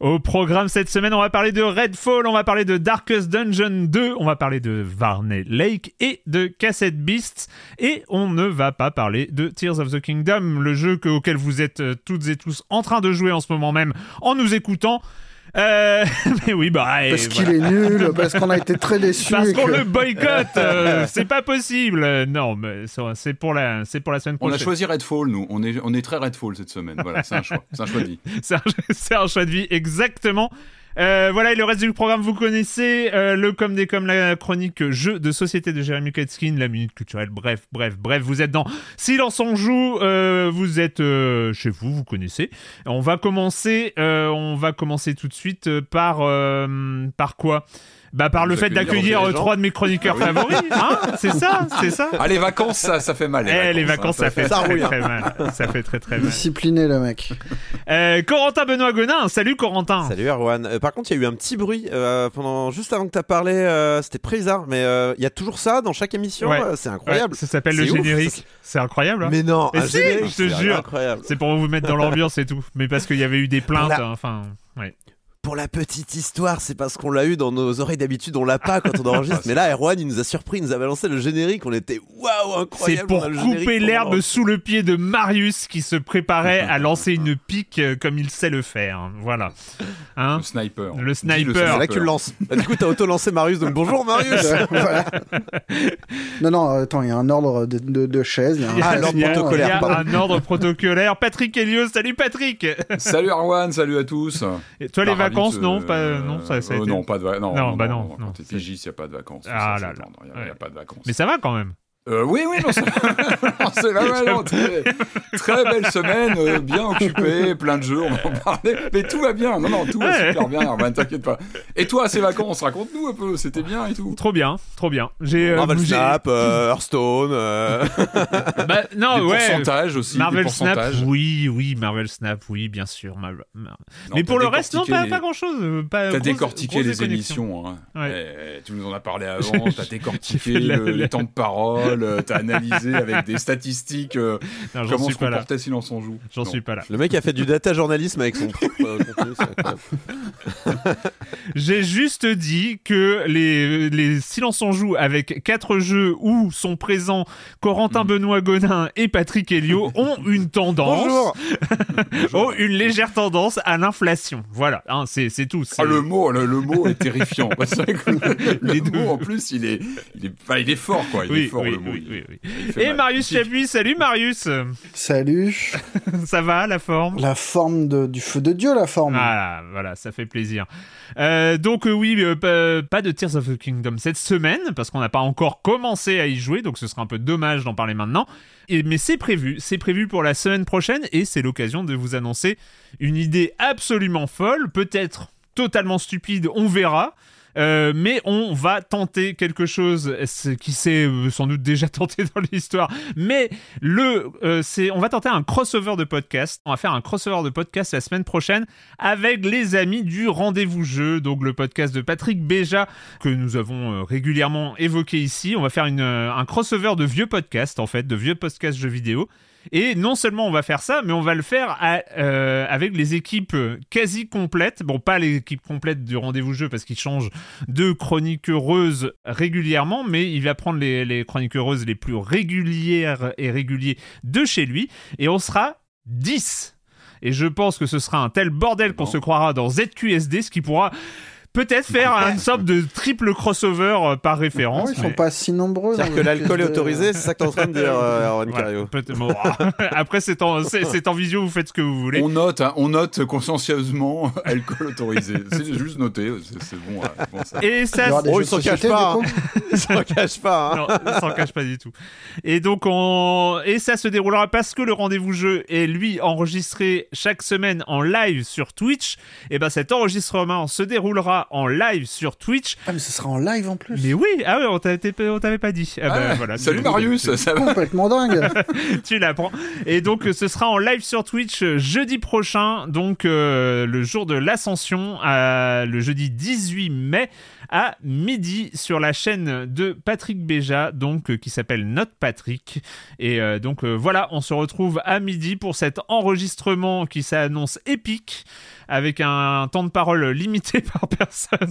Au programme cette semaine, on va parler de Redfall, on va parler de Darkest Dungeon 2, on va parler de Varney Lake et de Cassette Beasts, et on ne va pas parler de Tears of the Kingdom, le jeu que- auquel vous êtes euh, toutes et tous en train de jouer en ce moment même en nous écoutant. Euh, mais oui, bah. et Parce qu'il est nul, parce qu'on a été très déçus. Parce qu'on que- le boycotte, euh, c'est pas possible. Non, mais c'est pour la, c'est pour la semaine On a prochaine. choisi Redfall, nous. On est, on est très Redfall cette semaine. Voilà, c'est un choix. C'est un choix de vie. C'est un, c'est un choix de vie, exactement. Euh, voilà, et le reste du programme, vous connaissez euh, le comme des comme la chronique jeu de société de Jérémy Katskin, la minute culturelle, bref, bref, bref, vous êtes dans Silence on joue, euh, vous êtes chez vous, vous connaissez. On va commencer, on va commencer tout de suite par par quoi? Bah par le fait accueillir d'accueillir les euh, trois de mes chroniqueurs Ah favoris, hein C'est ça, c'est ça. Ah, les vacances, ça, ça fait mal. Eh, les vacances, ça fait ça très rouille, hein. très mal. Ça fait très très mal. Discipliné, le mec. Euh, Corentin Benoît Gonin, salut Corentin. Salut Erwan. Euh, par contre, il y a eu un petit bruit euh, pendant juste avant que tu as parlé. euh, C'était très bizarre, mais euh, il y a toujours ça dans chaque émission. Ouais. c'est incroyable. Ouais, ça s'appelle le ouf, générique. C'est incroyable. hein Mais non, Mais un si, je te jure. C'est pour vous mettre dans l'ambiance et tout. Mais parce qu'il y avait eu des plaintes. Hein, Enfin, ouais. Pour la petite histoire, c'est parce qu'on l'a eu dans nos oreilles d'habitude, on l'a pas quand on enregistre. mais là, Erwan, il nous a surpris, il nous a balancé le générique. On était waouh, incroyable. C'est pour couper l'herbe sous le pied de Marius qui se préparait à lancer une pique euh, comme il sait le faire. Voilà. Hein Le sniper. Le sniper. C'est là que tu le lances. Bah, du coup, t'as auto-lancé Marius, donc bonjour Marius. Voilà. Non, non, attends, il y a un ordre de, de, de chaises. il y a un Il y a- Ah, a- protocolaire, il y a pardon. un ordre protocolaire. Patrick Helio, salut Patrick. Salut Arwan, salut à tous. Et toi, les ravi vacances, non, pas, euh, non, ça, ça a euh, été- Non, pas de vacances. Non, Non, bah non, non, non, Quand t'es pigiste, il n'y a pas de vacances. Ah là là. Il n'y a, Ouais. y a pas de vacances. Mais ça va quand même. Euh, oui, oui, non, c'est non, très, très belle semaine, euh, bien occupée, plein de jeux, on va en parler. Mais tout va bien, non, non, tout va Ouais. super bien, Arwan, t'inquiète pas. Et toi, ces vacances, raconte-nous un peu, c'était bien et tout. Trop bien, trop bien. J'ai euh, Marvel Snap, euh, Hearthstone. euh, Bah, non, Des ouais. pourcentages aussi, des Marvel Snap, pourcentages. oui, oui, Marvel Snap, oui, bien sûr. Mar- Mar- Non, Mais pour le reste, non, pas, les- pas grand chose. Pas T'as décortiqué grosse les émissions, hein. Ouais. Eh, tu nous en as parlé avant, t'as décortiqué le- la- les temps de parole, euh, t'as analysé avec des statistiques euh, Non, comment suis se pas là. comportait Silence on joue. J'en suis pas là. Le mec a fait du data journalisme avec son propre euh, contenu. J'ai juste dit que les, les Silence on joue avec quatre jeux où sont présents Corentin Mm. Benoît Gonin et Patrick Helio ont une tendance, Bonjour. ont une légère tendance à l'inflation. Voilà, hein, c'est c'est tout. Ah, le mot, le, le mot est terrifiant. Le, Les le deux. mot, en plus, il est, il est, enfin, il est fort, quoi. Il Oui, est fort, oui, le mot. Oui, oui, oui. Et Marius Chapuis, salut Marius Salut Ça va, la forme? La forme de, du feu de Dieu, la forme Ah, voilà, ça fait plaisir. Euh, donc euh, oui, euh, pas de Tears of the Kingdom cette semaine, parce qu'on n'a pas encore commencé à y jouer, donc ce serait un peu dommage d'en parler maintenant. Et, mais c'est prévu, c'est prévu pour la semaine prochaine, et c'est l'occasion de vous annoncer une idée absolument folle, peut-être totalement stupide, on verra. Euh, mais on va tenter quelque chose qui s'est euh, sans doute déjà tenté dans l'histoire. Mais le, euh, c'est, on va tenter un crossover de podcast. On va faire un crossover de podcast la semaine prochaine avec les amis du Rendez-vous Jeu, donc le podcast de Patrick Béja que nous avons régulièrement évoqué ici. On va faire une, un crossover de vieux podcasts en fait, de vieux podcasts jeux vidéo. Et non seulement on va faire ça, mais on va le faire euh, avec les équipes quasi complètes. Bon, pas l'équipe complète du rendez-vous jeu parce qu'il change de chroniqueuses régulièrement, mais il va prendre les, les chroniqueuses les plus régulières et réguliers de chez lui. Et on sera 10. Et je pense que ce sera un tel bordel qu'on se croira dans ZQSD, ce qui pourra peut-être faire une sorte de triple crossover euh, par référence. Ah ils sont pas si nombreux. C'est-à-dire que l'alcool est autorisé, c'est ça que t'es en train de dire, euh, Erwan Cario. Après, c'est en, en, visio, vous faites ce que vous voulez. On note, hein, on note consciencieusement alcool autorisé. c'est juste noté, c'est bon, bon, ça. Et ça, oh, ils s'en cachent pas. Ils s'en cachent pas. Non, ils s'en cachent pas du tout. Et donc, on... et ça se déroulera parce que le rendez-vous jeu est lui enregistré chaque semaine en live sur Twitch. Et ben, cet enregistrement se déroulera en live sur Twitch. Ah, mais ce sera en live en plus. Mais oui, ah ouais, on t'avait pas dit. Ah, bah, voilà, salut Marius, ça va complètement dingue. tu l'apprends. Et donc, ce sera en live sur Twitch euh, jeudi prochain, donc euh, le jour de l'ascension, le jeudi 18 mai à midi sur la chaîne de Patrick Béja, donc euh, qui s'appelle Note Patrick. Et donc voilà, on se retrouve à midi pour cet enregistrement qui s'annonce épique avec un temps de parole limité par personne.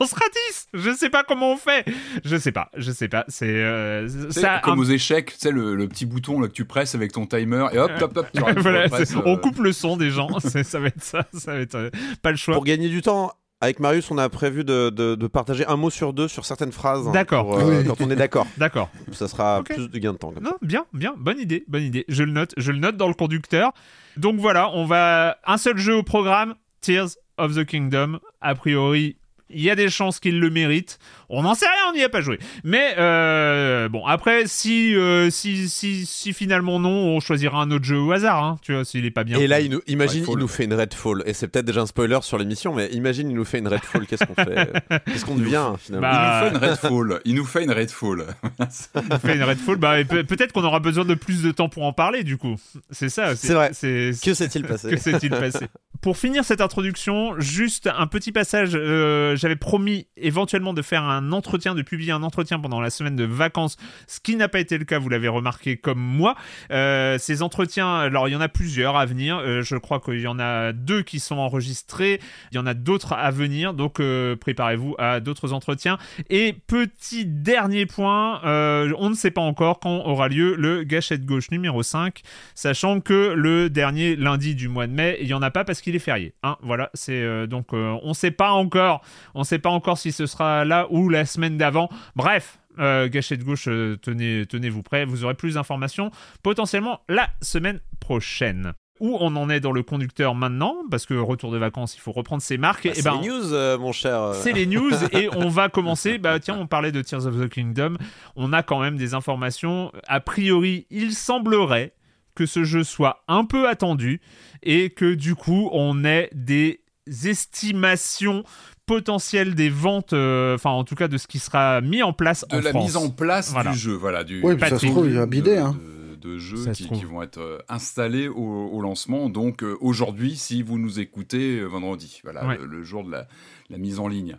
on sera 10 Je sais pas comment on fait Je sais pas, je sais pas. C'est euh, ça. Comme aux échecs, tu sais, le, petit bouton là, que tu presses avec ton timer et hop, hop, hop, tu voilà, On euh. coupe le son des gens, ça va être ça, ça va être euh, pas le choix. Pour gagner du temps, avec Marius, on a prévu de, de, partager un mot sur deux sur certaines phrases. D'accord. Quand on est d'accord. D'accord. Ça sera plus de gain de temps. non, bien, bien. Bonne idée, bonne idée. Je le note, je le note dans le conducteur. Donc voilà, on va un seul jeu au programme, Tears of the Kingdom. A priori, il y a des chances qu'il le mérite. On n'en sait rien, on n'y a pas joué. Mais euh, bon, après, si, euh, si, si, si, finalement non, on choisira un autre jeu au hasard, hein, tu vois, s'il est pas bien. Et là, il nous, imagine, il nous fait une Redfall. Et c'est peut-être déjà un spoiler sur l'émission, mais imagine, il nous fait une Redfall. Qu'est-ce qu'on fait? Qu'est-ce qu'on devient finalement? Il nous fait une Redfall. Il nous fait une Redfall. il nous fait une Redfall. Bah, peut-être qu'on aura besoin de plus de temps pour en parler, du coup. C'est ça. C'est vrai. Que s'est-il passé? Que s'est-il passé? Pour finir cette introduction, juste un petit passage. Euh, j'avais promis éventuellement de faire un entretien, de publier un entretien pendant la semaine de vacances, ce qui n'a pas été le cas, vous l'avez remarqué comme moi. Euh, ces entretiens, alors il y en a plusieurs à venir. Euh, je crois qu'il y en a deux qui sont enregistrés. Il y en a d'autres à venir, donc préparez-vous à d'autres entretiens. Et petit dernier point, on ne sait pas encore quand aura lieu le gâchette gauche numéro 5, sachant que le dernier lundi du mois de mai, il n'y en a pas parce qu'il est férié. Hein, voilà, c'est donc on ne sait pas encore. On sait pas encore si ce sera là ou la semaine d'avant. Bref, euh, gâchette gauche, euh, tenez, tenez-vous prêts, vous aurez plus d'informations potentiellement la semaine prochaine. Où on en est dans le conducteur maintenant, parce que retour de vacances, il faut reprendre ses marques. Bah, et eh c'est ben, les news, euh, mon cher. C'est les news, et on va commencer. Bah tiens, on parlait de Tears of the Kingdom. On a quand même des informations. A priori, il semblerait que ce jeu soit un peu attendu et que du coup, on ait des estimations potentiel des ventes, euh, enfin en tout cas de ce qui sera mis en place de la mise en place du jeu, voilà, du oui, ça se trouve, il bider, hein. de, jeux qui, vont être euh, installés au, lancement. Donc euh, aujourd'hui, si vous nous écoutez vendredi, voilà, le, jour de la, mise en ligne.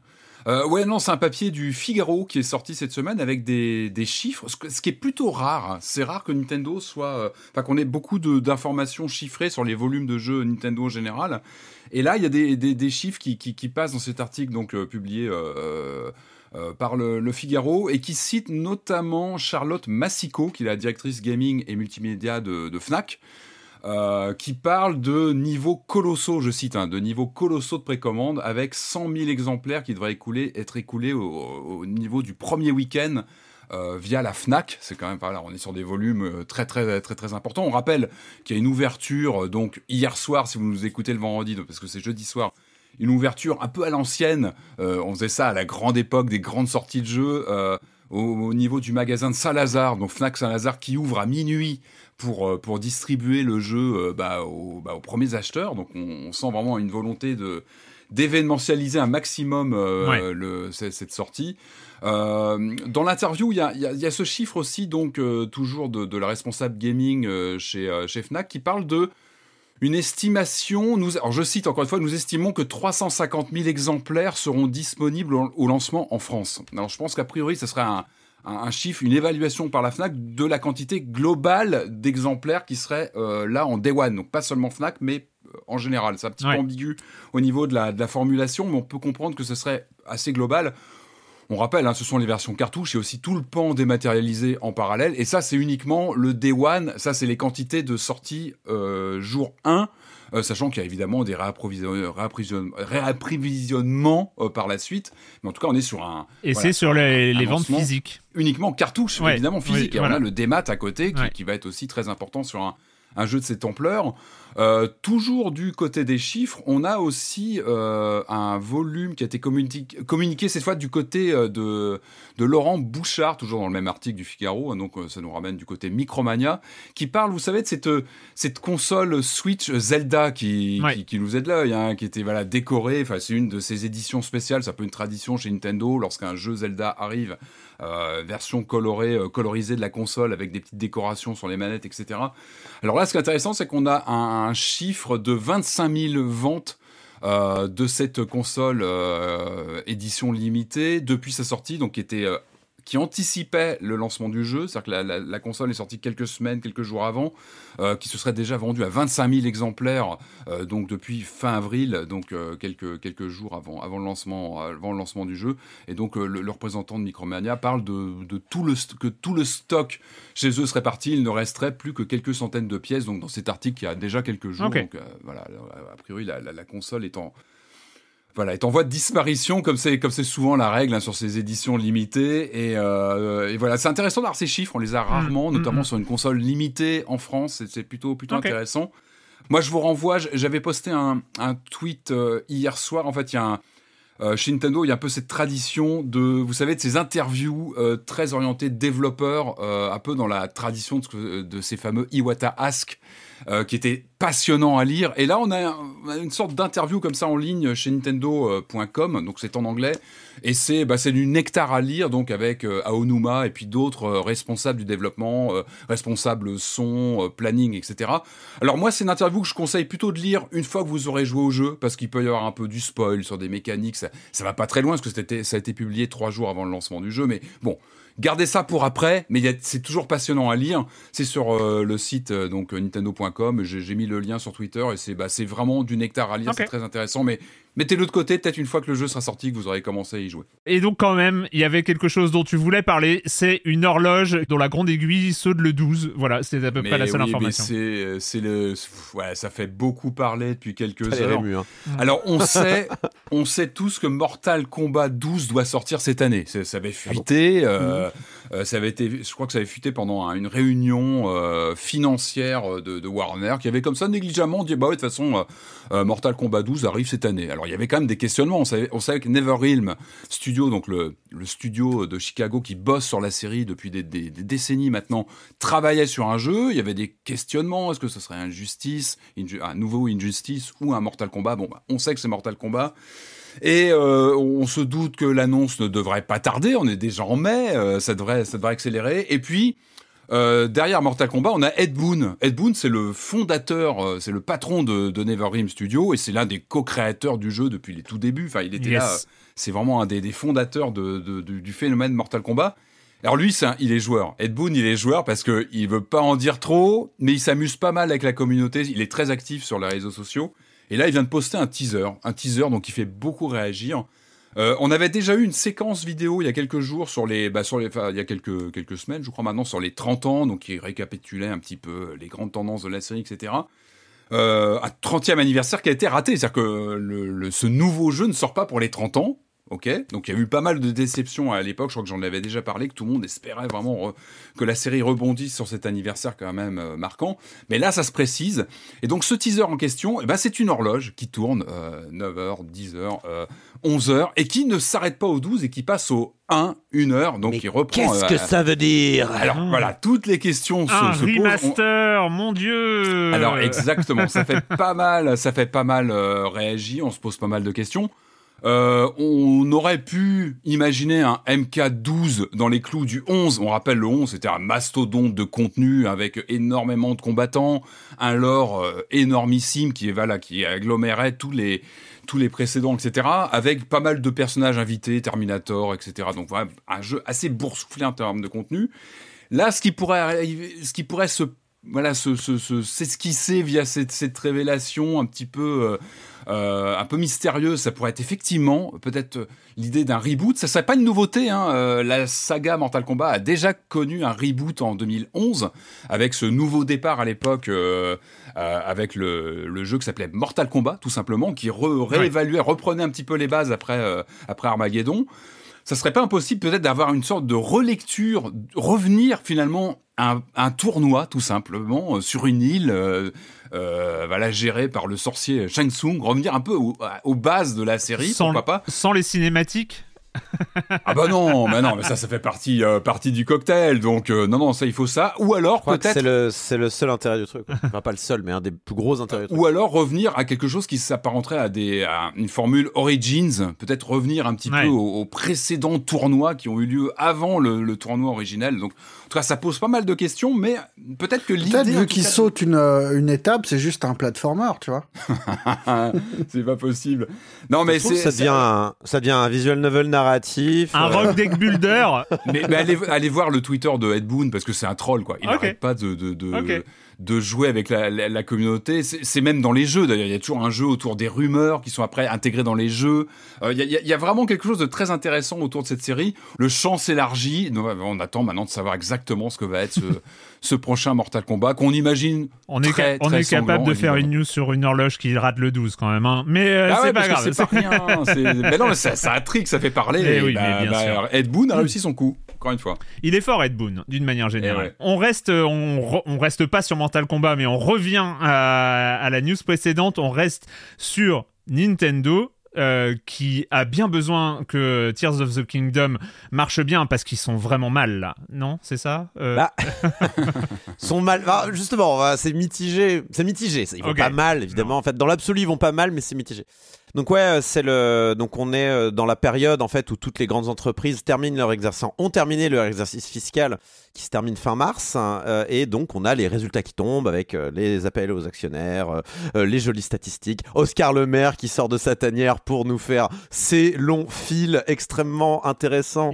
Ouais, non, c'est un papier du Figaro qui est sorti cette semaine avec des, chiffres, ce, qui est plutôt rare. Hein. C'est rare que Nintendo soit, enfin qu'on ait beaucoup d'informations chiffrées sur les volumes de jeux Nintendo en général. Et là, il y a des, chiffres qui, passent dans cet article donc euh, publié euh, euh, par le, Figaro et qui cite notamment Charlotte Massico, qui est la directrice gaming et multimédia de, Fnac. Qui parle de niveaux colossaux, je cite, hein, de niveaux colossaux de précommande avec 100 000 exemplaires qui devraient être écoulés au, niveau du premier week-end via la Fnac. C'est quand même on est sur des volumes très très très très importants. On rappelle qu'il y a une ouverture donc hier soir si vous nous écoutez le vendredi parce que c'est jeudi soir une ouverture un peu à l'ancienne. on faisait ça à la grande époque des grandes sorties de jeux au, niveau du magasin de Saint-Lazare, donc Fnac Saint-Lazare qui ouvre à minuit pour, euh, pour distribuer le jeu euh, bah, bah, aux, premiers acheteurs. Donc on, sent vraiment une volonté de d'événementialiser un maximum euh, le, cette sortie. dans l'interview, il y a, y a, ce chiffre aussi, donc toujours de, de, la responsable gaming chez, chez Fnac, qui parle de une estimation, nous, alors je cite encore une fois, nous estimons que 350 000 exemplaires seront disponibles au, lancement en France. Alors je pense qu'a priori, ce serait un, chiffre, une évaluation par la FNAC de la quantité globale d'exemplaires qui seraient euh, là en Day One. Donc pas seulement FNAC, mais euh, en général. C'est un petit peu ambigu au niveau de la, de la formulation, mais on peut comprendre que ce serait assez global. On rappelle, hein, ce sont les versions cartouches et aussi tout le pan dématérialisé en parallèle. Et ça, c'est uniquement le Day One. Ça, c'est les quantités de sortie euh, jour 1. Euh, sachant qu'il y a évidemment des réapprovisionnements euh, par la suite. Mais en tout cas, on est sur un. Et c'est sur les, ventes physiques. Uniquement cartouches, évidemment physiques. et on a le démat à côté qui, qui, va être aussi très important sur un, un jeu de cette ampleur. Euh, toujours du côté des chiffres, on a aussi euh, un volume qui a été communiqué, cette fois du côté euh, de, de, Laurent Bouchard, toujours dans le même article du Figaro, hein, donc ça nous ramène du côté Micromania, qui parle, vous savez, de cette, cette console Switch Zelda qui, qui, nous aide là, hein, qui était voilà, décorée, enfin, c'est une de ces éditions spéciales, ça peut une tradition chez Nintendo, lorsqu'un jeu Zelda arrive, version colorée, colorisée de la console avec des petites décorations sur les manettes, etc. Alors là, ce qui est intéressant, c'est qu'on a un, un chiffre de 25 000 ventes euh, de cette console euh, édition limitée. Depuis sa sortie, donc qui était euh, qui anticipait le lancement du jeu, c'est-à-dire que la, console est sortie quelques semaines, quelques jours avant, euh, qui se serait déjà vendue à 25 000 exemplaires, euh, donc depuis fin avril, donc euh, quelques, quelques jours avant, avant, le lancement, avant le lancement du jeu. Et donc le, représentant de Micromania parle de, de, tout le, que tout le stock chez eux serait parti, il ne resterait plus que quelques centaines de pièces, donc dans cet article qui a déjà quelques jours. Donc voilà, a priori la, la console étant voilà, est en voie de disparition, comme c'est comme c'est souvent la règle hein, sur ces éditions limitées. Et, euh, et voilà, c'est intéressant d'avoir ces chiffres. On les a rarement, mmh, notamment mmh, sur une console limitée en France. C'est plutôt plutôt intéressant. Moi, je vous renvoie. J'avais posté un, un tweet euh, hier soir. En fait, il y a un, euh, chez Nintendo, il y a un peu cette tradition de, vous savez, de ces interviews très orientées développeurs, un peu dans la tradition de, de ces fameux Iwata Ask, euh, qui était passionnant à lire. Et là, on a, une sorte d'interview comme ça en ligne chez Nintendo.com, euh, donc c'est en anglais, et c'est bah, du nectar à lire, donc avec euh, Aonuma et puis d'autres responsables du développement, responsables son, planning, etc. Alors moi, c'est une interview que je conseille plutôt de lire une fois que vous aurez joué au jeu, parce qu'il peut y avoir un peu du spoil sur des mécaniques. Ça, ça va pas très loin, parce que ça a été publié trois jours avant le lancement du jeu, mais bon. Gardez ça pour après, mais c'est toujours passionnant à lire. C'est sur euh, le site euh, donc nintendo.com. J'ai mis le lien sur Twitter et c'est bah, vraiment du nectar à lire. C'est très intéressant, mais mettez-le de côté, peut-être une fois que le jeu sera sorti, que vous aurez commencé à y jouer. Et donc quand même, il y avait quelque chose dont tu voulais parler, c'est une horloge dont la grande aiguille de le 12. Voilà, c'est à peu près la seule information. C'est le, ouais, ça fait beaucoup parler depuis quelques heures. Hein. Alors on sait, on sait tous que Mortal Kombat 12 doit sortir cette année. Ça, avait ah fuité. Euh, euh, ça avait été, je crois que ça avait fuité pendant une réunion euh, financière de, Warner qui avait comme ça négligemment dit bah ouais, de toute façon Mortal Kombat 12 arrive cette année. Alors il y avait quand même des questionnements. On savait, que NetherRealm Studio, donc le, studio de Chicago qui bosse sur la série depuis des, décennies maintenant, travaillait sur un jeu. Il y avait des questionnements. Est-ce que ce serait un un nouveau Injustice ou un Mortal Kombat? Bon, bah, on sait que c'est Mortal Kombat. Et euh, on se doute que l'annonce ne devrait pas tarder. On est déjà en mai, euh, ça devrait, ça devrait accélérer. Et puis euh, derrière Mortal Kombat, on a Ed Boon. Ed Boon, c'est le fondateur, euh, c'est le patron de, de NetherRealm Studio et c'est l'un des co-créateurs du jeu depuis les tout débuts. Enfin, il était là. C'est vraiment un des, fondateurs de, du phénomène Mortal Kombat. Alors lui, il est joueur. Ed Boon, il est joueur parce que il veut pas en dire trop, mais il s'amuse pas mal avec la communauté. Il est très actif sur les réseaux sociaux. Et là, il vient de poster un teaser, un teaser donc qui fait beaucoup réagir. Euh, on avait déjà eu une séquence vidéo il y a quelques jours sur les, bah, sur il y a quelques semaines, je crois maintenant, sur les 30 ans, donc qui récapitulait un petit peu les grandes tendances de la série, etc. Euh, un 30e anniversaire qui a été raté, c'est-à-dire que ce nouveau jeu ne sort pas pour les 30 ans. Ok Donc il y a eu pas mal de déceptions à l'époque, je crois que j'en avais déjà parlé, que tout le monde espérait vraiment que la série rebondisse sur cet anniversaire quand même euh, marquant. Mais là, ça se précise. Et donc ce teaser en question, eh ben, c'est une horloge qui tourne 9h, 10h, 11h, et qui ne s'arrête pas au 12 et qui passe au 1, 1 heure, donc il reprend. Qu'est-ce que euh, ça veut dire? Alors ah. voilà, toutes les questions se, un se remaster, mon dieu. Alors exactement, ça fait pas mal, ça fait pas mal euh, réagir, on se pose pas mal de questions. Euh, on aurait pu imaginer un MK12 dans les clous du 11. On rappelle le 11, c'était un mastodonte de contenu avec énormément de combattants, un lore euh, énormissime qui voilà, qui agglomérait tous les tous les précédents, etc. Avec pas mal de personnages invités, Terminator, etc. Donc voilà, un jeu assez boursouflé en termes de contenu. Là, ce qui pourrait ce qui pourrait se voilà, se, s'esquisser via cette, cette, révélation un petit peu, euh, euh, un peu mystérieuse. Ça pourrait être effectivement peut-être l'idée d'un reboot. Ça serait pas une nouveauté. Hein. Euh, la saga Mortal Kombat a déjà connu un reboot en 2011 avec ce nouveau départ à l'époque avec le, jeu qui s'appelait Mortal Kombat tout simplement, qui réévaluait, reprenait un petit peu les bases après après Armageddon ça serait pas impossible peut-être d'avoir une sorte de relecture, revenir finalement un, tournoi tout simplement euh, sur une île, euh, euh, voilà gérée par le sorcier Shang Tsung, revenir un peu aux bases de la série, sans, pourquoi pas Sans les cinématiques? Ah bah non, mais non, mais ça, ça fait partie, euh, partie du cocktail. Donc euh, non, non, ça, il faut ça. Ou alors peut-être. C'est le, c'est le seul intérêt du truc. Enfin, pas le seul, mais un des plus gros intérêts. Du truc. Ou alors revenir à quelque chose qui s'apparenterait à des, à une formule Origins. Peut-être revenir un petit peu aux, précédents tournois qui ont eu lieu avant le, le tournoi originel. Donc tout cas, ça pose pas mal de questions, mais peut-être que l'idée. Peut-être vu qu'il saute une, euh, une étape, c'est juste un platformer, tu vois. c'est pas possible. Non, mais c'est. Ça devient, un, ça devient un visual novel narratif. Un euh. rock deck builder. mais, mais allez, allez, voir le Twitter de Ed Boon parce que c'est un troll, quoi. Il n'arrête pas de. de, de de jouer avec la, la, communauté. C'est même dans les jeux, d'ailleurs. Il y a toujours un jeu autour des rumeurs qui sont après intégrées dans les jeux. Euh, il, y a, il, y a, vraiment quelque chose de très intéressant autour de cette série. Le champ s'élargit. On attend maintenant de savoir exactement ce que va être ce, ce prochain Mortal Kombat qu'on imagine on est, très, on est capable de faire une news sur une horloge qui rate le 12 quand même. Hein. Mais euh, ah c'est pas grave. C'est pas rien. mais non, mais ça, ça intrigue, ça fait parler. Mais oui, bah, mais bien bah, sûr. Ed Boon a réussi son coup, encore une fois. Il est fort, Ed Boon, d'une manière générale. On reste, on, on, reste pas sur Mortal Kombat, mais on revient à, à la news précédente. On reste sur Nintendo euh, qui a bien besoin que Tears of the Kingdom marche bien parce qu'ils sont vraiment mal là, non C'est ça euh... bah, Sont mal. justement, c'est mitigé. C'est mitigé. Ils vont pas mal, évidemment. En fait, dans l'absolu, ils vont pas mal, mais c'est mitigé. Donc ouais, euh, c'est le donc on est euh, dans la période en fait où toutes les grandes entreprises terminent leur exercice ont terminé leur exercice fiscal qui se termine fin mars hein, euh, et donc on a les résultats qui tombent avec les appels aux actionnaires, les jolies statistiques, Oscar Le Maire qui sort de sa tanière pour nous faire ces longs fils extrêmement intéressants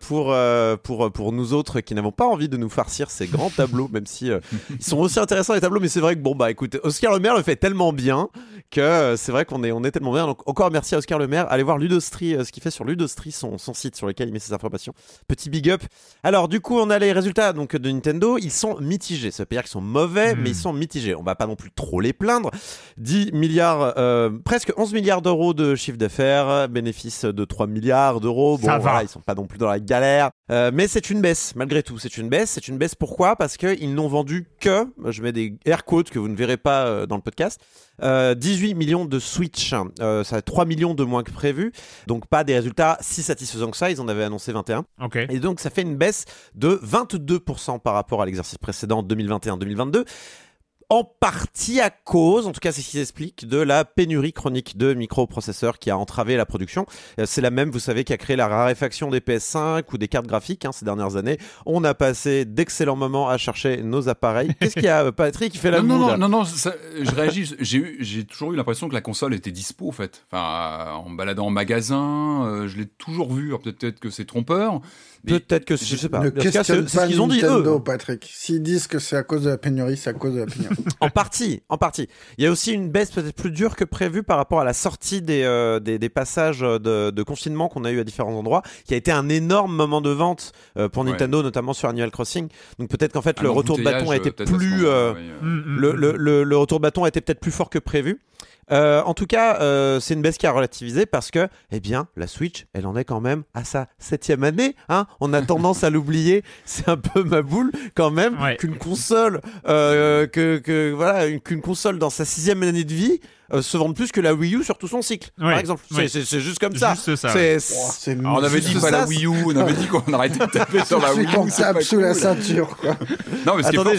pour pour pour nous autres qui n'avons pas envie de nous farcir ces grands tableaux même si ils sont aussi intéressants les tableaux mais c'est vrai que bon bah écoutez Oscar Le Maire le fait tellement bien que c'est vrai qu'on est on donc encore merci à Oscar Le Maire. Allez voir Ludostri, euh, ce qu'il fait sur Ludostri, son, son, site sur lequel il met ses informations. Petit big up. Alors du coup, on a les résultats donc de Nintendo. Ils sont mitigés. Ça veut pas dire qu'ils sont mauvais, mais ils hmm. sont mitigés. On va pas non plus trop les plaindre. 10 milliards, euh, presque 11 milliards d'euros de chiffre d'affaires, bénéfice de 3 milliards d'euros. Bon, voilà, ils sont pas non plus dans la galère. Euh, mais c'est une baisse, malgré tout. C'est une baisse. C'est une baisse pourquoi? Parce qu'ils n'ont vendu que, je mets des air quotes que vous ne verrez pas dans le podcast, 18 millions de Switch. Euh, ça a 3 millions de moins que prévu. Donc pas des résultats si satisfaisants que ça. Ils en avaient annoncé 21. Et donc ça fait une baisse de 22% par rapport à l'exercice précédent 2021-2022 en partie à cause, en tout cas c'est ce qui s'explique, de la pénurie chronique de microprocesseurs qui a entravé la production. Euh, c'est la même, vous savez, qui a créé la raréfaction des PS5 ou des cartes graphiques hein, ces dernières années. On a passé d'excellents moments à chercher nos appareils. Qu'est-ce qu'il y a, Patrick, qui fait la Non, non, non, non, je réagis. J'ai toujours eu l'impression que la console était dispo, en fait. Enfin, en baladant en magasin, euh, je l'ai toujours vu. Peut-être que c'est trompeur. Peut-être que je sais pas. Ne questionne pas ce qu'ils ont dit eux. Patrick? S'ils disent que c'est à cause de la pénurie, c'est à cause de la pénurie. en partie, en partie. Il y a aussi une baisse peut-être plus dure que prévu par rapport à la sortie des, euh, des, des, passages de, de confinement qu'on a eu à différents endroits, qui a été un énorme moment de vente euh, pour Nintendo, notamment sur Animal Crossing. Donc peut-être qu'en fait le retour de bâton a été plus, euh, le, le, le, le, retour de bâton a été peut-être plus fort que prévu. Euh, en tout cas, euh, c'est une baisse qui a relativisé parce que, eh bien, la Switch, elle en est quand même à sa septième année. Hein On a tendance à l'oublier. C'est un peu ma boule quand même qu'une console, euh, que, que voilà, qu'une console dans sa sixième année de vie euh, se vendent plus que la Wii U sur tout son cycle, par exemple. C'est juste comme ça. Juste ça oh, on avait dit pas la Wii U, on avait dit qu'on arrêtait de taper sur la Wii U. C'est sous la ceinture, quoi. Non, mais Attendez,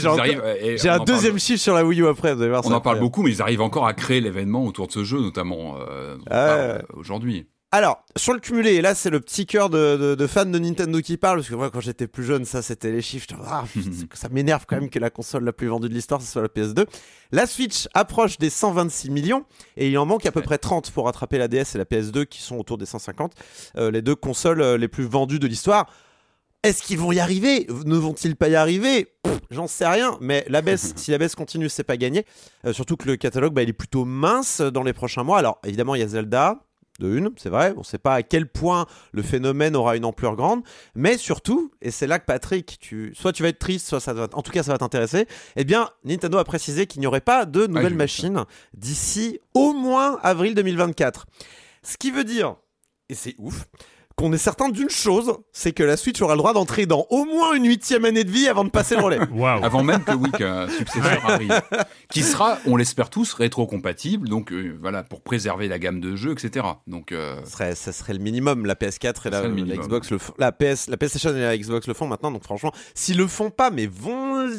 j'ai un deuxième chiffre sur la Wii U après. Voir on en parle beaucoup, mais ils arrivent encore à créer l'événement autour de ce jeu, notamment euh, euh aujourd'hui. Alors, sur le cumulé, et là c'est le petit cœur de, de, fans de Nintendo qui parle, parce que moi quand j'étais plus jeune, ça c'était les chiffres, ah, ça m'énerve quand même que la console la plus vendue de l'histoire, ce soit la PS2. La Switch approche des 126 millions, et il en manque à peu près 30 pour rattraper la DS et la PS2 qui sont autour des 150, euh, les deux consoles euh, les plus vendues de l'histoire. Est-ce qu'ils vont y arriver? Ne vont-ils pas y arriver? J'en sais rien, mais la baisse, si la baisse continue, c'est pas gagné. Euh, surtout que le catalogue, bah, il est plutôt mince dans les prochains mois. Alors évidemment, il y a Zelda, de une, c'est vrai. On ne sait pas à quel point le phénomène aura une ampleur grande, mais surtout, et c'est là que Patrick, tu, soit tu vas être triste, soit ça va, en tout cas ça va t'intéresser. Eh bien, Nintendo a précisé qu'il n'y aurait pas de nouvelles machines d'ici au moins avril 2024. Ce qui veut dire, et c'est ouf, qu'on est certain d'une chose, c'est que la Switch aura le droit d'entrer dans au moins une huitième année de vie avant de passer le relais. Avant même que oui, qu'un successeur arrive. Qui sera, on l'espère tous, rétro-compatible, donc euh, voilà, pour préserver la gamme de jeux, etc. Donc, euh, ça, serait, ça serait le minimum. La PS4 et la, Xbox le la, PS, la PlayStation et la Xbox le font maintenant, donc franchement, s'ils le font pas, mais vont.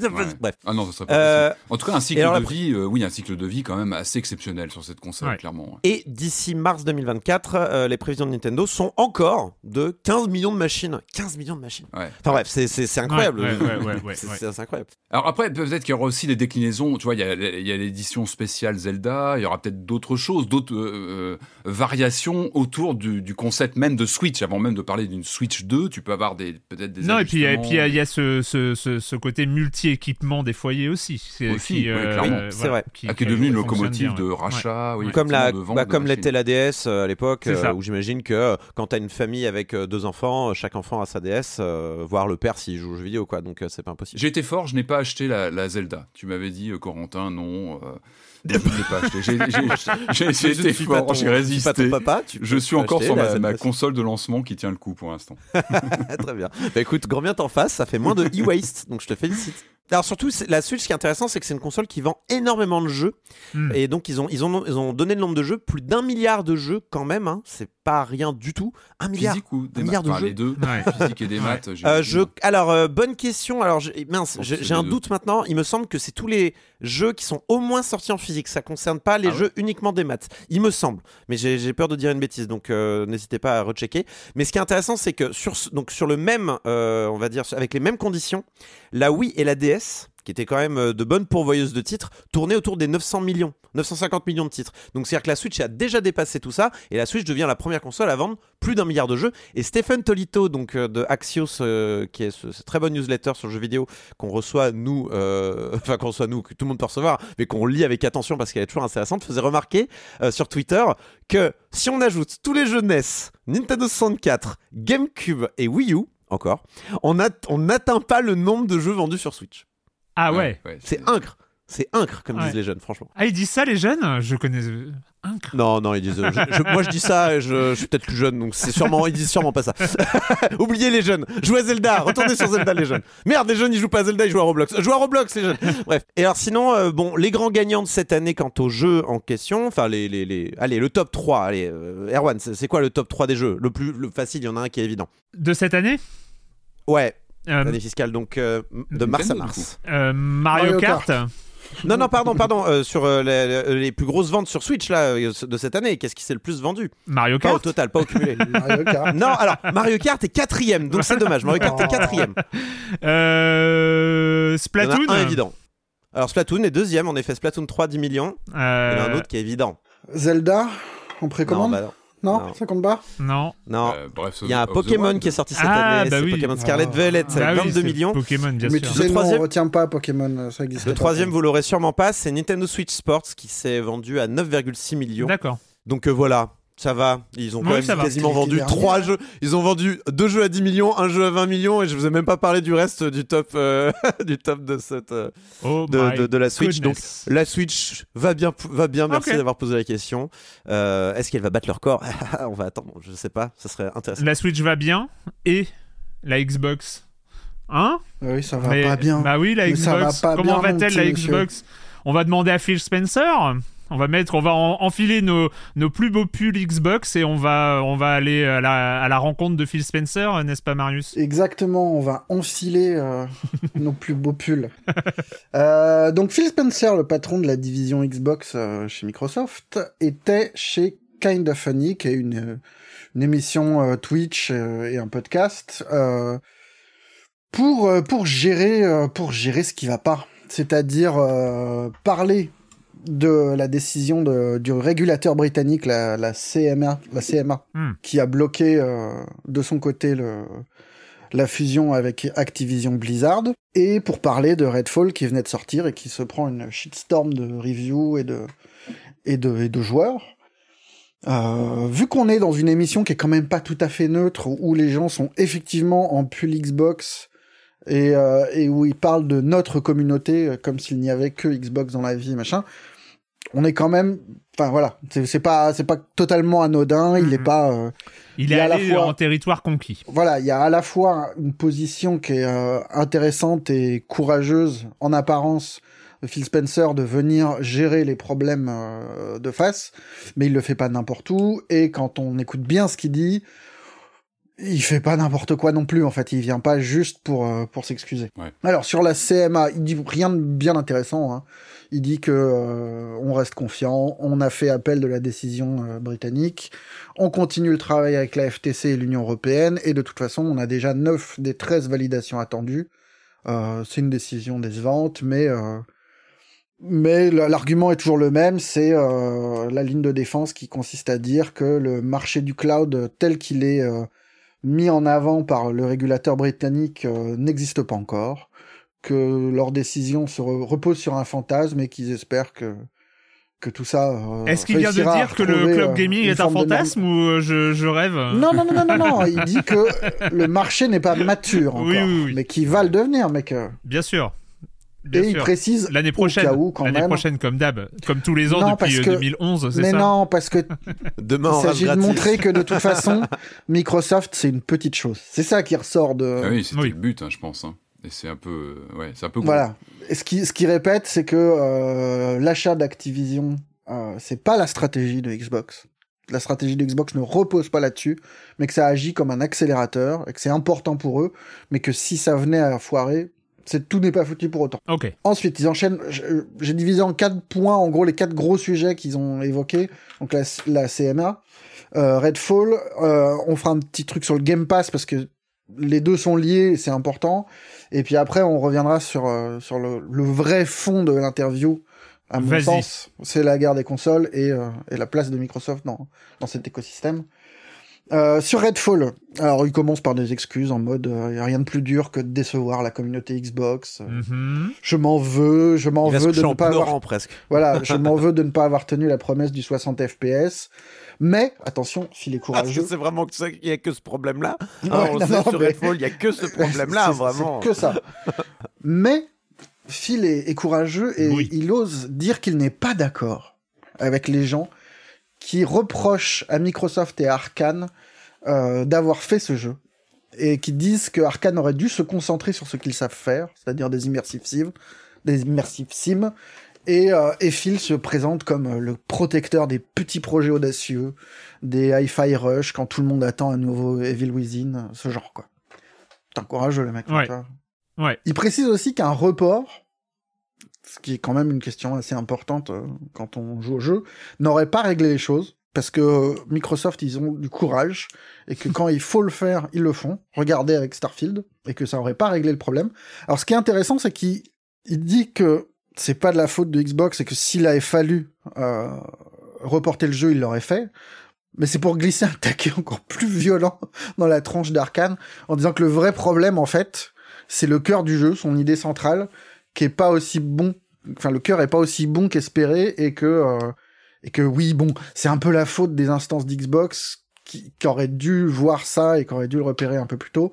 Bref. Ah non, ça serait pas euh, En tout cas, un cycle de vie, oui, un cycle de vie quand même assez exceptionnel sur cette console, clairement. Et d'ici mars 2024, les prévisions de Nintendo sont encore de 15 millions de machines. 15 millions de machines. Enfin bref, c'est incroyable. c'est incroyable. Alors après, peut-être qu'il y aura aussi des déclinaisons. Tu vois, il y a, l'édition spéciale Zelda, il y aura peut-être d'autres choses, d'autres euh, euh, variations autour du, concept même de Switch. Avant même de parler d'une Switch 2, tu peux avoir peut-être des. Non, et puis il y a, ce, ce, côté multi-équipement des foyers aussi. Aussi, euh, clairement. c'est vrai. Qui, est devenu une locomotive de rachat. comme la, bah, comme l'était la DS à l'époque, où j'imagine que quand tu as une famille avec euh, deux enfants, chaque enfant a sa DS, euh, voir le père s'il joue aux jeux vidéo, quoi. Donc euh, c'est pas impossible. Été fort, je n'ai pas acheté la, Zelda. Tu m'avais dit, Corentin, non. Je ne l'ai pas acheté. J'ai été fort, j'ai résisté. Papa, je suis encore sur ma, console de lancement qui tient le coup pour l'instant. Très bien. Bah, écoute, grand bien t'en face, ça fait moins de e-waste, donc je te félicite. Alors surtout, la Switch, ce qui est intéressant, c'est que c'est une console qui vend énormément de jeux. Hmm. Et donc, ils ont, ils, ont, ils ont donné le nombre de jeux, plus d'un milliard de jeux quand même. Hein. C'est pas rien du tout. Un milliard, physique ou des un milliard de jeux. Les deux, physique et des maths. Euh, je, alors, euh, bonne question. Alors, mince, j'ai un doute maintenant. Il me semble que c'est tous les jeux qui sont au moins sortis en physique. Ça concerne pas les ah jeux uniquement des maths. Il me semble. Mais j'ai peur de dire une bêtise, donc euh, n'hésitez pas à rechecker. Mais ce qui est intéressant, c'est que sur, donc, sur le même, on va dire, avec les mêmes conditions, la Wii et la DS qui était quand même euh, de bonnes pourvoyeuses de titres, tournait autour des 900 millions, 950 millions de titres. Donc c'est-à-dire que la Switch a déjà dépassé tout ça, et la Switch devient la première console à vendre plus d'un milliard de jeux. Et Stephen Tolito, donc euh, de Axios, euh, qui est ce, très bonne newsletter sur le jeu vidéo qu'on reçoit nous, enfin qu'on reçoit nous, que tout le monde peut recevoir, mais qu'on lit avec attention parce qu'elle est toujours intéressante, faisait remarquer sur Twitter que si on ajoute tous les jeux NES, Nintendo 64, GameCube et Wii U, encore, on n'atteint pas le nombre de jeux vendus sur Switch. Ah ouais, C'est incre. C'est incre, comme disent les jeunes, franchement. Ah, ils disent ça, les jeunes? Je connais. Incre. Non, non, ils disent. moi, je dis ça, je, je suis peut-être plus jeune, donc c'est sûrement. Ils disent sûrement pas ça. Oubliez les jeunes. Jouez à Zelda. Retournez sur Zelda, les jeunes. Merde, les jeunes, ils jouent pas à Zelda, ils jouent à Roblox. Jouez à Roblox, les jeunes. Bref. Et alors, sinon, euh, bon, les grands gagnants de cette année quant aux jeux en question, enfin, les, les, les, Allez, le top 3. Allez, euh, Erwan, c'est quoi le top 3 des jeux? Le plus le facile, il y en a un qui est évident. De cette année? Ouais. Euh, L'année fiscale, donc euh, de mars à mars. Euh, Mario, Kart. Non, non, pardon, pardon. sur les, plus grosses ventes sur Switch là de cette année, qu'est-ce qui s'est le plus vendu? Mario Kart. Pas au total, pas au cumulé. Mario Kart. Non, alors Mario Kart est quatrième, donc c'est dommage. Mario Kart est quatrième. Splatoon. un évident. Alors Splatoon est deuxième, en effet. Splatoon 3, 10 millions. Il y en a un autre qui est évident. Zelda en précommande? Bah non, ça compte pas Non. Non. Euh, il y a un Pokémon qui est sorti cette ah, année. Bah c'est Pokémon Scarlet ah. Violet, c'est bah 22 millions. Pokémon, bien Mais tu sais, le troisième... on retient pas Pokémon, ça existe Le troisième, vous l'aurez sûrement pas, c'est Nintendo Switch Sports qui s'est vendu à 9,6 millions. D'accord. Donc euh, voilà, Ça va, ils ont quand même quasiment vendu trois jeux. Ils ont vendu deux jeux à 10 millions, un jeu à 20 millions, et je vous ai même pas parlé du reste du top, euh, du top de cette, euh, oh de, de, la Switch. Donc la Switch va bien, va bien. Merci d'avoir posé la question. Euh, est-ce qu'elle va battre leur corps? On va attendre. Je sais pas. Ça serait intéressant. La Switch va bien et la Xbox. Hein? Oui, ça va pas bien. Bah oui, la Xbox. Comment va-t-elle la Xbox? On va demander à Phil Spencer on va mettre, on va enfiler nos, nos plus beaux pulls Xbox et on va, on va aller à la, à la rencontre de Phil Spencer, n'est-ce pas, Marius? Exactement, on va enfiler euh, nos plus beaux pulls. Euh, donc, Phil Spencer, le patron de la division Xbox euh, chez Microsoft, était chez Kind of Funny, qui est une, une émission Twitch et un podcast, pour, pour, gérer, pour gérer ce qui va pas. C'est-à-dire parler de la décision de, du régulateur britannique, la, la CMA, la CMA hmm. qui a bloqué euh, de son côté le, la fusion avec Activision Blizzard, et pour parler de Redfall qui venait de sortir et qui se prend une shitstorm de reviews et de, et de, et de joueurs. Euh, vu qu'on est dans une émission qui est quand même pas tout à fait neutre, où les gens sont effectivement en pull Xbox et, euh, et où ils parlent de notre communauté comme s'il n'y avait que Xbox dans la vie, machin, on est quand même enfin voilà. C'est pas c'est pas totalement anodin. Il est mhm. pas euh, il, est à allé la fois, en territoire conquis. Voilà il y a à la fois une position qui est euh, intéressante et courageuse en apparence de Phil Spencer de venir gérer les problèmes euh, de face mais il le fait pas n'importe où. Et quand on écoute bien ce qu'il dit il fait pas n'importe quoi non plus en fait. Il vient pas juste pour pour s'excuser. Alors sur la CMA il dit rien de bien intéressant hein. Il dit que euh, on reste confiant, on a fait appel de la décision euh, britannique, on continue le travail avec la FTC et l'Union européenne, et de toute façon, on a déjà 9 des 13 validations attendues. Euh, c'est une décision décevante, mais mais l'argument est toujours le même, c'est la ligne de défense qui consiste à dire que le marché du cloud tel qu'il est mis en avant par le régulateur britannique n'existe pas encore que leur décision se repose sur un fantasme et qu'ils espèrent que que tout ça. Euh, Est-ce qu'il vient de dire que le club euh, gaming est un fantasme ou euh, je, je, rêve non, non, non, non, non, Il dit que le marché n'est pas mature encore, mais qu'il va le devenir, mec. Bien sûr. et il précise l'année prochaine, l'année prochaine comme d'hab, comme tous les ans depuis 2011, c'est ça Mais non, parce que demain il s'agit de montrer que de toute façon, Microsoft c'est une petite chose. C'est ça qui ressort de. Ah oui, c'était le but, hein, je pense. Hein. Et c'est un peu, euh, ouais, c'est un peu. Voilà. Et ce qui, ce qui répète, c'est que euh, l'achat d'Activision, euh, c'est pas la stratégie de Xbox. La stratégie de Xbox ne repose pas là-dessus, mais que ça agit comme un accélérateur et que c'est important pour eux, mais que si ça venait à foirer, c'est tout n'est pas foutu pour autant. Ok. Ensuite, ils enchaînent. J'ai divisé en quatre points, en gros, les quatre gros sujets qu'ils ont évoqués. Donc la, la CMA, euh, Redfall. Euh, on fera un petit truc sur le Game Pass parce que les deux sont liés, c'est important. Et puis après, on reviendra sur, euh, sur le, vrai fond de l'interview. À mon sens, c'est la guerre des consoles et, euh, et la place de Microsoft dans, dans cet écosystème. Euh, sur Redfall, alors il commence par des excuses en mode il y a rien de plus dur que de décevoir la communauté Xbox. Mhm. Je m'en veux, je m'en veux de ne pas avoir presque. Voilà, je m'en veux de ne pas avoir tenu la promesse du 60 FPS. Mais attention, s'il est courageux. c'est vraiment que ça qu'il y a que ce problème-là. Ah, on sait sur Redfall, il y a que ce problème-là, vraiment. que ça. mais Phil est, courageux et il ose dire qu'il n'est pas d'accord avec les gens qui reprochent à Microsoft et à Arkane euh, d'avoir fait ce jeu et qui disent que Arkane aurait dû se concentrer sur ce qu'ils savent faire, c'est-à-dire des immersive sims, des immersive sims et, euh, et Phil se présente comme euh, le protecteur des petits projets audacieux, des hi-fi rush quand tout le monde attend un nouveau Evil Within, ce genre quoi. T'es courageux le mec. Ouais. ouais. Il précise aussi qu'un report, ce qui est quand même une question assez importante euh, quand on joue au jeu, n'aurait pas réglé les choses. Parce que euh, Microsoft, ils ont du courage, et que quand il faut le faire, ils le font. Regardez avec Starfield, et que ça aurait pas réglé le problème. Alors ce qui est intéressant, c'est qu'il dit que c'est pas de la faute de Xbox et que s'il avait fallu euh, reporter le jeu, il l'aurait fait. Mais c'est pour glisser un taquet encore plus violent dans la tranche d'Arkane, en disant que le vrai problème, en fait, c'est le cœur du jeu, son idée centrale, qui est pas aussi bon. Enfin, le cœur est pas aussi bon qu'espéré et que euh, et que oui, bon, c'est un peu la faute des instances d'Xbox qui, auraient dû voir ça et qui auraient dû le repérer un peu plus tôt.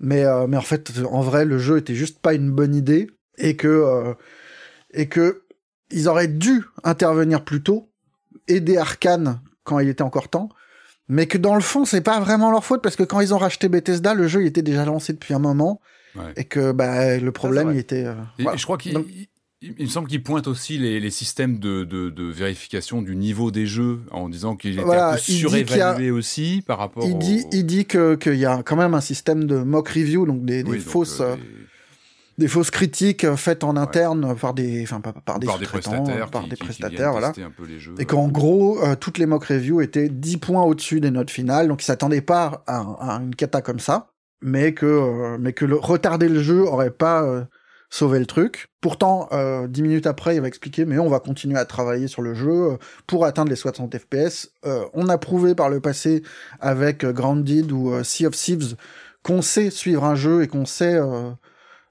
Mais, euh, mais en fait, en vrai, le jeu était juste pas une bonne idée et que, et que ils auraient dû intervenir plus tôt, aider Arkane quand il était encore temps, mais que dans le fond, c'est pas vraiment leur faute parce que quand ils ont racheté Bethesda, le jeu il était déjà lancé depuis un moment et que bah, le problème il était. Euh, je crois qu'il il me semble qu'il pointe aussi les, systèmes de, de, vérification du niveau des jeux en disant qu'il était un peu surévalué aussi par rapport. Il dit, il dit qu'il y a quand même un système de mock review, donc des, fausses. Euh, des fausses critiques euh, faites en interne par des, enfin, par, par, des, prestataires, par des prestataires, voilà. et qu'en gros, euh, toutes les mock reviews étaient 10 points au-dessus des notes finales, donc ils s'attendaient pas à, une cata comme ça, mais que, mais que le, retarder le jeu aurait pas sauver le truc. Pourtant, euh, dix minutes après, il va expliquer, mais on va continuer à travailler sur le jeu euh, pour atteindre les 60 FPS. Euh, on a prouvé par le passé avec Grounded ou Sea of Thieves qu'on sait suivre un jeu et qu'on sait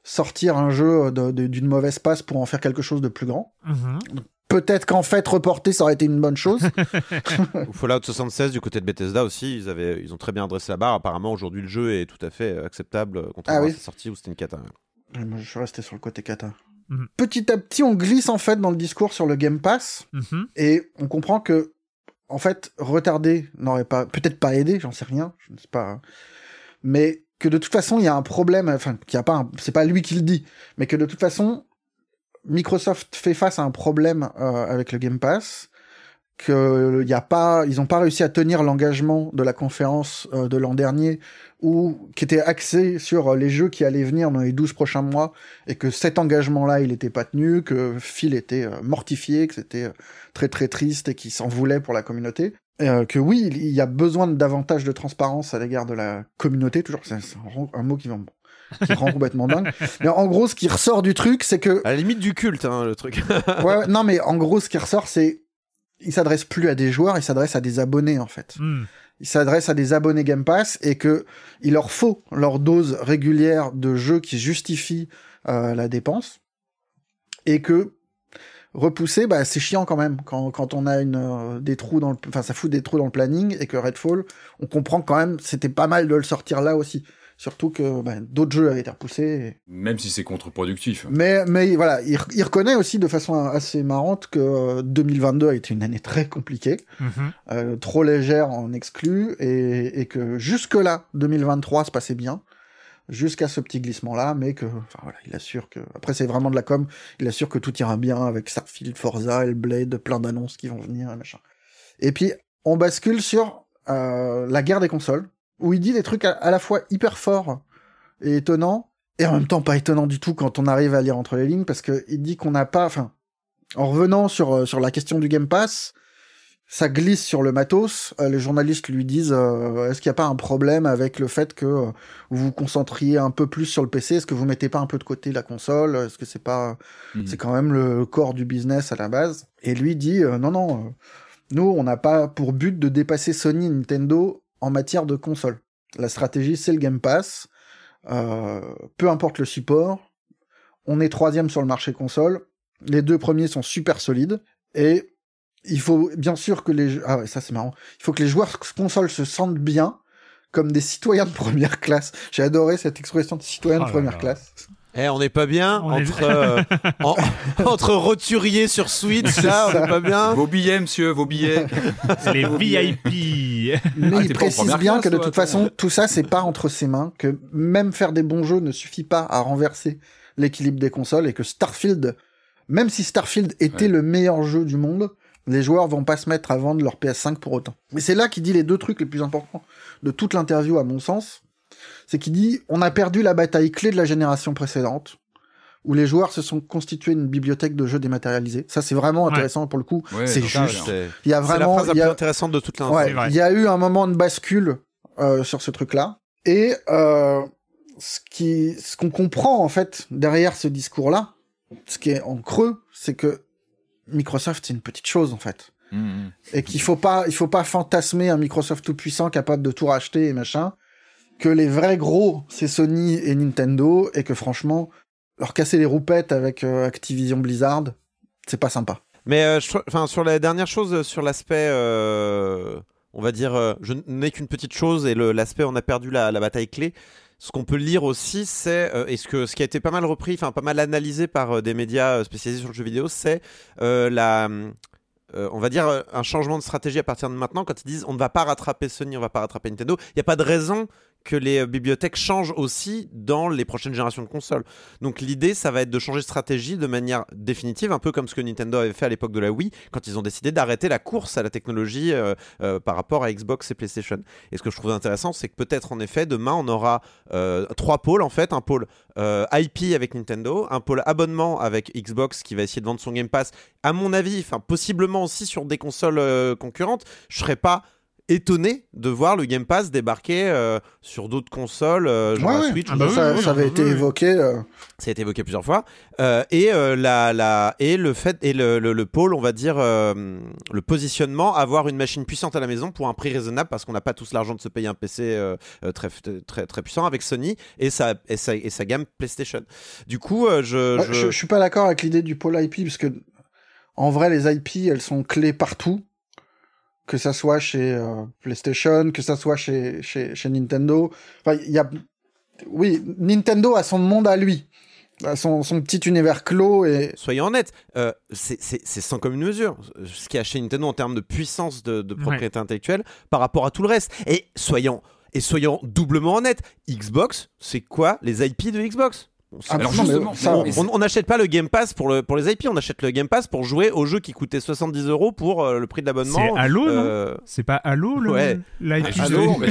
sortir un jeu d'une mauvaise passe pour en faire quelque chose de plus grand. Mm-hmm. Peut-être qu'en fait, reporter, ça aurait été une bonne chose. Fallout 76, du côté de Bethesda aussi, ils, avaient, ils ont très bien adressé la barre. Apparemment, aujourd'hui, le jeu est tout à fait acceptable, contrairement ah à sa sortie où c'était une cata. Moi, je suis resté sur le côté kata. Mhm. Petit à petit, on glisse en fait dans le discours sur le Game Pass mhm. et on comprend que, en fait, retarder n'aurait pas, peut-être pas aidé, j'en sais rien, je ne sais pas, hein. mais que de toute façon, il y a un problème, enfin, qu'il y a pas, c'est pas lui qui le dit, mais que de toute façon, Microsoft fait face à un problème euh, avec le Game Pass que y a pas, ils n'ont pas réussi à tenir l'engagement de la conférence euh, de l'an dernier, ou qui était axé sur les jeux qui allaient venir dans les 12 prochains mois, et que cet engagement-là, il n'était pas tenu, que Phil était euh, mortifié, que c'était euh, très très triste et qu'il s'en voulait pour la communauté. Que oui, il y a besoin de davantage de transparence à l'égard de la communauté, toujours, c'est un, mot qui qui rend complètement dingue. Mais en gros, ce qui ressort du truc, c'est que... À la limite du culte, hein, le truc. ouais, non, mais en gros, ce qui ressort, c'est il s'adresse plus à des joueurs, il s'adresse à des abonnés en fait. Hmm. Il s'adresse à des abonnés Game Pass et que il leur faut leur dose régulière de jeux qui justifient euh, la dépense et que repousser, bah, c'est chiant quand même quand, quand on a une euh, des trous dans le, enfin ça fout des trous dans le planning et que Redfall, on comprend quand même c'était pas mal de le sortir là aussi. Surtout que ben, d'autres jeux avaient été repoussés. Même si c'est contre-productif. Mais, mais voilà, il, reconnaît aussi de façon assez marrante que 2022 euh, a été une année très compliquée, mhm. euh, trop légère en exclu, et, et que jusque-là, 2023 se passait bien jusqu'à ce petit glissement là mais que enfin voilà il assure que après c'est vraiment de la com il assure que tout ira bien avec Starfield Forza Hellblade plein d'annonces qui vont venir et machin. Et puis on bascule sur euh, la guerre des consoles où il dit des trucs à, la fois hyper forts et étonnants, et en même temps pas étonnants du tout quand on arrive à lire entre les lignes, parce qu'il dit qu'on n'a pas, enfin, en revenant sur, euh, sur la question du Game Pass, ça glisse sur le matos. Euh, les journalistes lui disent euh, est-ce qu'il n'y a pas un problème avec le fait que vous vous concentriez un peu plus sur le PC Est-ce que vous mettez pas un peu de côté la console? Est-ce que c'est pas mhm. c'est quand même le corps du business à la base? Et lui dit non non, nous on n'a pas pour but de dépasser Sony et Nintendo en matière de console. La stratégie, c'est le Game Pass. Euh, peu importe le support, on est troisième sur le marché console. Les deux premiers sont super solides et il faut bien sûr que les ah ouais ça c'est marrant. Il faut que les joueurs console se sentent bien comme des citoyens de première classe. J'ai adoré cette expression de citoyen de oh première classe. Eh, on n'est pas bien entre, euh, entre roturiers sur Switch, ça, on n'est pas bien. Vos billets, monsieur, vos billets. Les VIP. Mais ah, il précise bien que de toute façon, tout ça, c'est pas entre ses mains, que même faire des bons jeux ne suffit pas à renverser l'équilibre des consoles et que Starfield, même si Starfield était le meilleur jeu du monde, les joueurs vont pas se mettre à vendre leur PS5 pour autant. Mais c'est là qu'il dit les deux trucs les plus importants de toute l'interview, à mon sens c'est qu'il dit on a perdu la bataille clé de la génération précédente où les joueurs se sont constitués une bibliothèque de jeux dématérialisés. Ça, c'est vraiment intéressant pour le coup. c'est juste. Il y a vraiment. la phrase la plus intéressante de toute l'interview. il y a eu un moment de bascule euh, sur ce truc-là. Et euh, ce qui, ce qu'on comprend en fait derrière ce discours-là, ce qui est en creux, c'est que Microsoft c'est une petite chose en fait. Mmh, mmh. Et qu'il faut pas, il faut pas fantasmer un Microsoft tout puissant capable de tout racheter et machin que les vrais gros, c'est Sony et Nintendo, et que franchement, leur casser les roupettes avec euh, Activision Blizzard, c'est pas sympa. Mais enfin, sur la dernière chose, sur l'aspect on va dire, je n'ai qu'une petite chose et l'aspect on a perdu la, la bataille clé. Ce qu'on peut lire aussi, c'est, et ce, que, ce qui a été pas mal repris, enfin pas mal analysé par des médias spécialisés sur le jeu vidéo, c'est la, euh, on va dire, euh, un changement de stratégie à partir de maintenant quand ils disent on ne va pas rattraper Sony, on ne va pas rattraper Nintendo. Il n'y a pas de raison que les euh, bibliothèques changent aussi dans les prochaines générations de consoles. Donc l'idée, ça va être de changer de stratégie de manière définitive, un peu comme ce que Nintendo avait fait à l'époque de la Wii, quand ils ont décidé d'arrêter la course à la technologie par rapport à Xbox et PlayStation. Et ce que je trouve intéressant, c'est que peut-être en effet, demain, on aura trois pôles, en fait, un pôle IP avec Nintendo, un pôle abonnement avec Xbox qui va essayer de vendre son Game Pass, à mon avis, enfin possiblement aussi sur des consoles euh, concurrentes, je serais pas étonné de voir le Game Pass débarquer euh, sur d'autres consoles, euh, genre la Switch. Ah bah ça, avait été évoqué. Ça a été évoqué plusieurs fois. et, la, la, et le fait, et le, le, pôle, on va dire, le positionnement, avoir une machine puissante à la maison pour un prix raisonnable parce qu'on n'a pas tous l'argent de se payer un PC très, très, très puissant avec Sony et sa, et sa, et sa gamme PlayStation. Du coup, je, je... je, je suis pas d'accord avec l'idée du pôle IP parce que en vrai, les IP, elles sont clés partout. Que ça soit chez euh, PlayStation, que ça soit chez, chez, chez Nintendo. Enfin, il y a... Oui, Nintendo a son monde à lui. Son, son, petit univers clos et... Soyons honnêtes, euh, c'est sans commune mesure ce qu'il y a chez Nintendo en termes de puissance de, de propriété intellectuelle par rapport à tout le reste. Et soyons, et soyons doublement honnêtes, Xbox, c'est quoi les IP de Xbox? Alors justement, on n'achète pas le Game Pass pour, le, pour les IP, on achète le Game Pass pour jouer au jeu qui coûtait 70 euros pour euh, le prix de l'abonnement. C'est Halo, euh... C'est pas Halo le ouais. l'IP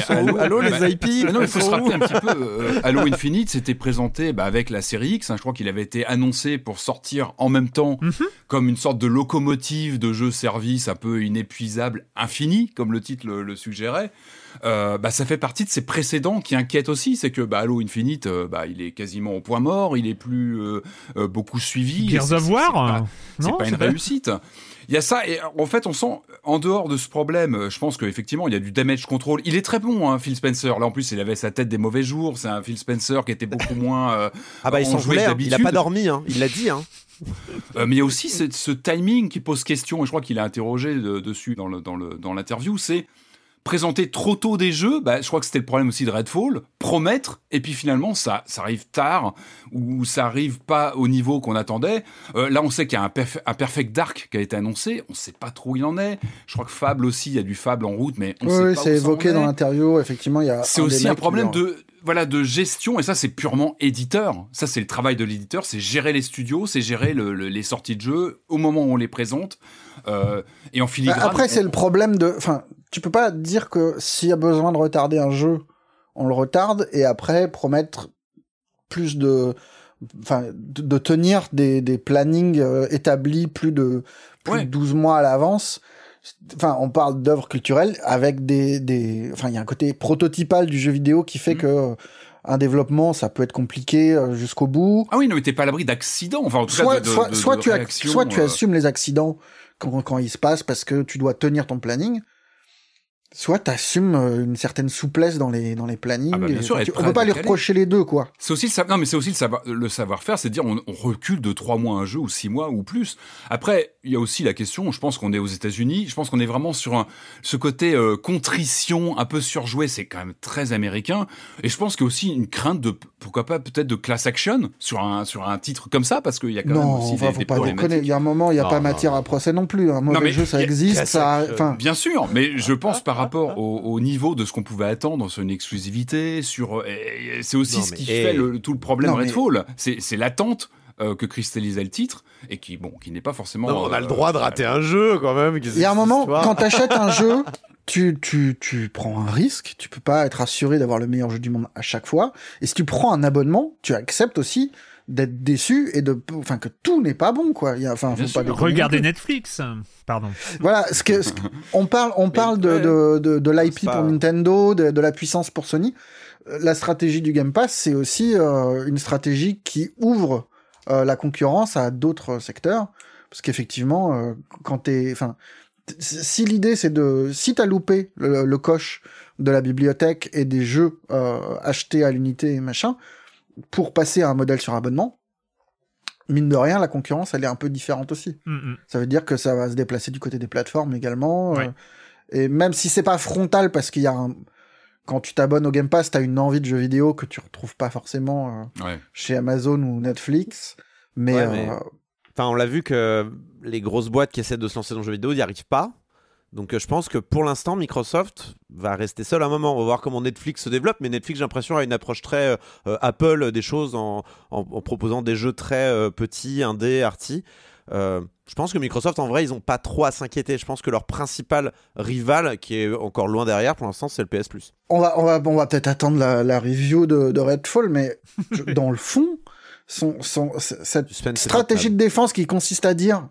Halo, Halo, les IP. non, il faut se rappeler un petit peu. Euh, Halo Infinite s'était présenté bah, avec la série X. Hein, je crois qu'il avait été annoncé pour sortir en même temps mhm. comme une sorte de locomotive de jeu service un peu inépuisable, infini, comme le titre le suggérait. Euh, bah, ça fait partie de ces précédents qui inquiètent aussi. C'est que bah, Halo Infinite, euh, bah, il est quasiment au point mort, il est plus euh, beaucoup suivi. Gears of War C'est pas, pas, une réussite. Il y a ça, et en fait, on sent, en dehors de ce problème, je pense qu'effectivement, il y a du damage control. Il est très bon, hein, Phil Spencer. Là, en plus, il avait sa tête des mauvais jours. C'est un Phil Spencer qui était beaucoup moins. ah, bah, il s'en jouait, hein. il a pas dormi, hein. il l'a dit. Hein. mais il y a aussi ce, timing qui pose question, et je crois qu'il a interrogé dessus dans l'interview, dans c'est présenter trop tôt des jeux, bah, je crois que c'était le problème aussi de Redfall, promettre, et puis finalement ça, ça arrive tard, ou ça arrive pas au niveau qu'on attendait. Euh, là on sait qu'il y a un, un, Perfect Dark qui a été annoncé, on sait pas trop où il en est. Je crois que Fable aussi, il y a du Fable en route, mais on oui, sait pas c'est évoqué dans l'interview, effectivement, il y a... C'est aussi un problème de voilà de gestion et ça c'est purement éditeur. Ça c'est le travail de l'éditeur, c'est gérer les studios, c'est gérer les sorties de jeux au moment où on les présente euh, et en filigrane. Après c'est le problème de, enfin tu peux pas dire que s'il y a besoin de retarder un jeu, on le retarde et après promettre plus de, enfin, de, tenir des, des plannings euh, établis plus de, plus de 12 mois à l'avance. Enfin, on parle d'œuvres culturelles avec des, des, enfin, il y a un côté prototypal du jeu vidéo qui fait mmh. que euh, un développement, ça peut être compliqué euh, jusqu'au bout. Ah oui, non, mais t'es pas à l'abri d'accidents. Enfin, en tout soit, cas, soit, soit, tu, soit tu assumes les accidents quand, quand ils se passent parce que tu dois tenir ton planning, soit tu assumes euh, une certaine souplesse dans les, dans les plannings. Ah bah bien sûr, on peut pas lui reprocher les deux, quoi. C'est aussi le non, mais c'est aussi le savoir, le savoir-faire, c'est dire on, on, recule de trois mois un jeu ou six mois ou plus. Après, il y a aussi la question, je pense qu'on est aux États-Unis, je pense qu'on est vraiment sur un, ce côté euh, contrition un peu surjoué, c'est quand même très américain. Et je pense qu'il y a aussi une crainte de, pourquoi pas, peut-être de class action sur un, sur un titre comme ça, parce qu'il y a quand même aussi des, des pas Il y a un moment, il n'y a pas matière à procès non plus. Un mauvais jeu, ça existe. Ça, enfin... Bien sûr, mais je pense par rapport au, niveau de ce qu'on pouvait attendre sur une exclusivité, sur c'est aussi ce qui fait le, tout le problème non, Redfall, c'est l'attente euh, que cristallisait le titre et qui bon qui n'est pas forcément. on a le droit de rater un jeu quand même. Il y a un moment quand tu achètes un jeu. Tu, tu, tu prends un risque, tu peux pas être assuré d'avoir le meilleur jeu du monde à chaque fois. Et si tu prends un abonnement, tu acceptes aussi d'être déçu et de enfin que tout n'est pas bon quoi il y a, enfin faut pas regardez Netflix pardon voilà ce que, on parle on parle de, de, de, de l'IP pour Nintendo de, de la puissance pour Sony la stratégie du Game Pass c'est aussi euh, une stratégie qui ouvre euh, la concurrence à d'autres secteurs parce qu'effectivement euh, quand t'es enfin si l'idée c'est de si t'as loupé le, le, coche de la bibliothèque et des jeux achetés à l'unité et machin pour passer à un modèle sur abonnement, mine de rien, la concurrence, elle est un peu différente aussi. Mm, mm. Ça veut dire que ça va se déplacer du côté des plateformes également. Euh, et même si c'est pas frontal, parce qu'il y a un... Quand tu t'abonnes au Game Pass, t'as une envie de jeux vidéo que tu retrouves pas forcément euh, chez Amazon ou Netflix. Mais, euh, Enfin, on l'a vu que les grosses boîtes qui essaient de se lancer dans le jeu vidéo n'y arrivent pas. Donc je pense que pour l'instant, Microsoft va rester seul un moment. On va voir comment Netflix se développe, mais Netflix, j'ai l'impression, a une approche très Apple des choses en, en, proposant des jeux très petits, indés, arty. Euh, je pense que Microsoft, en vrai, ils n'ont pas trop à s'inquiéter. Je pense que leur principal rival, qui est encore loin derrière pour l'instant, c'est le PS Plus. On va, on va, on va peut-être attendre la, review de, Redfall, mais dans le fond, son, son, cette stratégie de défense qui consiste à dire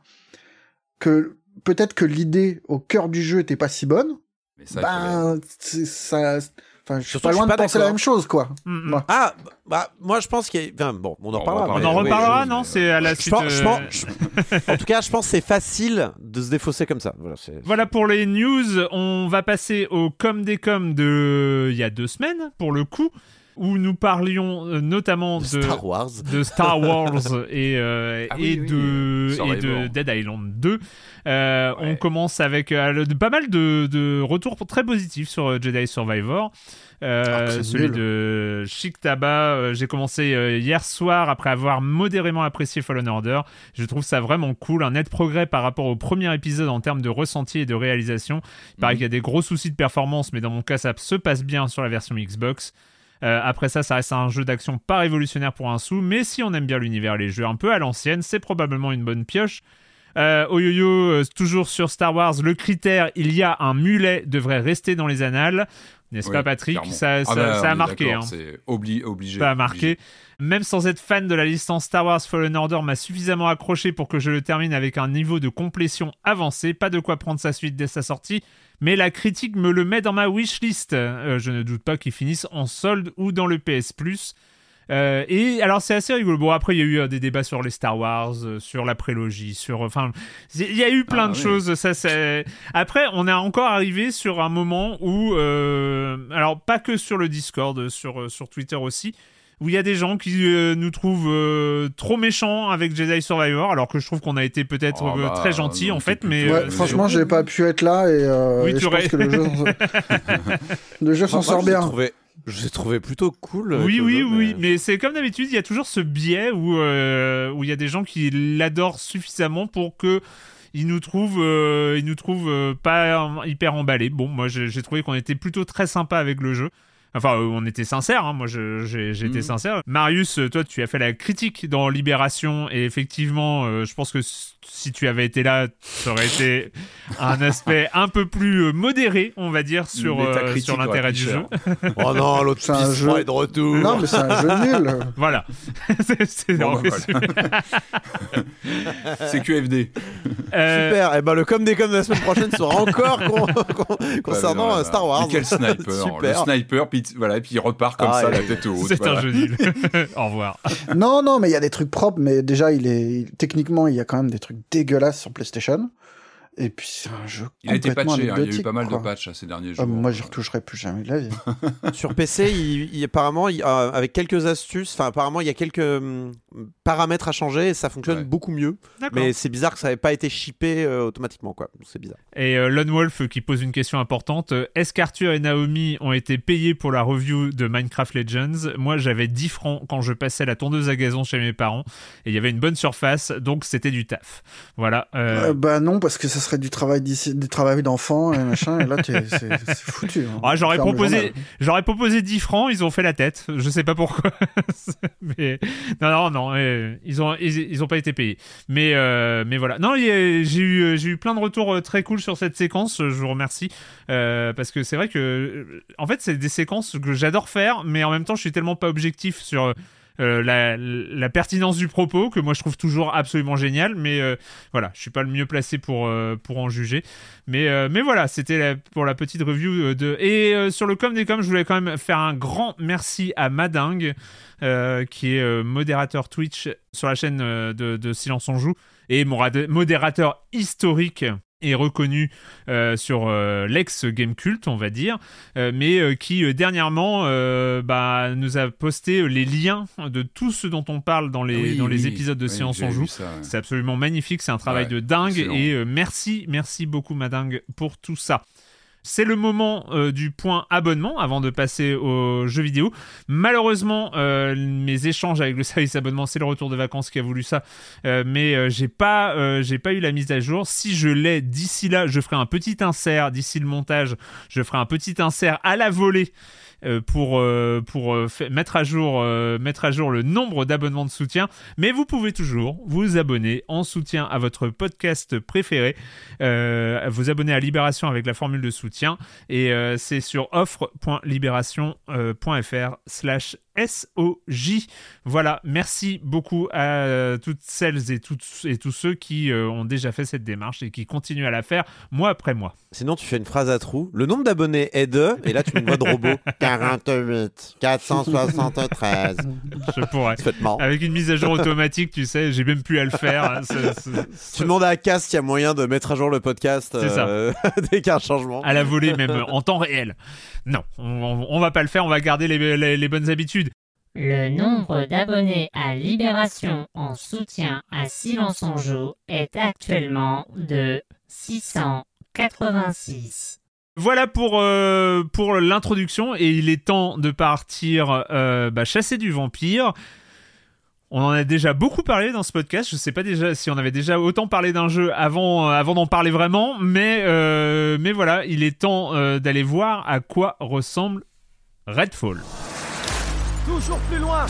que peut-être que l'idée au cœur du jeu était pas si bonne, mais ça, ben, ça, Enfin, je suis pas loin de penser la même chose, quoi. Mm, mm. Ah, bah, moi, je pense qu'il y a... bon, on en reparlera. On, en reparlera, non C'est à la suite. Euh, en tout cas, je pense que c'est facile de se défausser comme ça. Voilà, voilà, pour les news. On va passer au com des com de il y a deux semaines, pour le coup où nous parlions euh, notamment de, Star Wars, de Star Wars et, euh, ah et, de, et de Dead Island 2. Euh, on commence avec pas mal de, de, retours très positifs sur Jedi Survivor. Ah, celui de Chic Tabac, j'ai commencé hier soir après avoir modérément apprécié Fallen Order. Je trouve ça vraiment cool, un net progrès par rapport au premier épisode en termes de ressenti et de réalisation. Il paraît mhm. qu'il y a des gros soucis de performance, mais dans mon cas, ça se passe bien sur la version Xbox. Euh, après ça, ça reste un jeu d'action pas révolutionnaire pour un sou, mais si on aime bien l'univers et les jeux un peu à l'ancienne, c'est probablement une bonne pioche. Euh, oh yo euh, toujours sur Star Wars, le critère il y a un mulet devrait rester dans les annales. N'est-ce pas, Patrick? ça, ah bah, ça, a marqué. Hein. C'est obligé. Ça a marqué. Même sans être fan de la licence Star Wars Fallen Order, m'a suffisamment accroché pour que je le termine avec un niveau de complétion avancé. Pas de quoi prendre sa suite dès sa sortie mais la critique me le met dans ma wishlist. Euh, je ne doute pas qu'il finisse en solde ou dans le PS Plus. Euh, et alors c'est assez rigolo. Bon après il y a eu euh, des débats sur les Star Wars, sur la prélogie, sur enfin il y a eu plein ah de choses. Ça c'est après on est encore arrivé sur un moment où alors pas que sur le Discord, sur sur Twitter aussi où il y a des gens qui euh, nous trouvent euh, trop méchants avec Jedi Survivor, alors que je trouve qu'on a été peut-être oh, euh, bah, très gentils en fait. Mais franchement, j'ai pas pu être là et, oui, je pense que le jeu, le jeu s'en sort bien. Je l'ai trouvé plutôt cool. Oui, oui, oui, mais c'est comme d'habitude, il y a toujours ce biais où où il y a des gens qui l'adorent suffisamment pour que ils nous trouvent, ils nous trouvent pas hyper emballés. Bon, moi j'ai trouvé qu'on était plutôt très sympa avec le jeu. Enfin, euh, on était sincère, hein. moi j'ai été mm. sincère. Marius, toi tu as fait la critique dans Libération et effectivement, euh, je pense que si tu avais été là, ça aurait été un aspect un peu plus euh, modéré, on va dire, sur, sur l'intérêt du jeu. oh non, l'autre c'est un jeu de retour. Non, mais c'est un jeu nul. voilà. c'est bon, bah, QFD. Super. Et eh ben le com des com de la semaine prochaine sera encore concernant Star Wars. quel sniper. Super. Le sniper, puis voilà, et puis il repart comme ah, ça, la tête haute. C'est un jeu nul. Au revoir. Non, non, mais il y a des trucs propres, mais déjà, il est techniquement, il y a quand même des trucs dégueulasses sur PlayStation. Et puis c'est un jeu Il a été patché, hein, il y a eu pas mal de patchs ces derniers ah, jours. moi, je retoucherai plus jamais de la vie. Sur PC, il, apparemment, euh, avec quelques astuces, enfin apparemment, il y a quelques hum, paramètres à changer et ça fonctionne beaucoup mieux. Mais c'est bizarre que ça n'ait pas été shippé euh, automatiquement, quoi. C'est bizarre. Et euh, Lone Wolf qui pose une question importante est-ce qu'Arthur et Naomi ont été payés pour la review de Minecraft Legends? Moi, j'avais 10 francs quand je passais la tondeuse à gazon chez mes parents et il y avait une bonne surface, donc c'était du taf. Voilà. bah non, parce que ça serait du travail du travail d'enfant et machin, et là, c'est foutu. Hein. j'aurais proposé, j'aurais proposé 10 francs, ils ont fait la tête. Je sais pas pourquoi. mais, non, non, non, eh, ils ont, ils, ont pas été payés. Mais, euh, mais voilà. Non, j'ai eu, j'ai eu plein de retours euh, très cool sur cette séquence. Je vous remercie. Euh, parce que c'est vrai que, en fait, c'est des séquences que j'adore faire, mais en même temps, je suis tellement pas objectif sur euh, la, pertinence du propos que moi je trouve toujours absolument génial mais euh, voilà je suis pas le mieux placé pour euh, en juger. Mais voilà c'était pour la petite review de et sur le com des com je voulais quand même faire un grand merci à Madingue qui est modérateur Twitch sur la chaîne de, de Silence on joue et mon modérateur historique et reconnu sur l'ex Game Cult, on va dire, mais qui dernièrement bah, nous a posté les liens de tout ce dont on parle dans les, dans les épisodes de Séance en Joue. C'est absolument magnifique, c'est un travail de dingue et merci, merci beaucoup Madingue pour tout ça. C'est le moment euh, du point abonnement avant de passer aux jeux vidéo. Malheureusement, euh, mes échanges avec le service abonnement, c'est le retour de vacances qui a voulu ça, euh, mais j'ai pas, j'ai pas eu la mise à jour. Si je l'ai d'ici là, je ferai un petit insert d'ici le montage. Je ferai un petit insert à la volée pour, euh, pour euh, mettre, à jour, mettre à jour le nombre d'abonnements de soutien. Mais vous pouvez toujours vous abonner en soutien à votre podcast préféré, vous abonner à Libération avec la formule de soutien. Et c'est sur offre.libération.fr slash SOJ. Voilà, merci beaucoup à toutes celles et, toutes, et tous ceux qui euh, ont déjà fait cette démarche et qui continuent à la faire mois après mois. Sinon, tu fais une phrase à trous. Le nombre d'abonnés est de, et là tu mets une voix de robot 48, 473. Je pourrais. Avec une mise à jour automatique, tu sais, j'ai même plus à le faire. Tu demandes à Cass s'il y a moyen de mettre à jour le podcast euh, dès qu'il y a un changement. À la volée, même en temps réel. Non, on, on, va pas le faire, on va garder les, les bonnes habitudes. Le nombre d'abonnés à Libération en soutien à Silence en Joue est actuellement de 686. Voilà pour, euh, pour l'introduction et il est temps de partir euh, bah, chasser du vampire. On en a déjà beaucoup parlé dans ce podcast. Je sais pas si on avait déjà autant parlé d'un jeu avant, euh, d'en parler vraiment, mais voilà, il est temps d'aller voir à quoi ressemble Redfall. Toujours plus loin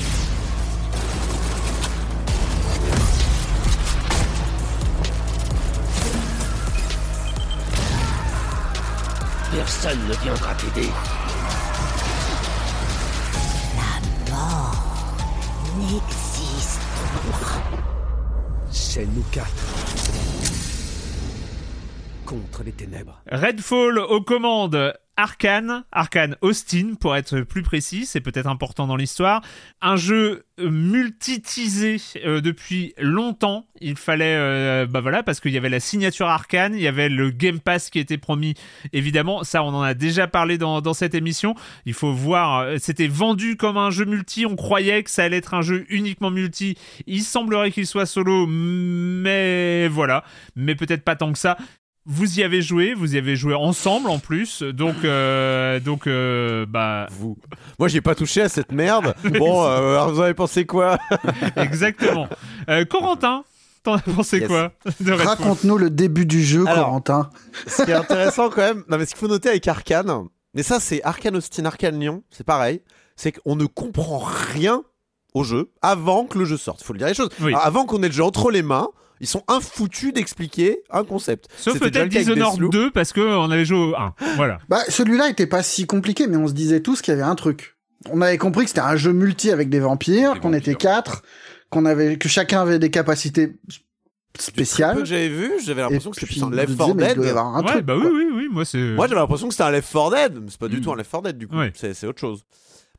Personne ne viendra t'aider. La mort n'existe pas. C'est nous quatre. Contre les ténèbres. Redfall aux commandes Arkane, Arkane Austin pour être plus précis, c'est peut-être important dans l'histoire. Un jeu euh, multitisé euh, depuis longtemps. Il fallait, euh, bah voilà, parce qu'il y avait la signature Arkane, il y avait le Game Pass qui était promis. Évidemment, ça on en a déjà parlé dans, dans cette émission. Il faut voir, c'était vendu comme un jeu multi. On croyait que ça allait être un jeu uniquement multi. Il semblerait qu'il soit solo, mais voilà, mais peut-être pas tant que ça. Vous y avez joué, vous y avez joué ensemble en plus, donc euh, donc euh, bah vous. Moi j'ai pas touché à cette merde. bon, euh, vous avez pensé quoi Exactement. Corentin, t'en as pensé quoi Raconte-nous le début du jeu, Corentin. Ce qui est intéressant quand même, non mais ce qu'il faut noter avec Arkane, mais ça c'est Arkane Austin, Arkane Lyon, c'est pareil, c'est qu'on ne comprend rien au jeu avant que le jeu sorte. Il faut le dire les choses. avant qu'on ait le jeu entre les mains ils sont infoutus d'expliquer un concept. Sauf peut-être Dishonored 2 parce qu'on avait joué au 1. Voilà. Bah, celui-là était pas si compliqué, mais on se disait tous qu'il y avait un truc. On avait compris que c'était un jeu multi avec des vampires, qu'on était quatre, qu'on avait, que chacun avait des capacités spéciales. que j'avais vu, j'avais l'impression que c'était un Left 4 Dead. Un ouais, truc, bah oui, oui, oui, moi c'est. Moi j'avais l'impression que c'était un Left 4 Dead, mais c'est pas du hmm. tout un Left 4 Dead du coup. C'est autre chose.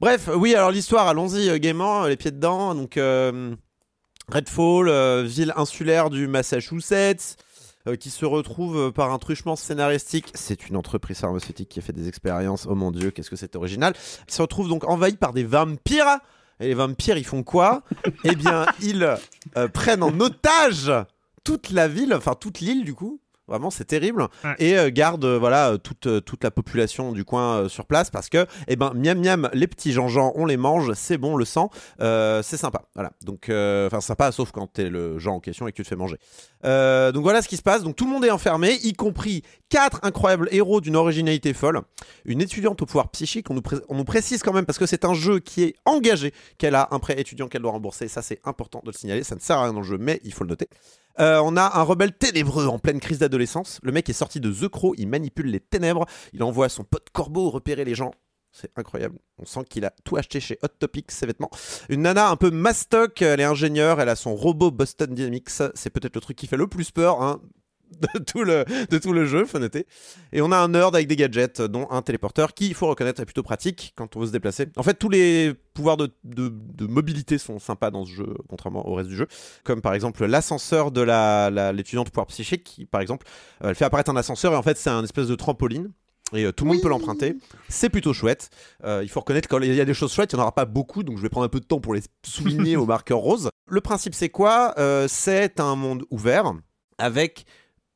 Bref, oui, alors l'histoire, allons-y euh, gaiement, les pieds dedans. Donc, euh, Redfall, euh, ville insulaire du Massachusetts, euh, qui se retrouve euh, par un truchement scénaristique. C'est une entreprise pharmaceutique qui a fait des expériences. Oh mon dieu, qu'est-ce que c'est original. Qui se retrouve donc envahi par des vampires. Et les vampires, ils font quoi? Eh bien, ils prennent en otage toute la ville, enfin toute l'île du coup, Vraiment, c'est terrible. Et euh, garde euh, voilà euh, toute, toute la population du coin sur place parce que, eh ben, miam miam, les petits Jean-Jean, on les mange, c'est bon, le sang, c'est sympa. Voilà. Donc, enfin, sympa, sauf quand t'es le Jean en question et que tu te fais manger. donc voilà ce qui se passe. Donc tout le monde est enfermé, y compris quatre incroyables héros d'une originalité folle. Une étudiante au pouvoir psychique, on nous, on nous précise quand même parce que c'est un jeu qui est engagé, qu'elle a un prêt étudiant qu'elle doit rembourser. Ça, c'est important de le signaler. Ça ne sert à rien dans le jeu, mais il faut le noter. Euh, on a un rebelle ténébreux en pleine crise d'adolescence. Le mec est sorti de The Crow, il manipule les ténèbres, il envoie son pote Corbeau repérer les gens. C'est incroyable. On sent qu'il a tout acheté chez Hot Topics, ses vêtements. Une nana un peu mastoc, elle est ingénieure, elle a son robot Boston Dynamics. C'est peut-être le truc qui fait le plus peur. Hein. De tout le, de tout le jeu, faut noter. Et on a un nerd avec des gadgets, dont un téléporteur qui, il faut reconnaître, est plutôt pratique quand on veut se déplacer. En fait, tous les pouvoirs de, de, de mobilité sont sympas dans ce jeu, contrairement au reste du jeu. Comme par exemple l'ascenseur de l'étudiante la, l'étudiante pouvoir psychique, qui par exemple, euh, elle fait apparaître un ascenseur et en fait, c'est un espèce de trampoline et euh, tout le monde peut l'emprunter. C'est plutôt chouette. Euh, il faut reconnaître qu'il y a des choses chouettes, il n'y en aura pas beaucoup, donc je vais prendre un peu de temps pour les souligner au marqueur rose. Le principe, c'est quoi? Euh, C'est un monde ouvert avec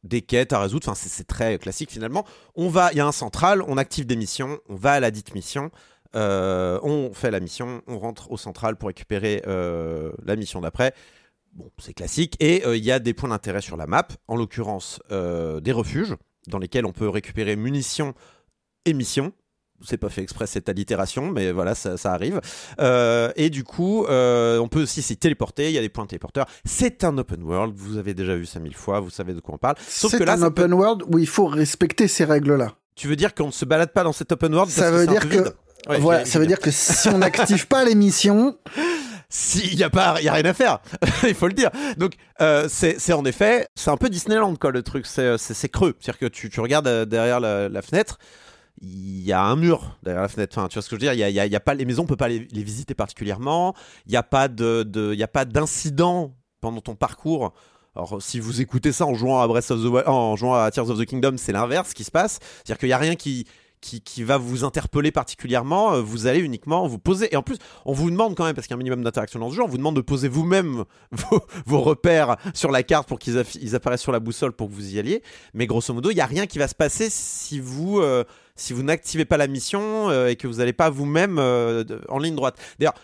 des quêtes à résoudre. C'est très classique finalement. On va, il y a un central, on active des missions, on va à la dite mission. on fait la mission, on rentre au central pour récupérer la mission d'après. Bon, c'est classique. Et il y a des points d'intérêt sur la map, en l'occurrence des refuges dans lesquels on peut récupérer munitions et missions. C'est pas fait exprès cette allitération, mais voilà, ça, arrive. Euh, et du coup, euh, on peut aussi s'y téléporter. Il y a des points téléporteurs. C'est un open world. Vous avez déjà vu ça mille fois. Vous savez de quoi on parle. Sauf que là, un open world où il faut respecter ces règles-là. Tu veux dire qu'on ne se balade pas dans cet open world Ça veut dire que voilà, ça veut dire que si on n'active pas les missions, s'il n'y a pas, y a rien à faire, il faut le dire. Donc euh, c'est en effet, c'est un peu Disneyland quoi le truc, c'est creux, c'est-à-dire que tu, tu regardes derrière la, fenêtre, il y a un mur derrière la fenêtre. Enfin, tu vois ce que je veux dire? Il y a, y a, pas les maisons, on peut pas les, visiter particulièrement. Il n'y a pas de, de a pas d'incident pendant ton parcours. Alors, si vous écoutez ça en jouant à Breath of the en jouant à Tears of the Kingdom, c'est l'inverse qui se passe. C'est-à-dire qu'il n'y a rien qui, qui, va vous interpeller particulièrement, euh, vous allez uniquement vous poser. Et en plus, on vous demande quand même, parce qu'il y a un minimum d'interaction dans ce jeu, on vous demande de poser vous-même vos, repères sur la carte pour qu'ils apparaissent sur la boussole pour que vous y alliez. Mais grosso modo, il n'y a rien qui va se passer si vous, euh, si vous n'activez pas la mission euh, et que vous n'allez pas vous-même en ligne droite. D'ailleurs,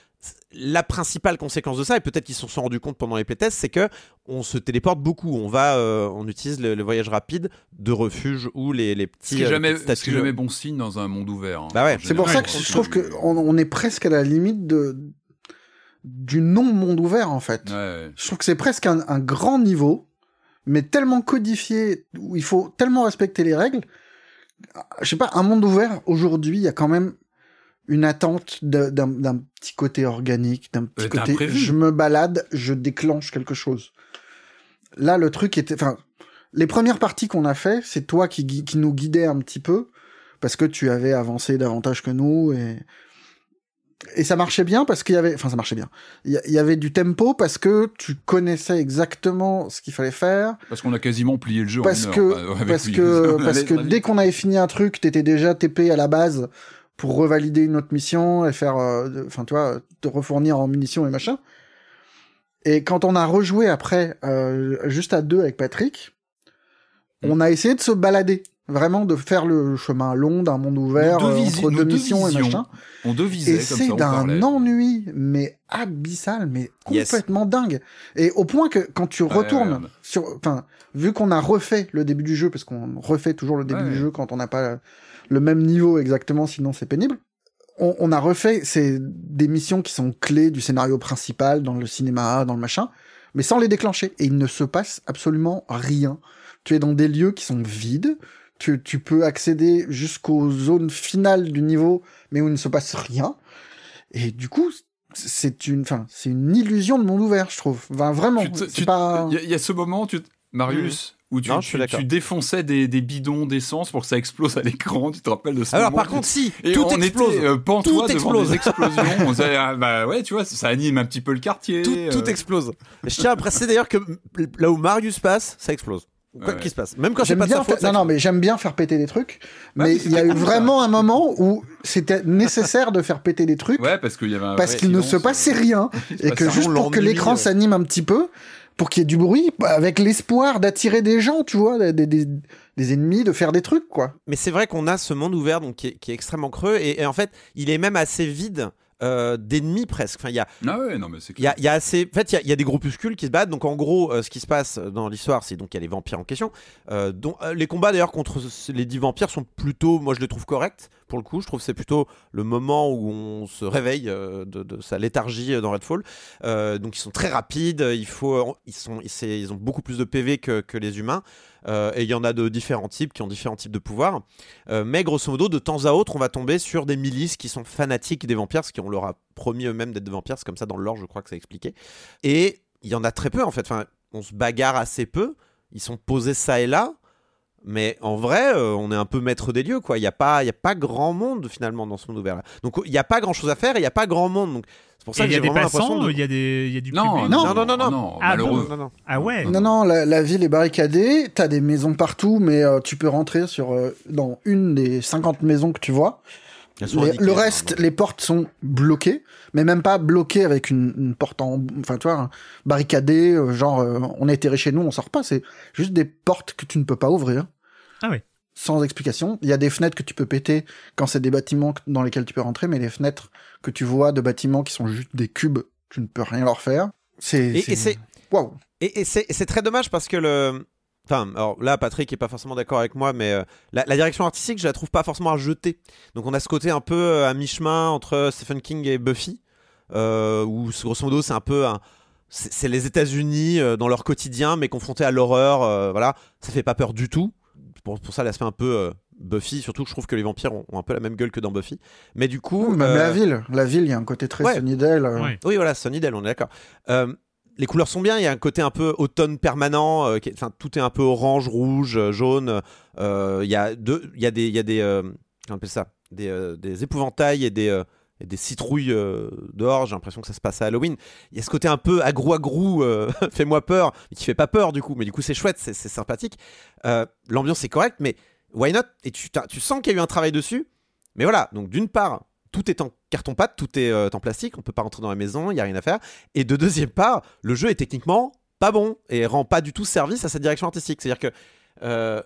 la principale conséquence de ça, et peut-être qu'ils se sont rendus compte pendant les playtests, c'est que on se téléporte beaucoup. On va, euh, on utilise le, voyage rapide de refuge ou les, les petits. Ce qui n'est jamais, jamais, bon signe dans un monde ouvert. Hein. Bah ouais. C'est pour ça que je trouve qu'on on est presque à la limite de du non monde ouvert en fait. Je trouve que c'est presque un, un, grand niveau, mais tellement codifié où il faut tellement respecter les règles. Je sais pas, un monde ouvert aujourd'hui, il y a quand même une attente d'un petit côté organique, d'un petit côté je me balade, je déclenche quelque chose. Là, le truc était, enfin, les premières parties qu'on a fait, c'est toi qui, qui nous guidais un petit peu parce que tu avais avancé davantage que nous et et ça marchait bien parce qu'il y avait, enfin ça marchait bien. Il y, avait du tempo parce que tu connaissais exactement ce qu'il fallait faire. Parce qu'on a quasiment plié le jeu. Parce que parce que parce que dès qu'on avait fini un truc, t'étais déjà TP à la base pour revalider une autre mission et faire, euh, enfin, tu vois, te refournir en munitions et machin. Et quand on a rejoué après, euh, juste à deux avec Patrick, mm. on a essayé de se balader. Vraiment de faire le chemin long d'un monde ouvert euh, entre deux missions et machin. On devisait et c'est d'un ennui, mais abyssal, mais complètement dingue. Et au point que quand tu retournes sur, enfin, vu qu'on a refait le début du jeu, parce qu'on refait toujours le début du jeu quand on n'a pas le même niveau exactement, sinon c'est pénible. On, a refait c'est des missions qui sont clés du scénario principal dans le cinéma, dans le machin, mais sans les déclencher. Et il ne se passe absolument rien. Tu es dans des lieux qui sont vides. Tu, tu peux accéder jusqu'aux zones finales du niveau, mais où il ne se passe rien. Et du coup, c'est une, enfin, c'est une illusion de monde ouvert, je trouve. vraiment. Il y, a ce moment, tu, Marius, où tu, tu, défonçais des, des bidons d'essence pour que ça explose à l'écran. Tu te rappelles de ça Alors par contre, si tout on explose, était, euh, tout explose. Des explosions. on disait, ah, bah ouais, tu vois, ça anime un petit peu le quartier. Tout, tout euh. explose. je tiens à préciser d'ailleurs que là où Marius passe, ça explose. Quoi qu'il se passe. Même quand j'aime pas bien faute, Non, non, mais j'aime bien faire péter des trucs. Bah, mais il y a eu vraiment un moment où c'était nécessaire de faire péter des trucs. Ouais, parce qu'il y avait un Parce qu'il ne se passait euh, rien. et que juste pour que l'écran s'anime un petit peu, pour qu'il y ait du bruit, avec l'espoir d'attirer des gens, tu vois, des, des, ennemis, de faire des trucs, quoi. Mais c'est vrai qu'on a ce monde ouvert donc, qui, est, qui est extrêmement creux, et, en fait, il est même assez vide. Euh, d'ennemis presque. Enfin, il y a, ah ouais, non, mais c'est il y a, y a assez. En fait, il y, y, a des groupuscules qui se battent. Donc, en gros, euh, ce qui se passe dans l'histoire, c'est donc il y a les vampires en question. Euh, dont, euh, les combats d'ailleurs contre les dix vampires sont plutôt, moi, je les trouve corrects pour le coup. Je trouve que c'est plutôt le moment où on se réveille euh, de, sa léthargie euh, dans Redfall. Euh, donc ils sont très rapides, il faut, ils, sont, ils ont beaucoup plus de PV que, que les humains. Et il y en a de différents types qui ont différents types de pouvoirs. mais grosso modo, de temps à autre, on va tomber sur des milices qui sont fanatiques des vampires, parce qu'on leur a promis eux-mêmes d'être des vampires. Comme ça dans le lore, je crois que c'est expliqué. Et il y en a très peu en fait. Enfin, on se bagarre assez peu ils sont posés ça et là. Mais en vrai, euh, on est un peu maître des lieux, quoi. Il n'y a, pas, il y a pas grand monde finalement dans ce monde ouvert. Donc il n'y a pas grand chose à faire et il n'y a pas grand monde. Donc c'est pour ça Et que il y j'ai a des vraiment l'impression de. il y a des, il y a du Non, public. Non, non, non, non. Ah malheureux. Non, non. Ah ouais. Non, non, la, la ville est barricadée, t'as des maisons partout, mais euh, tu peux rentrer sur euh, dans une des 50 maisons que tu vois. Les- indiquées, le hein, reste, les portes sont bloquées, mais même pas bloquées avec une, une porte en, enfin tu vois, barricadées, euh, genre euh, on a été chez nous, on sort pas. C'est juste des portes que tu ne peux pas ouvrir. Ah oui. Sans explication. Il y a des fenêtres que tu peux péter quand c'est des bâtiments dans lesquels tu peux rentrer, mais les fenêtres que tu vois de bâtiments qui sont juste des cubes, tu ne peux rien leur faire. C'est Et, c'est waouh. et, et c'est très dommage parce que le. Enfin, alors là, Patrick est pas forcément d'accord avec moi, mais euh, la, la direction artistique, je la trouve pas forcément à jeter. Donc on a ce côté un peu euh, à mi-chemin entre Stephen King et Buffy, euh, où grosso modo c'est un peu un. C'est c'est les États-Unis euh, dans leur quotidien, mais confrontés à l'horreur. euh, voilà, ça fait pas peur du tout. Pour, pour ça, l'aspect un peu euh, Buffy, surtout que je trouve que les vampires ont, ont un peu la même gueule que dans Buffy. Mais du coup, Même euh, la ville, la ville, il y a un côté très ouais. Sunnydale. euh. Ouais. oui, voilà, Sunnydale, on est d'accord. Euh, les couleurs sont bien, il y a un côté un peu automne permanent, euh, qui est- enfin, tout est un peu orange, rouge, euh, jaune. euh, Il y a deux, il y a des, il y a des, euh, comment on appelle ça, des, euh, des épouvantails et des, euh, des citrouilles euh, dehors. J'ai l'impression que ça se passe à Halloween. Il y a ce côté un peu agrou-agrou, euh, fais-moi peur, qui fait pas peur du coup. Mais du coup, c'est chouette, c'est sympathique. Euh, L'ambiance est correcte, mais why not? Et tu, tu sens qu'il y a eu un travail dessus. Mais voilà, donc d'une part, tout est en carton-pâte, tout est euh, en plastique, on peut pas rentrer dans la maison, il y a rien à faire. Et de deuxième part, le jeu est techniquement pas bon et rend pas du tout service à cette direction artistique. C'est-à-dire que,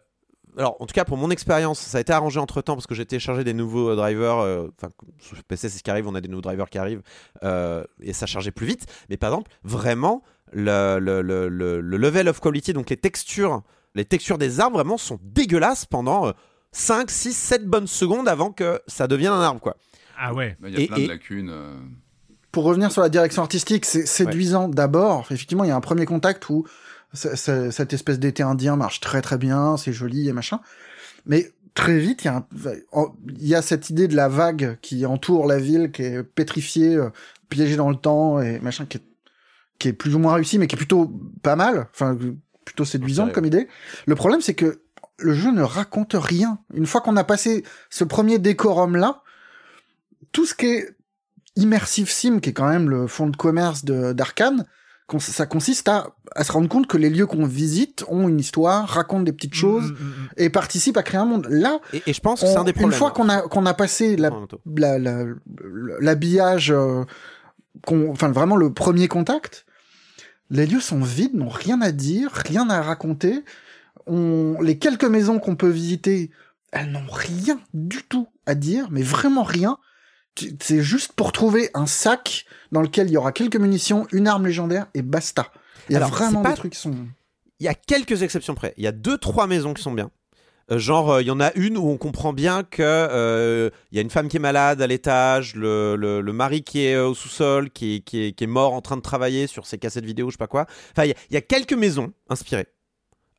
alors en tout cas pour mon expérience, ça a été arrangé entre temps parce que j'ai téléchargé des nouveaux euh, drivers. euh, Enfin, sur PC, c'est ce qui arrive, on a des nouveaux drivers qui arrivent euh, et ça chargeait plus vite. Mais par exemple, vraiment, le, le, le, le- le level of quality, donc les textures, les textures des arbres vraiment sont dégueulasses pendant euh, 5, 6, 7 bonnes secondes avant que ça devienne un arbre, quoi. Ah ouais. Il y a Et- plein et- de lacunes. euh. Pour revenir sur la direction artistique, c'est séduisant d'abord. Effectivement, il y a un premier contact où cette espèce d'été indien marche très très bien, c'est joli et machin. Mais très vite, il y, a un- il y a cette idée de la vague qui entoure la ville, qui est pétrifiée, euh, piégée dans le temps et machin, qui est, qui est plus ou moins réussi, mais qui est plutôt pas mal. Enfin, plutôt séduisant Intérêt. comme idée. Le problème, c'est que le jeu ne raconte rien. Une fois qu'on a passé ce premier décorum là, tout ce qui est immersive sim, qui est quand même le fonds de commerce de- d'Arkane, ça consiste à, à se rendre compte que les lieux qu'on visite ont une histoire, racontent des petites choses Mm, mm, mm. et participent à créer un monde. Là, Et, et je pense que c'est on- un des problèmes. une fois qu'on a qu'on a passé l'habillage, euh, enfin vraiment le premier contact, les lieux sont vides, n'ont rien à dire, rien à raconter. On, les quelques maisons qu'on peut visiter, elles n'ont rien du tout à dire, mais vraiment rien. C'est juste pour trouver un sac dans lequel il y aura quelques munitions, une arme légendaire et basta. Il y a Alors, vraiment pas- des trucs qui sont. Il y a quelques exceptions près. Il y a deux, trois maisons qui sont bien. Euh, genre, euh, il y en a une où on comprend bien que euh, il y a une femme qui est malade à l'étage, le, le- le mari qui est au sous-sol, qui, est- qui est, qui est mort en train de travailler sur ses cassettes vidéo, je sais pas quoi. Enfin, il y a- il y, a quelques maisons inspirées.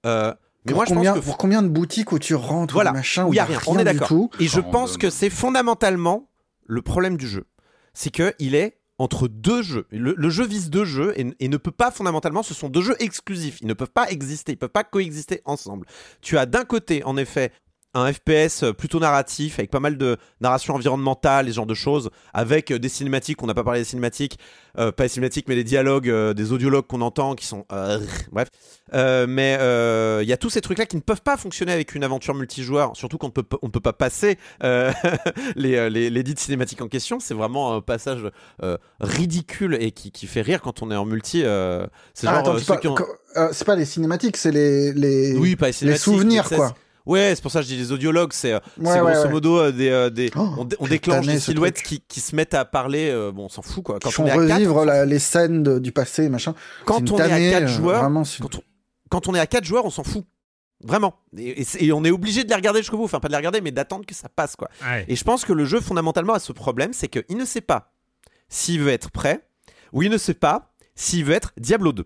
Euh, mais pour, moi, je combien, pense que pour combien de boutiques où tu rentres, voilà, ou machin, où il y a rien. On est du d'accord. tout. Et je pense que c'est fondamentalement le problème du jeu. C'est que il est entre deux jeux. Le, jeu vise deux jeux et, et ne peut pas fondamentalement, ce sont deux jeux exclusifs. Ils ne peuvent pas exister, ils peuvent pas coexister ensemble. Tu as d'un côté, en effet, un FPS plutôt narratif avec pas mal de narration environnementale, et ce genre de choses, avec euh, des cinématiques. On n'a pas parlé des cinématiques, euh, pas les cinématiques, mais les dialogues, euh, des audiologues qu'on entend qui sont. euh, bref. Euh, mais euh, il y a tous ces trucs-là qui ne peuvent pas fonctionner avec une aventure multijoueur, surtout qu'on peut, on peut pas passer euh, les, euh, les, les dites cinématiques en question. C'est vraiment un passage euh, ridicule et qui, qui fait rire quand on est en multi. euh, c'est Ah, genre euh, c'est pas, ont- euh, les cinématiques, c'est les, les, Oui, pas les souvenirs, quoi. Ouais, c'est pour ça que je dis les audiologues, c'est euh, Ouais, grosso modo euh, des, euh, des Oh, on, dé- on quelle déclenche des silhouettes qui, qui se mettent à parler, euh, bon, on s'en fout quoi. Quand on est à revivre la- les scènes de- du passé, machin. Quand on est à tannée, quatre euh, joueurs, vraiment, c'est- quand on, quand on est à 4 joueurs, on s'en fout. Vraiment. Et, et c'est- et on est obligé de les regarder jusqu'au bout. Enfin, pas de les regarder, mais d'attendre que ça passe, quoi. Ouais. Et je pense que le jeu, fondamentalement, a ce problème c'est qu'il ne sait pas s'il veut être prêt ou il ne sait pas s'il veut être Diablo 2.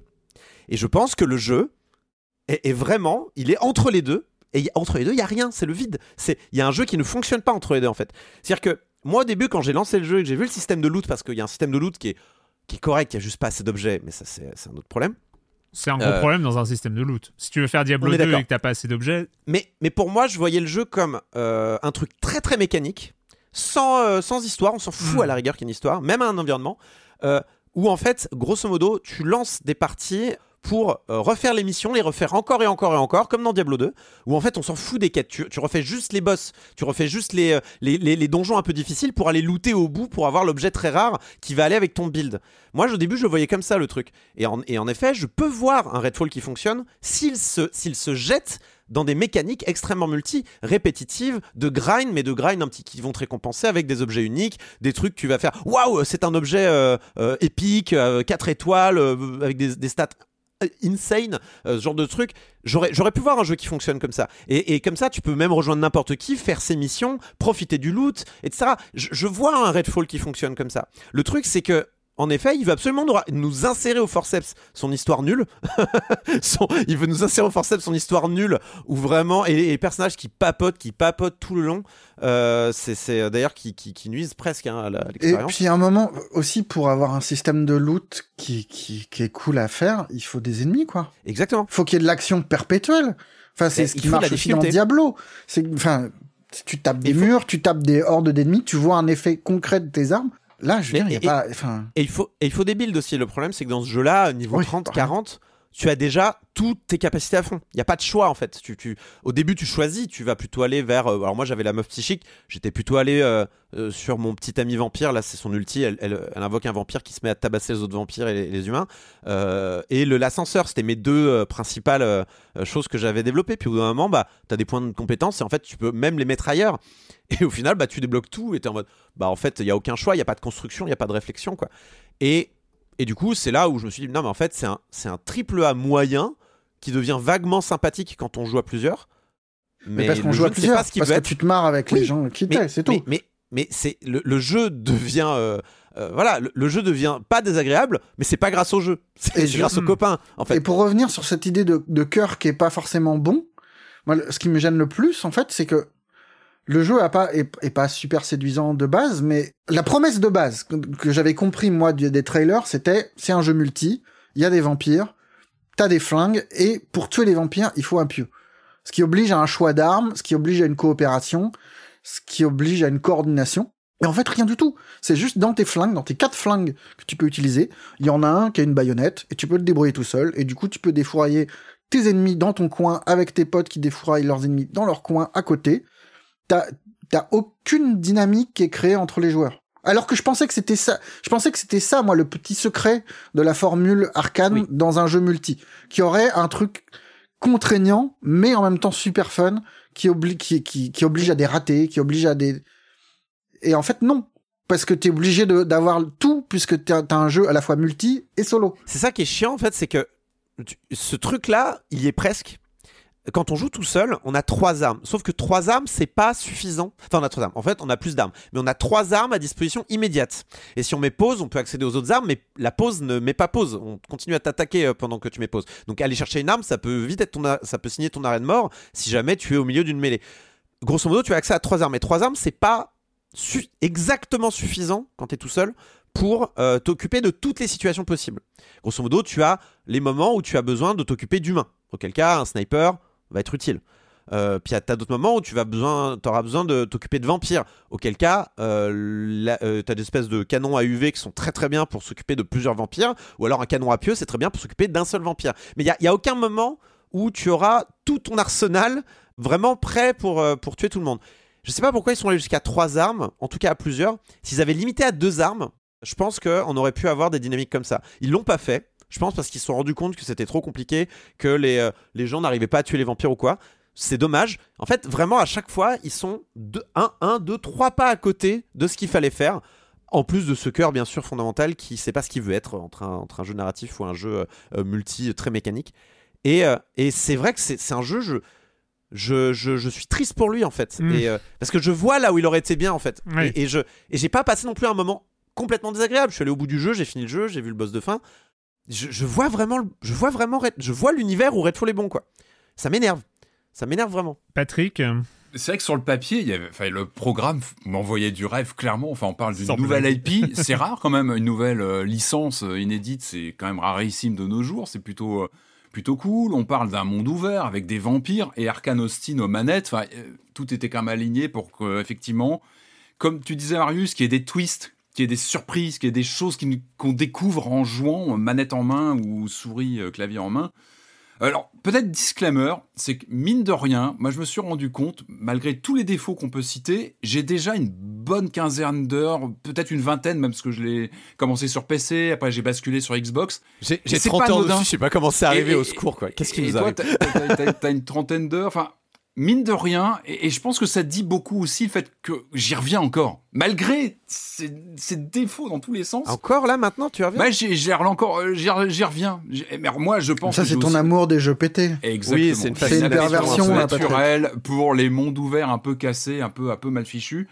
Et je pense que le jeu est, est vraiment, il est entre les deux. Et entre les deux, il y a rien, c'est le vide. C'est, il y a un jeu qui ne fonctionne pas entre les deux en fait. C'est-à-dire que moi au début, quand j'ai lancé le jeu et que j'ai vu le système de loot, parce qu'il y a un système de loot qui est, qui est correct, il y a juste pas assez d'objets, mais ça c'est, un autre problème. C'est un gros euh, problème dans un système de loot. Si tu veux faire Diablo 2 et que t'as pas assez d'objets. Mais, mais pour moi, je voyais le jeu comme euh, un truc très très mécanique, sans, euh, sans histoire, on s'en fout à la hmm. rigueur qu'il y ait une histoire, même un environnement, où en fait, grosso modo, tu lances des parties pour euh, refaire les missions, les refaire encore et encore et encore, comme dans Diablo 2, où en fait on s'en fout des quêtes. Tu, refais juste les boss, tu refais juste euh, les, les, donjons un peu difficiles pour aller looter au bout, pour avoir l'objet très rare qui va aller avec ton build. Moi au début je voyais comme ça le truc. Et en, et en effet, je peux voir un Redfall qui fonctionne s'il se, se jette dans des mécaniques extrêmement multi, répétitives, de grind, mais de grind un petit qui vont te récompenser avec des objets uniques, des trucs que tu vas faire. Waouh, c'est un objet euh, épique, 4 étoiles, avec des, des, stats insane, euh, ce genre de truc. J'aurais, j'aurais pu voir un jeu qui fonctionne comme ça. Et, comme ça, tu peux même rejoindre n'importe qui, faire ses missions, profiter du loot, etc. Je vois un Redfall qui fonctionne comme ça. Le truc, c'est que en effet, il veut absolument nous insérer au forceps son histoire nulle. il veut nous insérer au forceps son histoire nulle, où vraiment, et les personnages qui papotent, qui papotent tout le long, euh, c'est euh, d'ailleurs qui, qui, nuisent presque hein, à l'expérience. Et puis, à un moment, aussi, pour avoir un système de loot qui, qui, est cool à faire, il faut des ennemis, quoi. Exactement. Faut qu'il y ait de l'action perpétuelle. Enfin, c'est ce qui marche aussi dans Diablo. C'est, enfin, tu tapes des murs, tu tapes des hordes d'ennemis, tu vois un effet concret de tes armes. Là, je veux dire, il y a pas. Et il faut, et il faut des builds aussi. Le problème, c'est que dans ce jeu-là, niveau 30, 40, tu as déjà toutes tes capacités à fond. Il n'y a pas de choix en fait. Tu, au début, tu choisis, tu vas plutôt aller vers. Euh, alors moi, j'avais la meuf psychique, j'étais plutôt allé euh, euh, sur mon petit ami vampire. Là, c'est son ulti. Elle, invoque un vampire qui se met à tabasser les autres vampires et les, humains. et le l'ascenseur, c'était mes deux principales choses que j'avais développées. Puis au bout d'un moment, bah, tu as des points de compétence et en fait, tu peux même les mettre ailleurs. Et au final, bah, tu débloques tout et tu en mode. Bah, en fait, il n'y a aucun choix, il n'y a pas de construction, il n'y a pas de réflexion. quoi. Et, et du coup, c'est là où je me suis dit, non, mais en fait, c'est un, un triple A moyen qui devient vaguement sympathique quand on joue à plusieurs. Mais, parce qu'on joue à plusieurs, parce que tu te marres avec les gens qui t'aiment, c'est tout. Mais, mais, c'est le, jeu devient euh, euh, voilà, le, jeu devient pas désagréable, mais c'est pas grâce au jeu, c'est grâce aux copains en fait. Et pour revenir sur cette idée de, de cœur qui est pas forcément bon, moi, ce qui me gêne le plus en fait, c'est que le jeu a pas, est, pas super séduisant de base, mais la promesse de base que, j'avais compris moi des trailers, c'était c'est un jeu multi, il y a des vampires, t'as des flingues, et pour tuer les vampires, il faut un pieu. Ce qui oblige à un choix d'armes, ce qui oblige à une coopération, ce qui oblige à une coordination. Et en fait, rien du tout. C'est juste dans tes flingues, dans tes quatre flingues que tu peux utiliser, il y en a un qui a une baïonnette, et tu peux le débrouiller tout seul, et du coup, tu peux défourailler tes ennemis dans ton coin avec tes potes qui défouraillent leurs ennemis dans leur coin à côté. T'as, t'as aucune dynamique qui est créée entre les joueurs. Alors que je pensais que c'était ça. Je pensais que c'était ça, moi, le petit secret de la formule arcane dans un jeu multi, qui aurait un truc contraignant, mais en même temps super fun, qui, oblige, qui, qui, oblige à des ratés, qui oblige à des. Et en fait, non. Parce que t'es obligé d'avoir tout, puisque t'as as un jeu à la fois multi et solo. C'est ça qui est chiant, en fait, c'est que ce truc-là, il y est presque quand on joue tout seul, on a trois armes. Sauf que trois armes, c'est pas suffisant. Enfin, on a trois armes. En fait, on a plus d'armes. Mais on a trois armes à disposition immédiate. Et si on met pause, on peut accéder aux autres armes, mais la pause ne met pas pause. On continue à t'attaquer euh, pendant que tu mets pause. Donc, aller chercher une arme, ça peut vite être ton, ça peut signer ton arrêt de mort si jamais tu es au milieu d'une mêlée. Grosso modo, tu as accès à trois armes. Et trois armes, c'est pas exactement suffisant quand tu es tout seul pour euh, t'occuper de toutes les situations possibles. Grosso modo, tu as les moments où tu as besoin de t'occuper d'humains. Auquel cas, un sniper, va être utile. Euh, puis t'as d'autres moments où tu besoin, auras besoin de t'occuper de vampires. Auquel cas, euh, euh, t'as des espèces de canons à UV qui sont très très bien pour s'occuper de plusieurs vampires. Ou alors un canon à pieu, c'est très bien pour s'occuper d'un seul vampire. Mais il n'y a, aucun moment où tu auras tout ton arsenal vraiment prêt pour, euh, pour tuer tout le monde. Je sais pas pourquoi ils sont allés jusqu'à trois armes, en tout cas à plusieurs. S'ils avaient limité à deux armes, je pense qu'on aurait pu avoir des dynamiques comme ça. Ils l'ont pas fait. Je pense parce qu'ils se sont rendus compte que c'était trop compliqué, que les, euh, les gens n'arrivaient pas à tuer les vampires ou quoi. C'est dommage. En fait, vraiment, à chaque fois, ils sont 1, 1, 2, 3 pas à côté de ce qu'il fallait faire. En plus de ce cœur, bien sûr, fondamental, qui sait pas ce qu'il veut être entre un, entre un jeu narratif ou un jeu euh, multi très mécanique. Et, euh, et c'est vrai que c'est un jeu, je, je, je, je, suis triste pour lui, en fait. Mm. Et, parce que je vois là où il aurait été bien, en fait. Et, et, je et j'ai pas passé non plus un moment complètement désagréable. Je suis allé au bout du jeu, j'ai fini le jeu, j'ai vu le boss de fin je, vois vraiment, je vois vraiment, je vois l'univers où Redfall est bon, quoi. Ça m'énerve. Ça m'énerve vraiment. Patrick euh, c'est vrai que sur le papier, il y avait, le programme m'envoyait du rêve clairement. Enfin, on parle d'une nouvelle IP. c'est rare quand même une nouvelle euh, licence euh, inédite. C'est quand même rarissime de nos jours. C'est plutôt plutôt cool. On parle d'un monde ouvert avec des vampires et Arkane Austin aux manettes. Enfin, euh, tout était quand même aligné pour que, effectivement, comme tu disais, Marius, qu'il y ait des twists, qu'il y ait des surprises, qu'il y ait des choses qu'on découvre en jouant manette en main ou souris euh, clavier en main. Alors, peut-être disclaimer, c'est que mine de rien, moi je me suis rendu compte, malgré tous les défauts qu'on peut citer, j'ai déjà une bonne quinzaine d'heures, peut-être une vingtaine, même parce que je l'ai commencé sur PC, après j'ai basculé sur Xbox. J'ai 30 heures dessus, je sais pas comment c'est arrivé au secours, quoi. Qu'est-ce qui vous arrive T'as une trentaine d'heures, enfin, mine de rien, et, je pense que ça dit beaucoup aussi le fait que j'y reviens encore. Malgré ces, défauts dans tous les sens. Encore là maintenant, tu reviens? Bah, j'y encore, euh, j'y reviens. Mais moi, je pense. Ça, c'est ton amour des jeux pétés. Exactement. Oui, c'est une, une perversion naturelle pour les mondes ouverts un peu cassés, un peu, un peu mal fichus.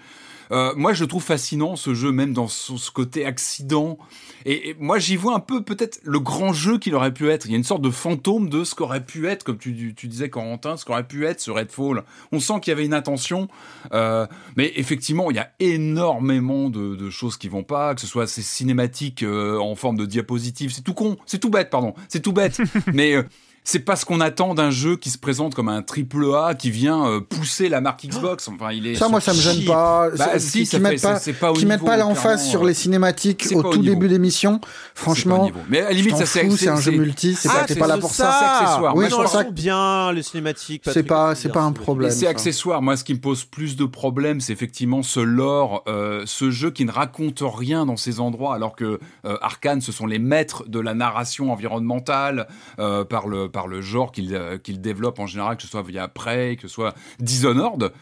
Euh, moi, je trouve fascinant ce jeu, même dans ce côté accident. Et, moi, j'y vois un peu peut-être le grand jeu qu'il aurait pu être. Il y a une sorte de fantôme de ce qu'aurait pu être, comme tu, tu disais, Corentin, ce qu'aurait pu être ce Redfall. On sent qu'il y avait une intention, euh, mais effectivement, il y a énormément de, choses qui vont pas, que ce soit ces cinématiques euh, en forme de diapositive. C'est tout con, c'est tout bête, pardon, c'est tout bête. mais c'est pas ce qu'on attend d'un jeu qui se présente comme un triple A qui vient euh, pousser la marque Xbox. Enfin, il est ça, moi, ça me gêne pas. Bah, si, qui mettent pas, qui mettent pas l'emphase sur les cinématiques au tout début d'émission. Franchement, mais à la limite, ça c'est c'est un jeu multi. C'est pas, t'es pas là pour ça. C'est accessoire. Oui, je pense bien les cinématiques. C'est pas, c'est pas un problème. C'est accessoire. Moi, ce qui me pose plus de problèmes, c'est effectivement ce lore, euh, ce jeu qui ne raconte rien dans ces endroits, alors que euh, Arkane, ce sont les maîtres de la narration environnementale par le par le genre qu'il euh, qu'il développe en général, que ce soit via Prey, que ce soit Dishonored.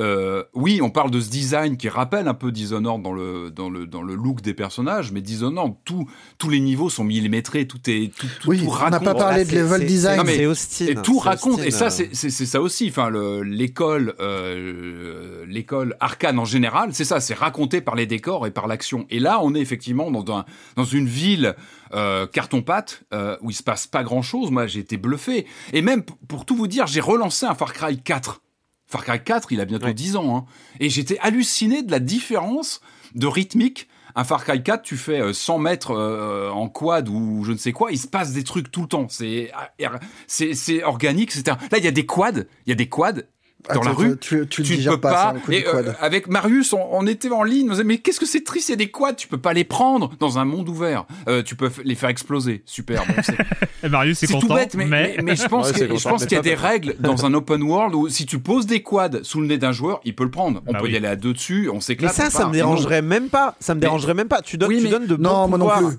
Euh, oui, on parle de ce design qui rappelle un peu Dishonored dans le, dans le, dans le look des personnages, mais Dishonored, tout, tous les niveaux sont millimétrés, tout est tout, tout, oui, on n'a pas parlé de level design. C'est Austin. Et tout raconte, et ça, c'est ça aussi. Enfin, l'école, euh, l'école arcane en général, c'est ça, c'est raconté par les décors et par l'action. Et là, on est effectivement dans, un, dans une ville euh, carton-pâte, euh, où il se passe pas grand-chose. Moi, j'ai été bluffé. Et même, pour tout vous dire, j'ai relancé un Far Cry 4. Far Cry 4, il a bientôt 10 ans. Hein. Et j'étais halluciné de la différence de rythmique. Un Far Cry 4, tu fais 100 euh, mètres en quad ou je ne sais quoi, il se passe des trucs tout le temps. C'est c'est organique, etc. Là, il y a des quads, il y a des quads dans la rue. Tu, tu, tu ne peux pas. et, euh, avec Marius, on, était en ligne. On disait, mais qu'est-ce que c'est triste, il y a des quads? Tu peux pas les prendre dans un monde ouvert. Euh, tu peux les faire exploser. Super. Bon, Marius est, content. tout bête, mais, mais, je pense qu'il y a des règles dans un open world où si tu poses des quads sous le nez d'un joueur, il peut le prendre. On bah peut y aller à deux dessus. On s'éclate. Mais ça, ça me dérangerait même pas. Ça me dérangerait même pas. Tu donnes, tu donnes de non, moi non plus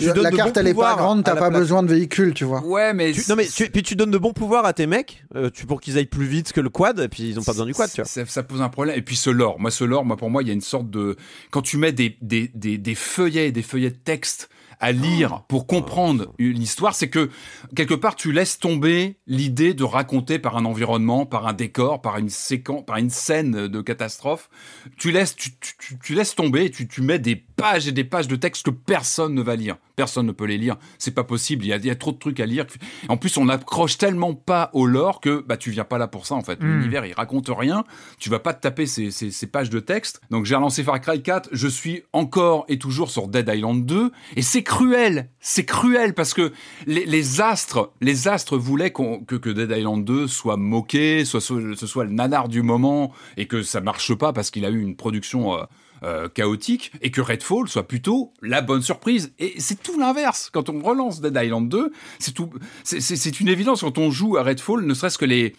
la carte elle est pas grande, t'as pas besoin de véhicule, tu vois. Ouais, mais non mais puis tu donnes de bons pouvoirs à tes mecs, euh, tu pour qu'ils aillent plus vite que le quad, et puis ils ont pas besoin du quad, tu vois. Ça, pose un problème. Et puis ce lore, moi ce lore, moi pour moi il y a une sorte de quand tu mets des des des, des feuillets, des feuillets de texte à lire pour comprendre une histoire, c'est que quelque part tu laisses tomber l'idée de raconter par un environnement, par un décor, par une séquence, par une scène de catastrophe. Tu laisses, tu, tu, tu laisses tomber, tu, tu mets des pages et des pages de texte que personne ne va lire. Personne ne peut les lire. C'est pas possible. Il y, a, il y, a, trop de trucs à lire. En plus, on n'accroche tellement pas au lore que bah tu viens pas là pour ça en fait. Hmm. L'univers il raconte rien. Tu vas pas te taper ces, ces, ces pages de texte. Donc j'ai relancé Far Cry 4. Je suis encore et toujours sur Dead Island 2 et c'est cruel. C'est cruel parce que les, les, astres, les astres voulaient que, que Dead Island 2 soit moqué, soit, ce soit le nanar du moment et que ça marche pas parce qu'il a eu une production euh, euh, chaotique et que Redfall soit plutôt la bonne surprise. Et c'est tout l'inverse. Quand on relance Dead Island 2, c'est tout, c'est une évidence quand on joue à Redfall, ne serait-ce que les,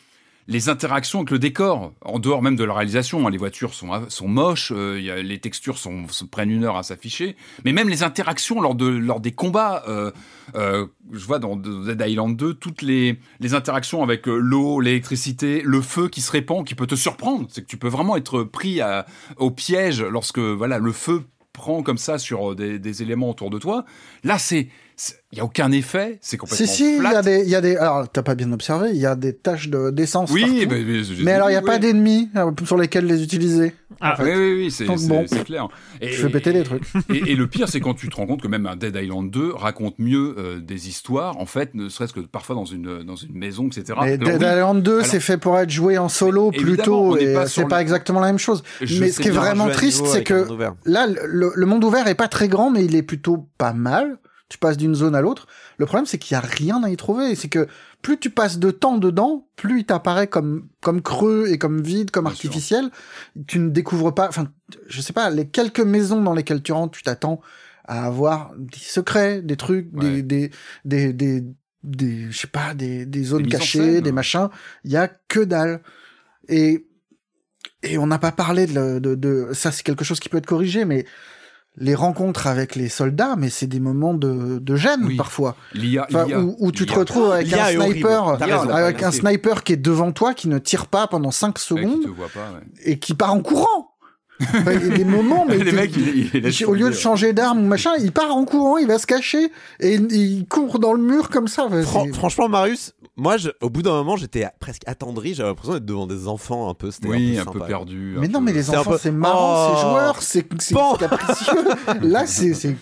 les interactions avec le décor, en dehors même de la réalisation, hein, les voitures sont, sont moches, euh, les textures sont, prennent une heure à s'afficher, mais même les interactions lors, de, lors des combats, euh, euh, je vois dans Dead Island 2, toutes les, les interactions avec l'eau, l'électricité, le feu qui se répand, qui peut te surprendre, c'est que tu peux vraiment être pris au piège lorsque voilà le feu prend comme ça sur des éléments autour de toi. Là, c'est il y a aucun effet, c'est complètement Si si, il y a des il y a des alors t'as pas bien observé, il y a des taches de d'essence Oui, mais, mais, alors il y a pas d'ennemis euh, sur lesquels les utiliser. Ah oui oui oui, c'est bon, clair. Et, je fais péter des trucs. Et, le pire c'est quand tu te rends compte que même un Dead Island 2 raconte mieux euh, des histoires en fait, ne serait-ce que parfois dans une dans une maison etc. Mais Dead Island 2 c'est fait pour être joué en solo plutôt et c'est pas exactement la même chose. mais ce qui est vraiment triste c'est que là le, le monde ouvert est pas très grand mais il est plutôt pas mal tu passes d'une zone à l'autre. Le problème, c'est qu'il y a rien à y trouver. C'est que plus tu passes de temps dedans, plus il t'apparaît comme comme creux et comme vide, comme artificiel. Tu ne découvres pas. Enfin, je sais pas. Les quelques maisons dans lesquelles tu rentres, tu t'attends à avoir des secrets, des trucs, des, des, des, des, des, je sais pas, des, des zones cachées, des machins. Il y a que dalle. Et, et on n'a pas parlé de, de, de ça, c'est quelque chose qui peut être corrigé, mais les rencontres avec les soldats, mais c'est des moments de, de gêne parfois. Enfin, où, où tu te retrouves avec un sniper, avec un sniper qui est devant toi, qui ne tire pas pendant 5 secondes et qui part en courant. il y a des moments, mais les mecs, au lieu de changer d'arme ou machin, il part en courant, il va se cacher et il court dans le mur comme ça. franchement, Marius, moi, au bout d'un moment, j'étais presque attendri. J'avais l'impression d'être devant des enfants un peu. Oui, un peu, perdu. Mais non, mais les enfants, c'est marrant, c'est oh. joueur, c'est capricieux. Là, c'est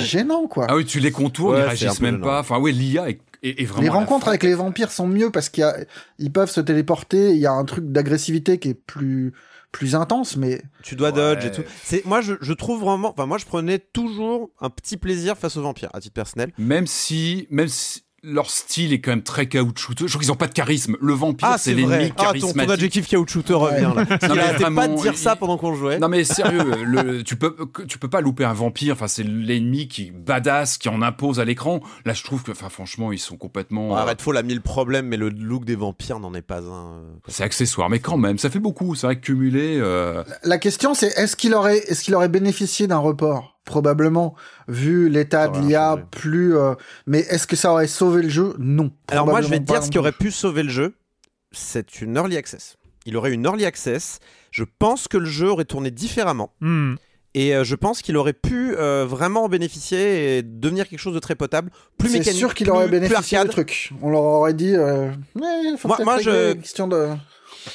gênant, quoi. Ah oui, tu les contours, ils réagissent même pas. Enfin, oui, l'IA est vraiment les rencontres avec les vampires sont mieux parce qu'ils peuvent se téléporter. Il y a un truc d'agressivité qui est plus plus intense, mais tu dois dodge et tout. C'est moi je, je, trouve vraiment, enfin moi je prenais toujours un petit plaisir face aux vampires à titre personnel. Même si, même si, leur style est quand même très caoutchouteux. Je crois qu'ils ont pas de charisme. Le vampire, ah, c'est l'ennemi ah, charismatique. Ton, ton adjectif caoutchouteux revient là. non, il pas de dire ça pendant qu'on jouait. Non mais sérieux, le, tu peux tu peux pas louper un vampire. Enfin, c'est l'ennemi qui badass, qui en impose à l'écran. Là, je trouve que, enfin, franchement, ils sont complètement. Arrête, faut la mille problèmes, mais le look des vampires n'en est pas un. C'est accessoire, mais quand même, ça fait beaucoup. C'est vrai que cumuler. Euh, la question, c'est est-ce qu'il aurait est-ce qu'il aurait bénéficié d'un report? Probablement vu l'état de l'IA plus euh, mais est-ce que ça aurait sauvé le jeu? Non alors moi je vais te dire ce qui aurait pu sauver le jeu c'est une early access il aurait une early access je pense que le jeu aurait tourné différemment hmm. Et euh, je pense qu'il aurait pu euh, vraiment en bénéficier et devenir quelque chose de très potable, plus mécanique. C'est sûr qu'il aurait bénéficié du truc. On leur aurait dit. moi, moi je. Question de...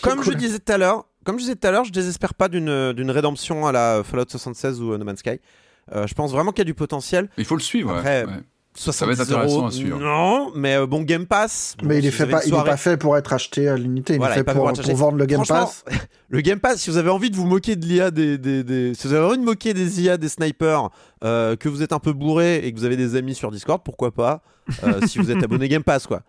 Comme je disais tout à l'heure, comme je disais tout à l'heure, je désespère pas d'une d'une rédemption à la Fallout 76 ou No Man's Sky. Euh, je pense vraiment qu'il y a du potentiel. Il faut le suivre. Après, ouais. ça va être intéressant à suivre. Non, mais euh, bon Game Pass. mais il est fait pas, il est pas fait pour être acheté à l'unité. Il est fait pour, pour, vendre le Game Pass. le Game Pass, si vous avez envie de vous moquer de l'IA des, des, des, si vous avez envie de moquer des IA des snipers, euh, que vous êtes un peu bourré et que vous avez des amis sur Discord, pourquoi pas Si vous êtes abonné Game Pass, quoi.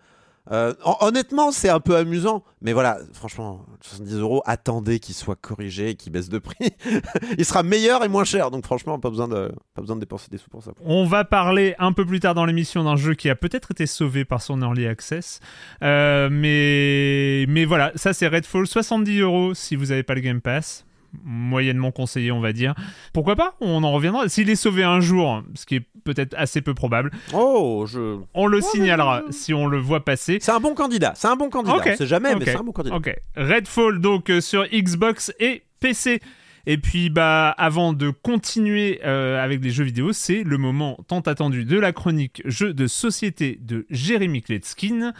Euh, honnêtement, c'est un peu amusant, mais voilà, franchement, 70 euros, attendez qu'il soit corrigé et qu'il baisse de prix. il sera meilleur et moins cher, donc franchement, pas besoin, de, pas besoin de dépenser des sous pour ça. On va parler un peu plus tard dans l'émission d'un jeu qui a peut-être été sauvé par son early access, euh, mais, mais voilà, ça c'est Redfall, 70 euros si vous n'avez pas le Game Pass moyennement conseillé, on va dire. Pourquoi pas? On en reviendra. S'il est sauvé un jour, ce qui est peut-être assez peu probable. Oh, je. On le signalera si on le voit passer. C'est un bon candidat. C'est un bon candidat. Okay. On jamais, mais c'est un bon candidat. Ok. Redfall donc euh, sur Xbox et PC. Et puis, bah, avant de continuer euh, avec les jeux vidéo, c'est le moment tant attendu de la chronique jeux de société de Jérémy Kletskin.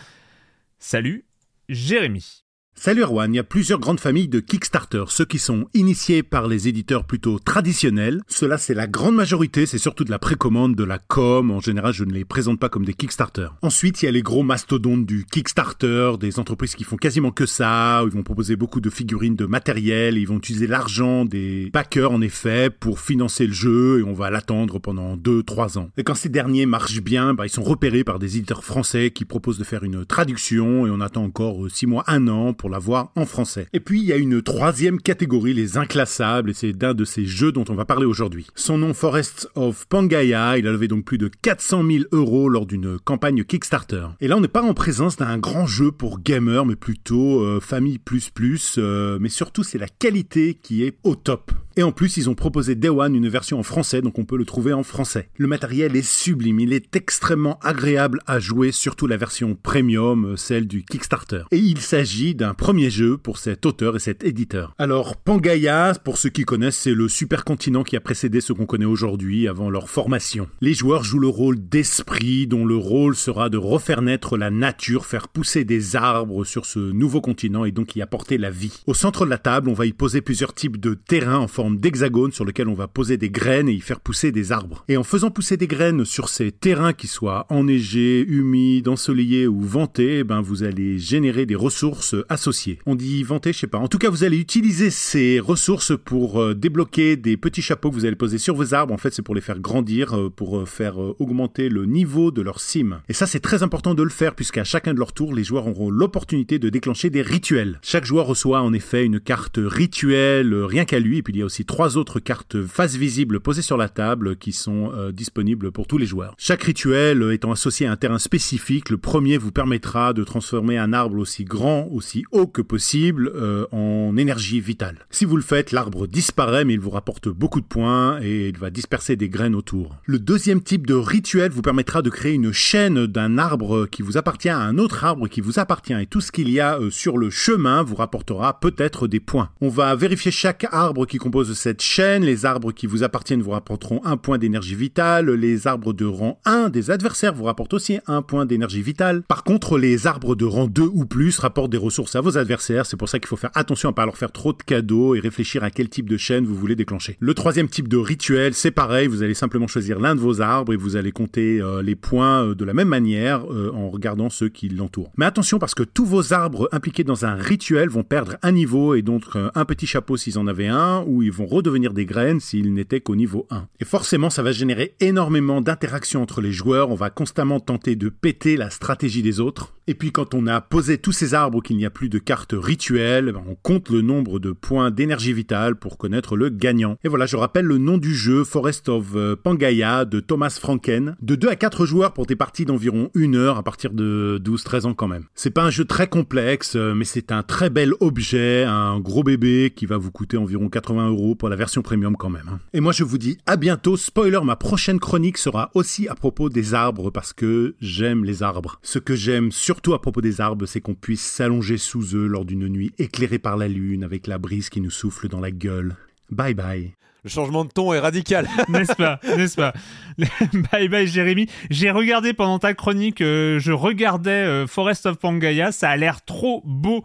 Salut, Jérémy. Salut Erwan, il y a plusieurs grandes familles de Kickstarter, ceux qui sont initiés par les éditeurs plutôt traditionnels. Cela c'est la grande majorité, c'est surtout de la précommande, de la com, en général je ne les présente pas comme des Kickstarter. Ensuite il y a les gros mastodontes du Kickstarter, des entreprises qui font quasiment que ça, ils vont proposer beaucoup de figurines, de matériel, ils vont utiliser l'argent des backers en effet pour financer le jeu et on va l'attendre pendant 2-3 ans. Et quand ces derniers marchent bien, bah, ils sont repérés par des éditeurs français qui proposent de faire une traduction et on attend encore 6 mois, 1 an pour la voir en français. Et puis il y a une troisième catégorie, les inclassables, et c'est d'un de ces jeux dont on va parler aujourd'hui. Son nom Forests of Pangaea, il a levé donc plus de 400 000 euros lors d'une campagne Kickstarter. Et là on n'est pas en présence d'un grand jeu pour gamers, mais plutôt euh, famille plus plus, euh, mais surtout c'est la qualité qui est au top. Et en plus, ils ont proposé Day One une version en français, donc on peut le trouver en français. Le matériel est sublime, il est extrêmement agréable à jouer, surtout la version premium, euh, celle du Kickstarter. Et il s'agit d'un premier jeu pour cet auteur et cet éditeur. Alors, Pangaea, pour ceux qui connaissent, c'est le supercontinent qui a précédé ce qu'on connaît aujourd'hui avant leur formation. Les joueurs jouent le rôle d'esprit, dont le rôle sera de refaire naître la nature, faire pousser des arbres sur ce nouveau continent et donc y apporter la vie. Au centre de la table, on va y poser plusieurs types de terrains en forme d'hexagone sur lequel on va poser des graines et y faire pousser des arbres. Et en faisant pousser des graines sur ces terrains qui soient enneigés, humides, ensoleillés ou ventés, eh ben vous allez générer des ressources associées. On dit vanter, je sais pas. En tout cas, vous allez utiliser ces ressources pour euh, débloquer des petits chapeaux que vous allez poser sur vos arbres. En fait, c'est pour les faire grandir, euh, pour euh, faire augmenter le niveau de leur cime. Et ça, c'est très important de le faire puisqu'à chacun de leur tour, les joueurs auront l'opportunité de déclencher des rituels. Chaque joueur reçoit en effet une carte rituel rien qu'à lui. Et puis il y a aussi trois autres cartes face visible posées sur la table qui sont disponibles pour tous les joueurs. Chaque rituel étant associé à un terrain spécifique, le premier vous permettra de transformer un arbre aussi grand, aussi haut que possible en énergie vitale. Si vous le faites, l'arbre disparaît mais il vous rapporte beaucoup de points et il va disperser des graines autour. Le deuxième type de rituel vous permettra de créer une chaîne d'un arbre qui vous appartient à un autre arbre qui vous appartient et tout ce qu'il y a euh, sur le chemin vous rapportera peut-être des points. On va vérifier chaque arbre qui compose cette chaîne, les arbres qui vous appartiennent vous rapporteront un point d'énergie vitale, les arbres de rang 1 des adversaires vous rapportent aussi un point d'énergie vitale. Par contre, les arbres de rang 2 ou plus rapportent des ressources à vos adversaires, c'est pour ça qu'il faut faire attention à pas leur faire trop de cadeaux et réfléchir à quel type de chaîne vous voulez déclencher. Le troisième type de rituel, c'est pareil, vous allez simplement choisir l'un de vos arbres et vous allez compter euh, les points euh, de la même manière euh, en regardant ceux qui l'entourent. Mais attention parce que tous vos arbres impliqués dans un rituel vont perdre un niveau et donc un petit chapeau s'ils en avaient un ou ils vont redevenir des graines s'ils n'étaient qu'au niveau 1. Et forcément, ça va générer énormément d'interactions entre les joueurs, on va constamment tenter de péter la stratégie des autres. Et puis quand on a posé tous ces arbres qu'il n'y a plus de cartes rituelles, ben, on compte le nombre de points d'énergie vitale pour connaître le gagnant. Et voilà, je rappelle le nom du jeu, Forest of euh, Pangaya de Thomas Franken. De 2 à 4 joueurs pour des parties d'environ 1 heure à partir de 12-13 ans quand même. C'est pas un jeu très complexe, euh, mais c'est un très bel objet, un gros bébé qui va vous coûter environ 80 euros pour la version premium quand même. Hein. Et moi je vous dis à bientôt. Spoiler, ma prochaine chronique sera aussi à propos des arbres parce que j'aime les arbres. Ce que j'aime sur surtout à propos des arbres, c'est qu'on puisse s'allonger sous eux lors d'une nuit éclairée par la lune avec la brise qui nous souffle dans la gueule. Bye bye. Le changement de ton est radical. n'est-ce pas? N'est-ce pas? Bye bye Jérémy. J'ai regardé pendant ta chronique, euh, je regardais euh, Forest of Pangaya, ça a l'air trop beau.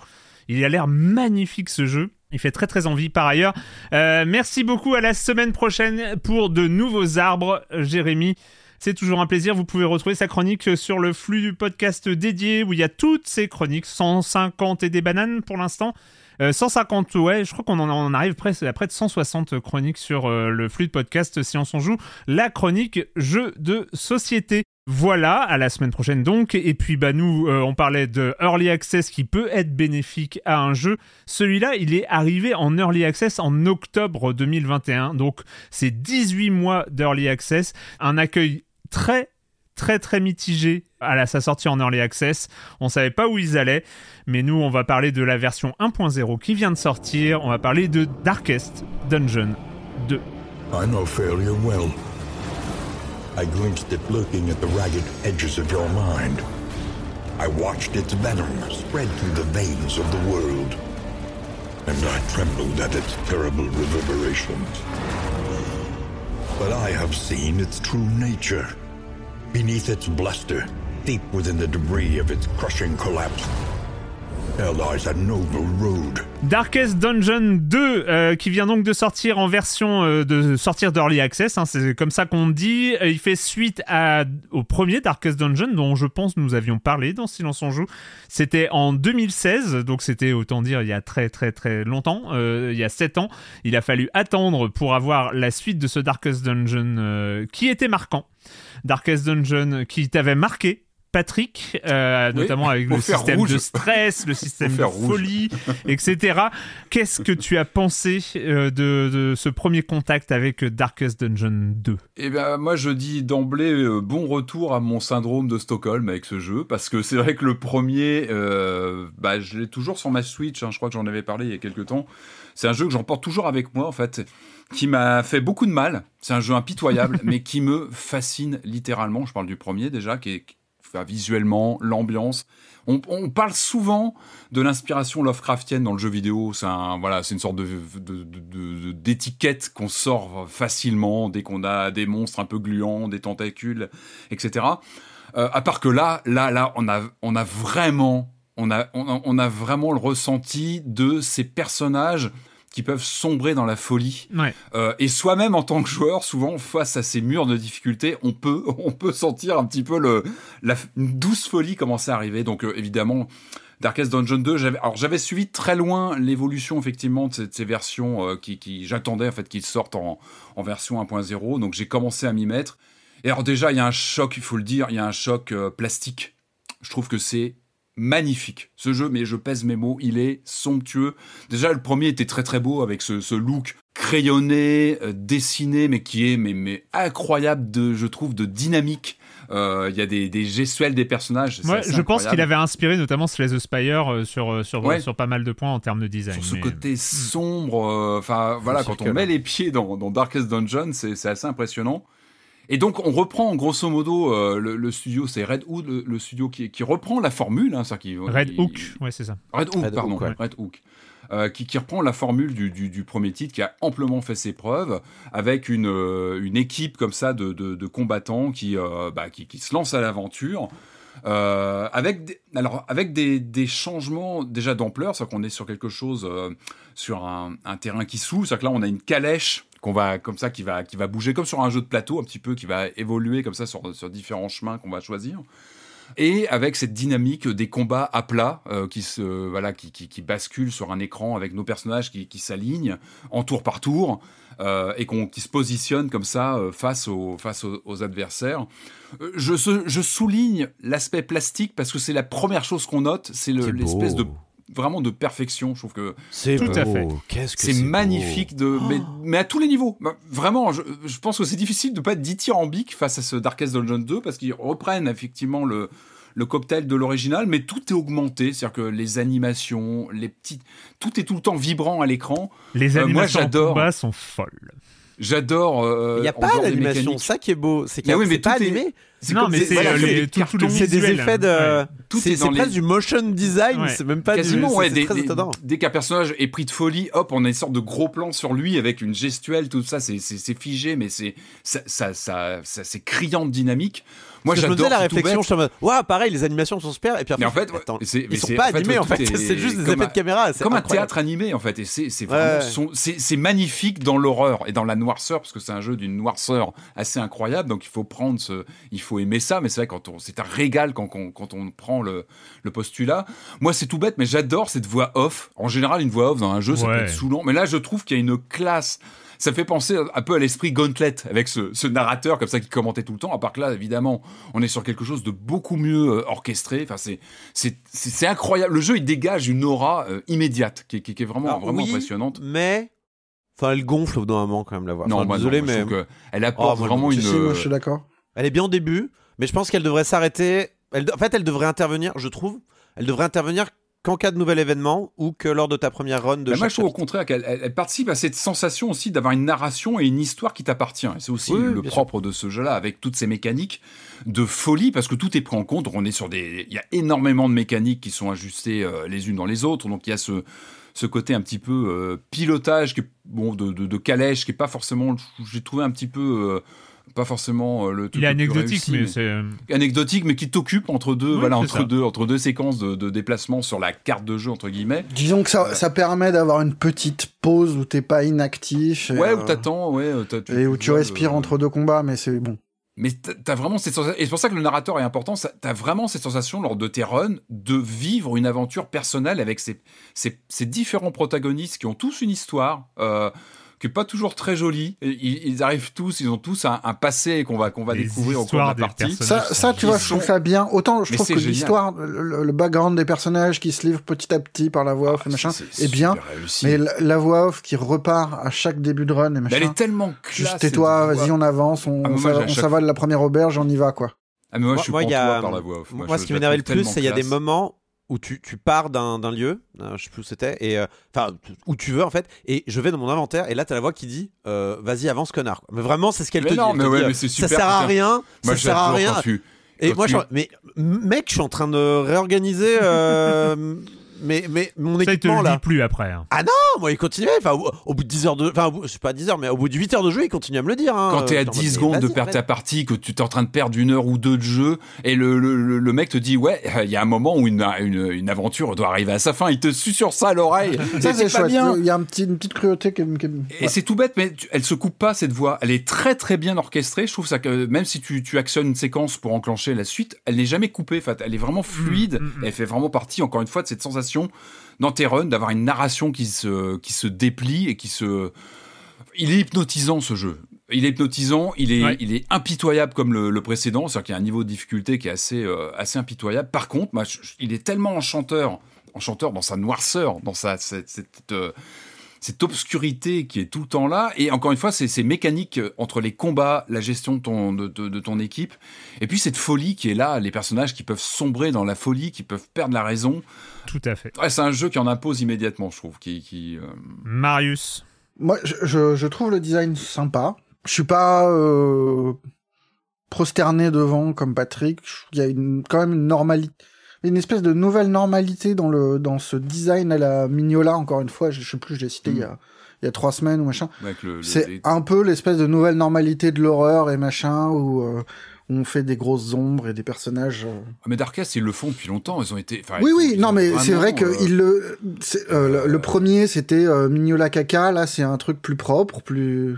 Il a l'air magnifique ce jeu. Il fait très très envie par ailleurs. Euh, merci beaucoup à la semaine prochaine pour de nouveaux arbres, Jérémy. C'est toujours un plaisir. Vous pouvez retrouver sa chronique sur le flux du podcast dédié où il y a toutes ces chroniques, 150 et des bananes pour l'instant. 150, euh, ouais, je crois qu'on en, arrive presque à près de 160 chroniques sur euh, le flux de podcast si on s'en joue. La chronique jeu de société. Voilà, à la semaine prochaine donc. Et puis bah nous, euh, on parlait de Early Access qui peut être bénéfique à un jeu. Celui-là, il est arrivé en Early Access en octobre 2021. Donc c'est 18 mois d'Early Access. Un accueil très très très mitigé à sa sortie en Early Access. On savait pas où ils allaient, mais nous on va parler de la version 1.0 qui vient de sortir. On va parler de Darkest Dungeon 2. I know failure well. I glimpsed it lurking at the ragged edges of your mind. I watched its venom spread through the veins of the world. And I trembled at its terrible reverberations. But I have seen its true nature. Beneath its bluster, deep within the debris of its crushing collapse, Darkest Dungeon 2 euh, qui vient donc de sortir en version euh, de sortir d'Early Access, hein, c'est comme ça qu'on dit. Euh, il fait suite à, au premier Darkest Dungeon dont je pense nous avions parlé dans Silence on joue. C'était en 2016, donc c'était autant dire il y a très très très longtemps, il y a 7 ans. Il a fallu attendre pour avoir la suite de ce Darkest Dungeon qui était marquant. Darkest Dungeon qui t'avait marqué Patrick, euh, notamment avec le système de stress, le système de folie, etc. Qu'est-ce que tu as pensé euh, de, ce premier contact avec Darkest Dungeon 2 Eh bien, moi, je dis d'emblée euh, bon retour à mon syndrome de Stockholm avec ce jeu, parce que c'est vrai que le premier, bah, je l'ai toujours sur ma Switch. Hein, je crois que j'en avais parlé il y a quelques temps. C'est un jeu que j'emporte toujours avec moi, en fait, qui m'a fait beaucoup de mal. C'est un jeu impitoyable, mais qui me fascine littéralement. Je parle du premier déjà, qui est visuellement, l'ambiance. On, parle souvent de l'inspiration Lovecraftienne dans le jeu vidéo. C'est voilà, c'est une sorte de, d'étiquette qu'on sort facilement dès qu'on a des monstres un peu gluants, des tentacules, etc. Euh, à part que là, là, là, on a, on a vraiment, on a, on a, vraiment le ressenti de ces personnages qui peuvent sombrer dans la folie. Ouais. Euh, et soi-même en tant que joueur, souvent face à ces murs de difficulté, on peut, on peut sentir un petit peu le, la une douce folie commencer à arriver. Donc euh, évidemment, Darkest Dungeon 2, j'avais, alors j'avais suivi très loin l'évolution effectivement de ces, de ces versions euh, qui, qui j'attendais en fait qu'ils sortent en, en version 1.0. Donc j'ai commencé à m'y mettre. Et alors déjà, il y a un choc, il faut le dire, il y a un choc euh, plastique. Je trouve que c'est magnifique ce jeu, mais je pèse mes mots, il est somptueux. Déjà, le premier était très très beau avec ce, ce look crayonné, euh, dessiné, mais qui est mais, mais incroyable de, je trouve, de dynamique. Euh, Il y a des, des gestuels des personnages. Ouais, je pense qu'il avait inspiré notamment Slay the Spire euh, sur, euh, sur, Ouais. sur pas mal de points en termes de design. sur ce mais- côté sombre. euh, Enfin, voilà, quand on met les pieds dans, dans Darkest Dungeon, c'est c'est assez impressionnant. Et donc, on reprend grosso modo euh, le, le studio, c'est Red Hood, le, le studio qui, qui reprend la formule. Hein, c'est-à-dire qu'il- Red il- Hook, ouais, c'est ça. Red Hook, Red pardon, Hook, ouais. Red Hook. Euh, qui, qui reprend la formule du, du, du premier titre, qui a amplement fait ses preuves, avec une, euh, une équipe comme ça de, de, de combattants qui, euh, bah, qui, qui se lancent à l'aventure. Euh, avec des, alors avec des, des changements déjà d'ampleur, c'est-à-dire qu'on est sur quelque chose euh, sur un, un terrain qui s'ouvre, c'est-à-dire que là on a une calèche qu'on va comme ça qui va qui va bouger comme sur un jeu de plateau un petit peu qui va évoluer comme ça sur, sur différents chemins qu'on va choisir et avec cette dynamique des combats à plat euh, qui se voilà qui, qui, qui basculent sur un écran avec nos personnages qui, qui s'alignent en tour par tour euh, et qu'on qui se positionnent comme ça euh, face aux face aux, aux adversaires. Je, je souligne l'aspect plastique parce que c'est la première chose qu'on note, c'est le- l'espèce de vraiment de perfection. Je trouve que C'est Tout à fait. Qu'est-ce que c'est beau. Oh. magnifique de mais, mais à tous les niveaux. Bah, Vraiment, je, je pense que c'est difficile de pas être dithyrambique face à ce Darkest Dungeon 2 parce qu'ils reprennent effectivement le le cocktail de l'original, mais tout est augmenté, c'est-à-dire que les animations, les petites, tout est tout le temps vibrant à l'écran. Les Euh, moi, animations de j'adore. combat sont folles. J'adore. euh, Il n'y a en pas d'animation, ça qui est beau. C'est qu'il y Mais a- oui, mais c'est pas tout est- animé. Non, mais c'est voilà, c'est les- des tout- le. C'est des effets de. ouais. Tout c'est presque du motion design. Ouais. C'est même pas Quasiment, du. ouais. c'est Des, très des- étonnant. dès qu'un personnage est pris de folie, hop, on a une sorte de gros plan sur lui avec une gestuelle, tout ça, c'est- c'est c'est figé, mais c'est ça, ça, ça, ça- c'est criant de dynamique. Moi, je me j'adore. faisais la réflexion, je suis en mode, waouh, pareil, les animations sont super. Et puis Mais en après, fait, attends, mais ils sont pas en fait, animés en fait. est C'est juste des effets de caméra. c'est Comme un théâtre animé, en fait. Et c'est vraiment. Ouais. magnifique dans l'horreur et dans la noirceur, parce que c'est un jeu d'une noirceur assez incroyable. Donc il faut prendre ce. Il faut aimer ça, mais c'est vrai, quand on- c'est un régal quand, on- quand on prend le, le postulat. Moi, c'est tout bête, mais j'adore cette voix off. En général, une voix off dans un jeu, ça Ouais. peut être saoulant. Mais là, je trouve qu'il y a une classe. Ça fait penser un peu à l'esprit Gauntlet, avec ce, ce narrateur comme ça qui commentait tout le temps. À part que là, évidemment, on est sur quelque chose de beaucoup mieux euh, orchestré. Enfin, c'est c'est c'est- c'est incroyable. Le jeu, il dégage une aura euh, immédiate qui, est- qui est- qui est vraiment Alors, vraiment oui, impressionnante. Mais. Enfin, elle gonfle au bout d'un moment quand même la voix. Non, Enfin, désolé, non, moi, je mais. que elle apporte Oh, moi, vraiment une. si, moi je suis d'accord. Elle est bien au début, mais je pense qu'elle devrait s'arrêter. Elle, en fait, elle devrait intervenir, je trouve. Elle devrait intervenir qu'en cas de nouvel événement ou que lors de ta première run de Mais moi, je trouve au contraire qu'elle elle- elle participe à cette sensation aussi d'avoir une narration et une histoire qui t'appartient. C'est aussi Oui, le propre de ce jeu-là, avec toutes ces mécaniques de folie, parce que tout est pris en compte. On est sur des, il y a énormément de mécaniques qui sont ajustées euh, les unes dans les autres. Donc il y a ce ce côté un petit peu euh, pilotage, qui bon, de, de, de calèche, qui est pas forcément, j'ai trouvé un petit peu, euh, pas forcément euh, le. truc Il est anecdotique, réussi, mais c'est. euh, anecdotique, mais qui t'occupe entre deux, Oui, voilà, entre ça. deux, entre deux séquences de, de déplacement sur la carte de jeu entre guillemets. Disons que ça, ça permet d'avoir une petite pause où t'es pas inactif. et, Ouais, où euh, t'attends, ouais, euh, Et où tu respires euh, entre deux combats, mais c'est bon. Mais t'as- vraiment cette sensation, et c'est pour ça que le narrateur est important, ça- t'as vraiment cette sensation lors de tes runs de vivre une aventure personnelle avec ces, ces, ces différents protagonistes qui ont tous une histoire, euh, qui est pas toujours très jolie. Et Ils, ils arrivent tous, ils ont tous un, un passé qu'on va, qu'on va Les découvrir au cours de la partie. Ça, ça, tu vois, je trouve ça bien. Autant je Mais trouve que l'histoire, le, le background des personnages qui se livrent petit à petit par la voix off Ah, et machin, est bien. réussi. Mais la, la voix off qui repart à chaque début de run et machin. elle est tellement classe. Juste tais-toi, vas-y, on avance, on, Ah, on moi, chaque- s'avale la première auberge, on y va, quoi. Ah, mais moi, je suis Moi, il y a- par la voix off. Moi, je- ce qui m'énervait le plus, c'est qu'il y a des moments où tu, tu pars d'un d'un lieu, euh, je sais plus où c'était, et euh, enfin où tu veux en fait, et je vais dans mon inventaire, et là t'as la voix qui dit euh, vas-y avance connard. Mais vraiment c'est ce qu'elle te non, dit. mais ouais, dit, mais c'est ça super, sert à rien, Moi, ça sert à rien. quand tu- Et moi, tu- je, mais mec, je suis en train de réorganiser mais, mais mon Ça, il te le là. dit plus après. hein. Ah non, moi il continuait. Enfin, au, au bout de 10 heures de. Enfin, au bout- je sais pas 10 heures, mais au bout de 8 heures de jeu, il continue à me le dire. hein. Quand t'es à J'étais en 10 mode, secondes de vas-y, perdre ta arrête. partie, que tu t'es en train de perdre une heure ou deux de jeu, et le, le, le- le mec te dit ouais, il y a un moment où une, une, une aventure doit arriver à sa fin, il te suit sur ça à l'oreille. Ça, c'est pas chouette. bien. Il y a un petit, une petite cruauté qui me. qui me- Et c'est tout bête, mais tu- elle se coupe pas cette voix. Elle est très très bien orchestrée. Je trouve ça que même si tu, tu actionnes une séquence pour enclencher la suite, elle n'est jamais coupée. Enfin, elle est vraiment fluide. Mm, Elle fait vraiment partie, encore une fois, de cette sensation dans tes runs d'avoir une narration qui se qui se déplie et qui se. Il est hypnotisant ce jeu. Il est hypnotisant. Il est Ouais. il est impitoyable comme le, le précédent. C'est-à-dire qu'il y a un niveau de difficulté qui est assez euh, assez impitoyable. Par contre, je- il est tellement enchanteur, enchanteur dans sa noirceur, dans sa cette, cette, euh, cette obscurité qui est tout le temps là. Et encore une fois, c'est ces mécaniques euh, entre les combats, la gestion de ton, de, de- de ton équipe, et puis cette folie qui est là, les personnages qui peuvent sombrer dans la folie, qui peuvent perdre la raison. Tout à fait. Ouais, c'est un jeu qui en impose immédiatement, je trouve. Qui, qui, euh, Marius. Moi, je, je, je trouve le design sympa. Je suis pas euh, prosterné devant comme Patrick. Il y a une, quand même une normalité, une espèce de nouvelle normalité dans le dans ce design à la Mignola. Encore une fois, je, je sais plus, je l'ai cité il y a il y a trois semaines ou machin. C'est les- un peu l'espèce de nouvelle normalité de l'horreur et machin où euh, on fait des grosses ombres et des personnages. euh, Ah, Mais Darkest, ils le font depuis longtemps. Ils ont été. enfin, oui, oui, non, mais c'est vrai que euh, il le, c'est, euh, le, le premier c'était euh, Mignola caca, là c'est un truc plus propre, plus,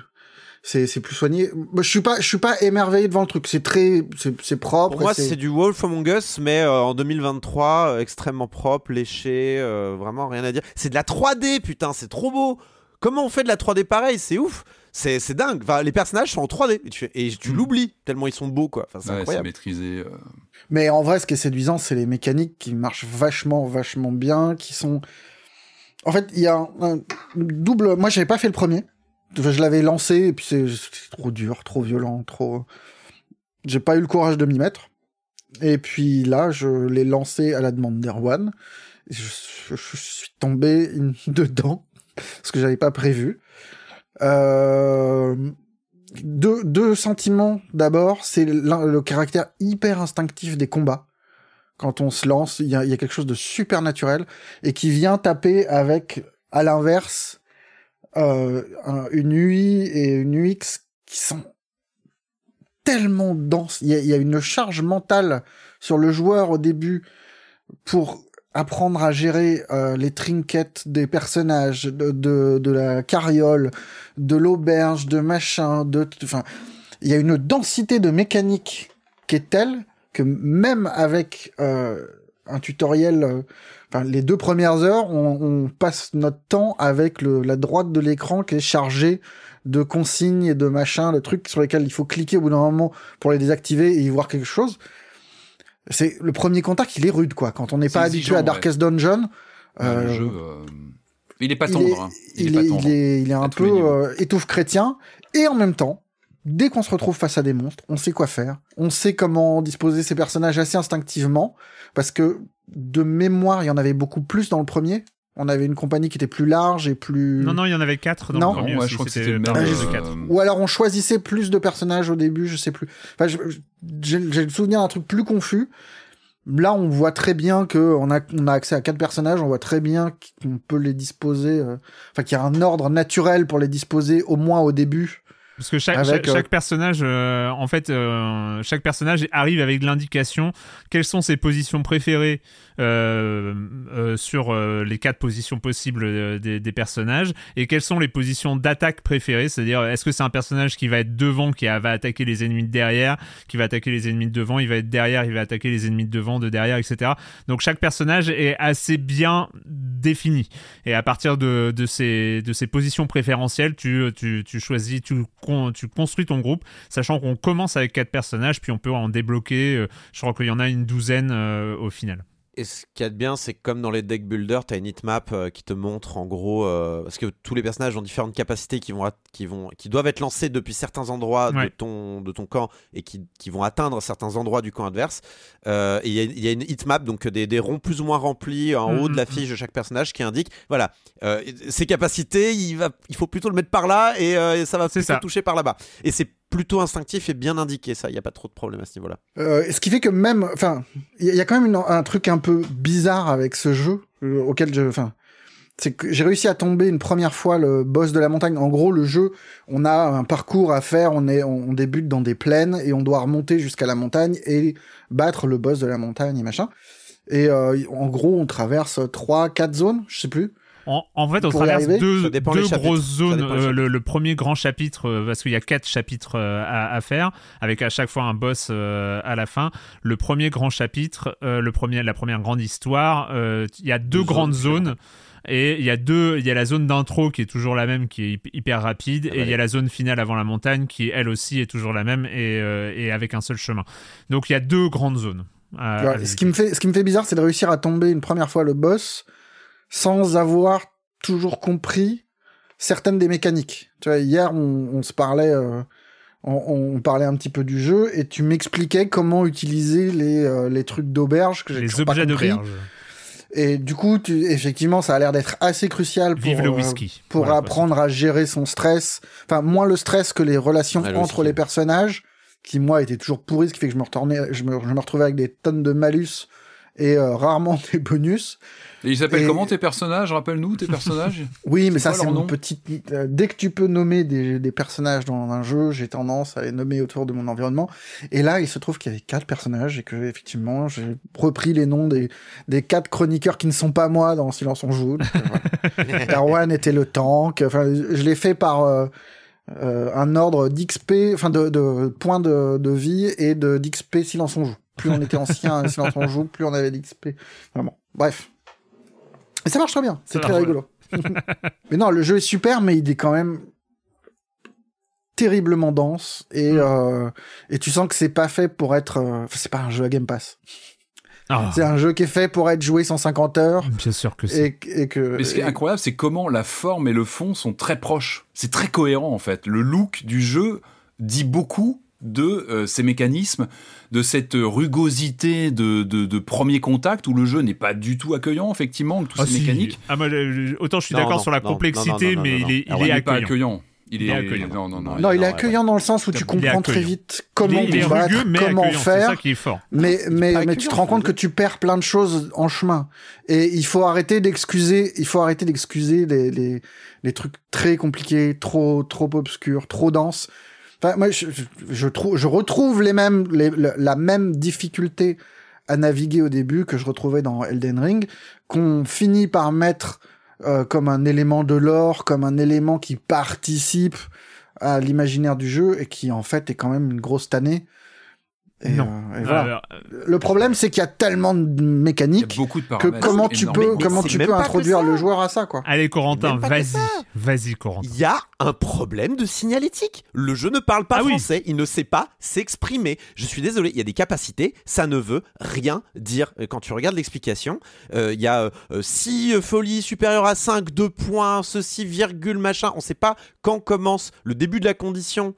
c'est c'est plus soigné. Je suis pas, je suis pas émerveillé devant le truc. C'est très, c'est c'est propre. Pour moi, c'est du Wolf Among Us, mais euh, en 2023, euh, extrêmement propre, léché, euh, vraiment rien à dire. C'est de la 3D, putain, c'est trop beau. Comment on fait de la 3D pareil? C'est ouf. C'est c'est dingue. Enfin, les personnages sont en 3D et tu, et tu l'oublies tellement ils sont beaux, quoi. Enfin, c'est ouais, c'est incroyable. maîtrisé. euh. Mais en vrai, ce qui est séduisant, c'est les mécaniques qui marchent vachement, vachement bien, qui sont. En fait, il y a un, un double. Moi, j'avais pas fait le premier. Enfin, je l'avais lancé et puis c'est c'est trop dur, trop violent, trop. J'ai pas eu le courage de m'y mettre. Et puis là, je l'ai lancé à la demande d'Erwan. Je, je- je suis tombé dedans ce que j'avais pas prévu. Euh, deux, deux sentiments d'abord, c'est le caractère hyper instinctif des combats. Quand on se lance, il y y a quelque chose de super naturel et qui vient taper avec, à l'inverse, euh, un- une UI et une UX qui sont tellement denses. Il y y a une charge mentale sur le joueur au début pour apprendre à gérer euh, les trinkets des personnages, de, de, de la carriole, de l'auberge, de machin, de... Enfin, il y a une densité de mécanique qui est telle que même avec euh, un tutoriel... euh, Enfin, les deux premières heures, on, on passe notre temps avec le, la droite de l'écran qui est chargée de consignes et de machins, de trucs sur lesquels il faut cliquer au bout d'un moment pour les désactiver et y voir quelque chose. C'est le premier contact, il est rude quoi. Quand on n'est pas habitué à Darkest Dungeon, euh, le jeu, euh, il est pas il tendre. est- hein. il, pas est, tendre. il est, il est un peu euh, étouffe chrétien et en même temps, dès qu'on se retrouve face à des monstres, on sait quoi faire, on sait comment disposer ses personnages assez instinctivement parce que de mémoire, il y en avait beaucoup plus dans le premier. On avait une compagnie qui était plus large et plus. Non, non, il y en avait quatre dans Non. le premier Ouais, aussi, je crois que c'était euh, quatre. Ou alors on choisissait plus de personnages au début, je sais plus. Enfin, j'ai le souvenir d'un truc plus confus. Là, on voit très bien que on a, on a accès à quatre personnages, on voit très bien qu'on peut les disposer, euh, enfin qu'il y a un ordre naturel pour les disposer au moins au début. Parce que chaque, Avec, chaque, euh, chaque personnage, euh, en fait, euh, chaque personnage arrive avec l'indication quelles sont ses positions préférées euh, euh, sur euh, les quatre positions possibles des, des personnages? Et quelles sont les positions d'attaque préférées? C'est-à-dire, est-ce que c'est un personnage qui va être devant, qui va attaquer les ennemis de derrière, qui va attaquer les ennemis de devant, il va être derrière, il va attaquer les ennemis de devant, de derrière, etc. Donc chaque personnage est assez bien défini. Et à partir de, de, ces, de ces positions préférentielles, tu, tu, tu choisis, tu, tu construis ton groupe, sachant qu'on commence avec quatre personnages, puis on peut en débloquer, euh, je crois qu'il y en a une douzaine euh, au final. Et ce qu'il y a de bien, c'est que comme dans les deck builders, tu as une heatmap euh, qui te montre en gros. euh, parce que tous les personnages ont différentes capacités qui, vont qui, vont, qui doivent être lancées depuis certains endroits de, ton, de ton camp et qui, qui vont atteindre certains endroits du camp adverse. Euh, et il y a- il y, a une heatmap, donc des, des ronds plus ou moins remplis en Mhm, haut de la fiche de chaque personnage qui indique voilà, ses capacités, il, va, il faut plutôt le mettre par là et, et ça va ça. toucher par là-bas. Et c'est plutôt instinctif et bien indiqué. Ça, il y a pas trop de problème à ce niveau-là. Euh, ce qui fait que même, enfin, il y, a quand même un truc un peu bizarre avec ce jeu euh, auquel je, enfin, c'est que j'ai réussi à tomber une première fois le boss de la montagne. En gros, le jeu, on a un parcours à faire, on est, on, débute dans des plaines et on doit remonter jusqu'à la montagne et battre le boss de la montagne et machin. Et euh, en gros, on traverse trois, quatre zones, je sais plus. En, fait, on traverse deux, deux grosses zones. Euh, le, premier grand chapitre, euh, parce qu'il y a quatre chapitres euh, à, faire, avec à chaque fois un boss à la fin. Le premier grand chapitre, le premier, la première grande histoire, il y a deux, grandes zones. Et il y a deux, il y a la zone d'intro qui est toujours la même, qui est hyper rapide, ah et bah il y a la zone finale avant la montagne qui elle aussi est toujours la même et, et avec un seul chemin. Donc il y a deux grandes zones. ce qui me fait, ce qui me fait bizarre, c'est de réussir à tomber une première fois le boss sans avoir toujours compris certaines des mécaniques. Tu vois, hier, on, se parlait, euh, on, parlait un petit peu du jeu et tu m'expliquais comment utiliser les, euh, les trucs d'auberge que j'ai Les objets d'auberge. Et du coup, tu, effectivement, ça a l'air d'être assez crucial pour, le euh, pour apprendre à gérer son stress. Enfin, moins le stress que les relations entre les personnages, qui moi étaient toujours pourris, ce qui fait que je me, retournais, je me, je me retrouvais avec des tonnes de malus et rarement des bonus. Et ils s'appellent comment tes personnages? Rappelle-nous tes personnages. oui, mais ça c'est mon petite. Euh, dès que tu peux nommer des, des personnages dans un jeu, j'ai tendance à les nommer autour de mon environnement. Et là, il se trouve qu'il y avait quatre personnages et que effectivement, j'ai repris les noms des des quatre chroniqueurs qui ne sont pas moi dans Silence on joue. Euh, Erwan était le tank. Enfin, je l'ai fait par euh, un ordre d'XP, enfin de, de points de, de vie et de d'XP Silence on joue. Plus on était ancien Silence on joue, plus on avait d'XP. Vraiment. Bref. Mais ça marche très bien, c'est très rigolo. mais non, le jeu est super, mais il est quand même terriblement dense et, mm. euh, et tu sens que c'est pas fait pour être. Euh, c'est pas un jeu à Game Pass. Ah. C'est un jeu qui est fait pour être joué 150 heures. Bien sûr que c'est. Et, que, Mais ce qui est incroyable, c'est comment la forme et le fond sont très proches. C'est très cohérent en fait. Le look du jeu dit beaucoup de euh, ces mécanismes, de cette rugosité de, de, premier contact où le jeu n'est pas du tout accueillant, effectivement, tous ah ces mécaniques. Ah, autant je suis d'accord sur la complexité, mais il est, il est accueillant. Il est, accueillant. Non, non, non, il, est accueillant dans le sens où tu comprends très vite comment combattre, comment faire. Ça qui est fort. Mais, mais, mais tu te rends compte que tu perds plein de choses en chemin. Et il faut arrêter d'excuser, il faut arrêter d'excuser les, les, les trucs très compliqués, trop, trop obscurs, trop denses Enfin, moi, je, trouve, je retrouve les mêmes, la même difficulté à naviguer au début que je retrouvais dans Elden Ring, qu'on finit par mettre euh, comme un élément de l'or, comme un élément qui participe à l'imaginaire du jeu et qui en fait est quand même une grosse tannée non. Euh, voilà. le problème, c'est qu'il y a tellement de mécaniques que comment tu peux, comment tu peux introduire le joueur à ça, quoi. Allez, Corentin, vas-y, vas-y, Corentin. Il y a un problème de signalétique. Le jeu ne parle pas ah français, il ne sait pas s'exprimer. Je suis désolé, il y a des capacités, ça ne veut rien dire. Quand tu regardes l'explication, euh, il y a 6 euh, folies supérieures à 5, 2 points, ceci, virgule, machin. On ne sait pas quand commence le début de la condition,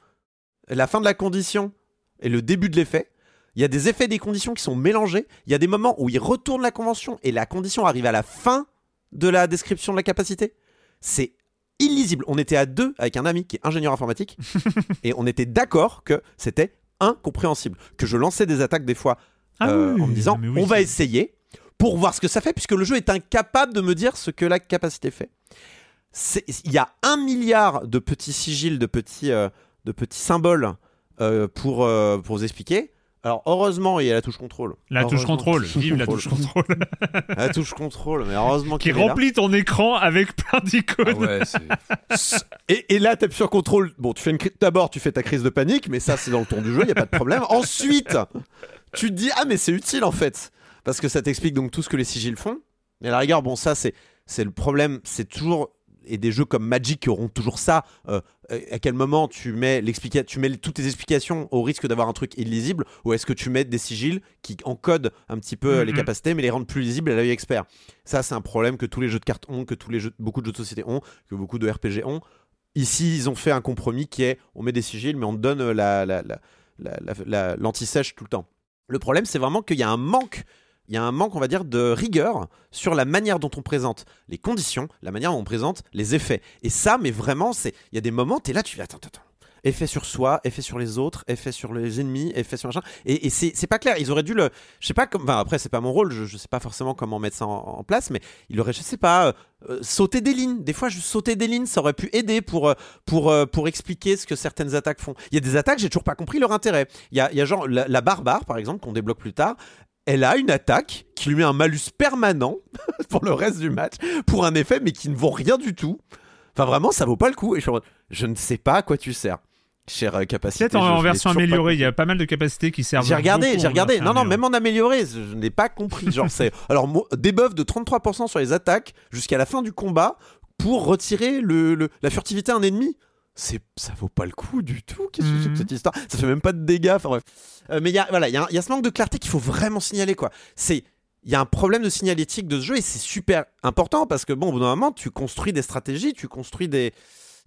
la fin de la condition et le début de l'effet. Il y a des effets des conditions qui sont mélangés. Il y a des moments où il retourne la convention et la condition arrive à la fin de la description de la capacité. C'est illisible. On était à deux avec un ami qui est ingénieur informatique et on était d'accord que c'était incompréhensible. Que je lançais des attaques des fois ah euh, en me disant on va essayer pour voir ce que ça fait puisque le jeu est incapable de me dire ce que la capacité fait. Il y a un milliard de petits sigils, de petits, euh, de petits symboles euh, pour, euh, pour vous expliquer. Alors heureusement il y a la touche contrôle. La touche contrôle, vive la touche contrôle. la touche contrôle, mais heureusement qui remplit ton écran avec plein d'icônes. Ah et, et, là t'appuies sur contrôle. Bon, tu fais une d'abord tu fais ta crise de panique, mais ça c'est dans le ton du jeu, il y a pas de problème. Ensuite, tu te dis ah mais c'est utile en fait parce que ça t'explique donc tout ce que les sigils font. Et à la rigueur, bon ça c'est c'est le problème, c'est toujours et des jeux comme Magic qui auront toujours ça. Euh, à quel moment tu mets, tu mets toutes tes explications au risque d'avoir un truc illisible ou est-ce que tu mets des sigils qui encodent un petit peu les capacités mais les rendent plus lisibles à l'œil expert? Ça, c'est un problème que tous les jeux de cartes ont, que tous les jeux, beaucoup de jeux de société ont, que beaucoup de RPG ont. Ici, ils ont fait un compromis qui est on met des sigils mais on donne l'anti-sèche tout le temps. Le problème, c'est vraiment qu'il y a un manque il y a un manque, on va dire, de rigueur sur la manière dont on présente les conditions, la manière dont on présente les effets. Et ça, mais vraiment, c'est, il y a des moments, tu es là, tu attends, attends. effet sur soi, effet sur les autres, effet sur les ennemis, effet sur machin. Et, et c'est pas clair. Ils auraient dû le. Je sais pas, comme. Enfin, après, c'est pas mon rôle, je, je sais pas forcément comment mettre ça en, place, mais il aurait, je sais pas, euh, euh, sauter des lignes. Des fois, juste sauter des lignes, ça aurait pu aider pour, euh, pour, pour expliquer ce que certaines attaques font. Il y a des attaques, j'ai toujours pas compris leur intérêt. Il y a, y a genre la barbare, par exemple, qu'on débloque plus tard elle a une attaque qui lui met un malus permanent pour le reste du match, pour un effet, mais qui ne vaut rien du tout. Enfin, vraiment, ça vaut pas le coup. Et je, ne sais pas à quoi tu sers. Chère euh, capacité. Peut-être en, version améliorée, il y a pas mal de capacités qui servent. J'ai regardé, j'ai regardé. Non, non, même en amélioré, je n'ai pas compris. Genre, c'est. Alors, debuff de 33% sur les attaques jusqu'à la fin du combat pour retirer le, la furtivité à un ennemi c'est ça vaut pas le coup du tout qu'est-ce que c'est que mhm. cette histoire ça fait même pas de dégâts enfin bref euh, mais il y a voilà il y, a ce manque de clarté qu'il faut vraiment signaler quoi c'est il y a un problème de signalétique de ce jeu et c'est super important parce que bon au bout d'un moment tu construis des stratégies tu construis des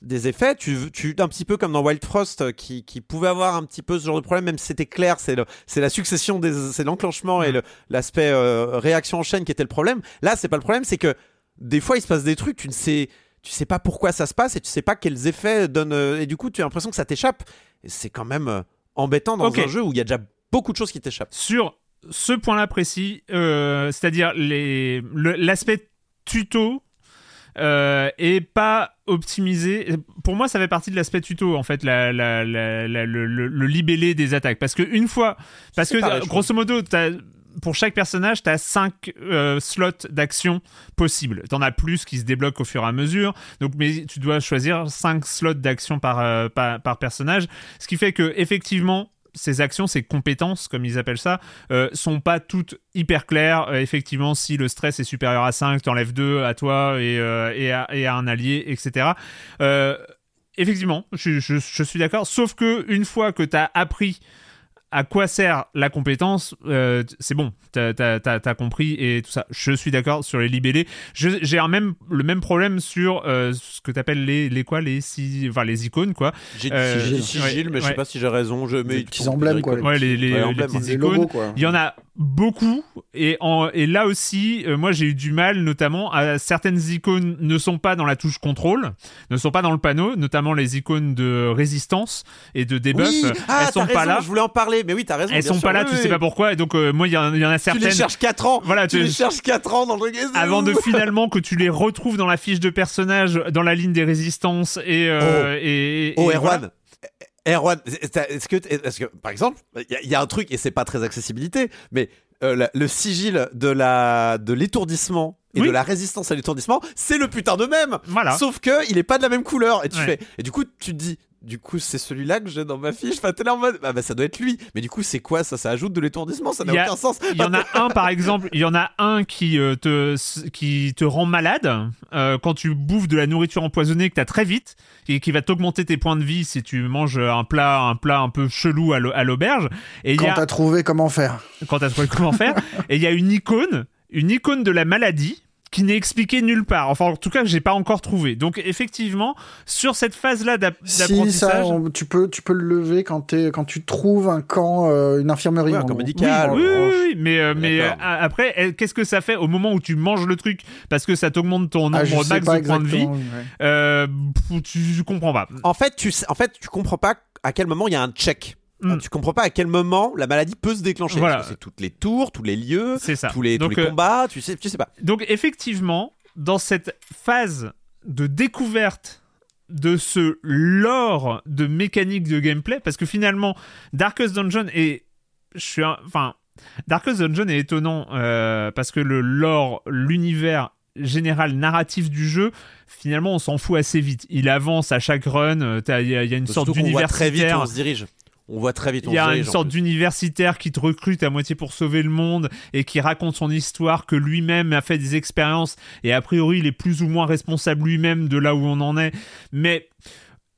des effets, tu, tu un petit peu comme dans Wild Frost euh, qui, qui pouvait avoir un petit peu ce genre de problème, même si c'était clair, c'est c'est la succession c'est l'enclenchement et l'aspect euh, réaction en chaîne qui était le problème. Là, c'est pas le problème, c'est que des fois il se passe des trucs, tu ne sais, tu sais pas pourquoi ça se passe et tu sais pas quels effets donnent. Euh, et du coup, tu as l'impression que ça t'échappe. C'est quand même euh, embêtant dans un jeu où il y a déjà beaucoup de choses qui t'échappent. Sur ce point-là précis, euh, c'est-à-dire l'aspect tuto euh, et pas optimisé. Pour moi, ça fait partie de l'aspect tuto, en fait, la, le, le, libellé des attaques. Parce que une fois, parce que grosso modo, as, pour chaque personnage, tu as 5 euh, slots d'action possibles. Tu en as plus qui se débloquent au fur et à mesure. Donc, mais tu dois choisir 5 slots d'action par, euh, par, personnage. Ce qui fait que, effectivement, ces actions, ces compétences, comme ils appellent ça, euh, sont pas toutes hyper claires. Euh, effectivement, si le stress est supérieur à 5, t'enlèves 2 à toi et, à, et, à, un allié, etc. effectivement, je, je, je suis d'accord. Sauf que une fois que tu as appris à quoi sert la compétence euh, C'est bon, t'as as, compris et tout ça. Je suis d'accord sur les libellés. J'ai même le même problème sur euh, ce que t'appelles les les quoi les si, enfin les icônes quoi. J'ai euh, sigil, mais je sais pas si j'ai raison. Je mets les petits emblèmes quoi. Ouais, les, les, petites icônes. Il y en a beaucoup et, en, et là aussi moi j'ai eu du mal notamment à certaines icônes ne sont pas dans la touche contrôle ne sont pas dans le panneau notamment les icônes de résistance et de debuff oui ah, elles sont pas là je voulais en parler mais oui t'as raison elles sont pas là tu sais pas pourquoi et donc euh, moi il y, en a certaines tu les cherches 4 ans. Voilà tu, les cherches 4 ans dans le avant de finalement que tu les retrouves dans la fiche de personnage dans la ligne des résistances et euh, oh. et, oh Erwan. Erwan, est-ce que, est que, par exemple, il y, a un truc et c'est pas très accessibilité, mais euh, le sigil de l'étourdissement et de la résistance à l'étourdissement, c'est le putain de même. Voilà. Sauf que il est pas de la même couleur et tu fais et du coup tu te dis du coup, c'est celui-là que j'ai dans ma fiche. Enfin, t'es là en mode, ah bah ça doit être lui. Mais du coup, c'est quoi ça? Ça ajoute de l'étourdissement? Ça n'a aucun sens. Il y en a un, par exemple, il y en a un qui euh, te qui te rend malade euh, quand tu bouffes de la nourriture empoisonnée que t'as très vite et qui va t'augmenter tes points de vie si tu manges un plat un plat un peu chelou à l'auberge. Et quand t'as trouvé comment faire. Quand t'as trouvé comment faire. et il y a une icône, une icône de la maladie qui n'est expliqué nulle part. Enfin, en tout cas, que j'ai pas encore trouvé. Donc, effectivement, sur cette phase-là d'apprentissage, si, ça, tu peux, tu peux le lever quand, es, quand tu trouves un camp, euh, une infirmerie, un camp médical. Oui, oui, mais, euh, mais euh, après, qu'est-ce que ça fait au moment où tu manges le truc? Parce que ça t'augmente ton ah, nombre max de points de vie tu, tu comprends pas. En fait, tu, en fait, tu comprends pas à quel moment il y a un check. Mm. Tu comprends pas à quel moment la maladie peut se déclencher. Voilà. C'est toutes les tours, tous les lieux, tous les, tous les euh, combats, tu sais, tu sais pas. Donc effectivement, dans cette phase de découverte de ce lore de mécanique de gameplay, parce que finalement, Darkest Dungeon est, je suis, enfin, Darkest Dungeon est étonnant euh, parce que le lore, l'univers général narratif du jeu, finalement, on s'en fout assez vite. Il avance à chaque run. Euh, il y, a une sorte d'univers très vite. On se dirige on voit très vite. Il y a une sorte d'universitaire qui te recrute à moitié pour sauver le monde et qui raconte son histoire, que lui-même a fait des expériences et a priori il est plus ou moins responsable lui-même de là où on en est. Mais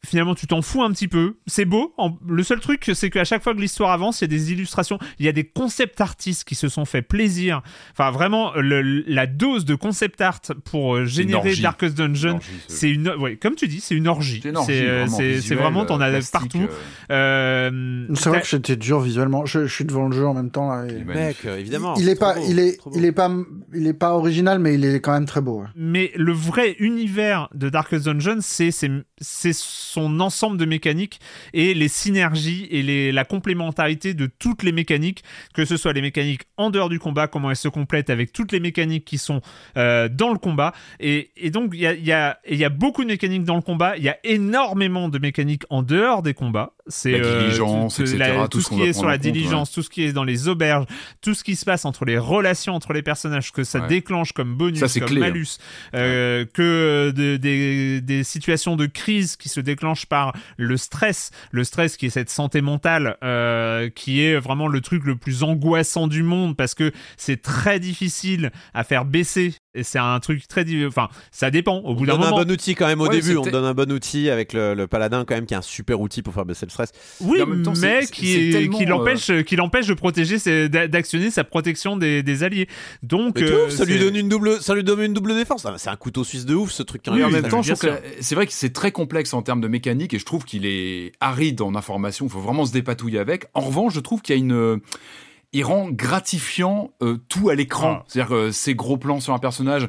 finalement tu t'en fous un petit peu. C'est beau. Le seul truc, c'est qu'à chaque fois que l'histoire avance, il y a des illustrations, il y a des concept artistes qui se sont fait plaisir. Enfin, vraiment, la dose de concept art pour euh, générer Darkest Dungeon, c'est une, ouais, comme tu dis, c'est une orgie. C'est vraiment, t'en as partout. Euh, euh, c'est vrai que c'était dur visuellement. Je, suis devant le jeu en même temps. Là, Mec, évidemment. Il est pas, il est, il est pas, il est pas original, mais il est quand même très beau. Mais le vrai univers de Darkest Dungeon, c'est, c'est son ensemble de mécaniques et les synergies et les, la complémentarité de toutes les mécaniques, que ce soit les mécaniques en dehors du combat, comment elles se complètent avec toutes les mécaniques qui sont euh, dans le combat. Et, et donc, il y a, y, a, y a beaucoup de mécaniques dans le combat, il y a énormément de mécaniques en dehors des combats. C'est la diligence, etc. tout, ce qui est sur la diligence, tout ce qui est dans les auberges, tout ce qui se passe entre les relations entre les personnages, que ça déclenche comme bonus, comme clé, hein. malus, euh, que de, des, des situations de crise qui se déclenchent par le stress, le stress qui est cette santé mentale, euh, qui est vraiment le truc le plus angoissant du monde parce que c'est très difficile à faire baisser et c'est un truc très enfin ça dépend. Au bout d'un moment on donne un bon outil quand même au début. on donne un bon outil avec le, paladin quand même qui est un super outil pour faire baisser le stress. Oui mais qui, qui l'empêche euh, qui l'empêche de protéger d'actionner sa protection des, des alliés. Donc euh, ça lui donne une double ça lui donne une double défense. Ah, c'est un couteau suisse de ouf ce truc oui, en même. temps c'est vrai que c'est très complexe en termes de mécanique et je trouve qu'il est aride en information. Il faut vraiment se dépatouiller avec. En revanche je trouve qu'il y a une il rend gratifiant euh, tout à l'écran. Ah. C'est-à-dire que ces gros plans sur un personnage,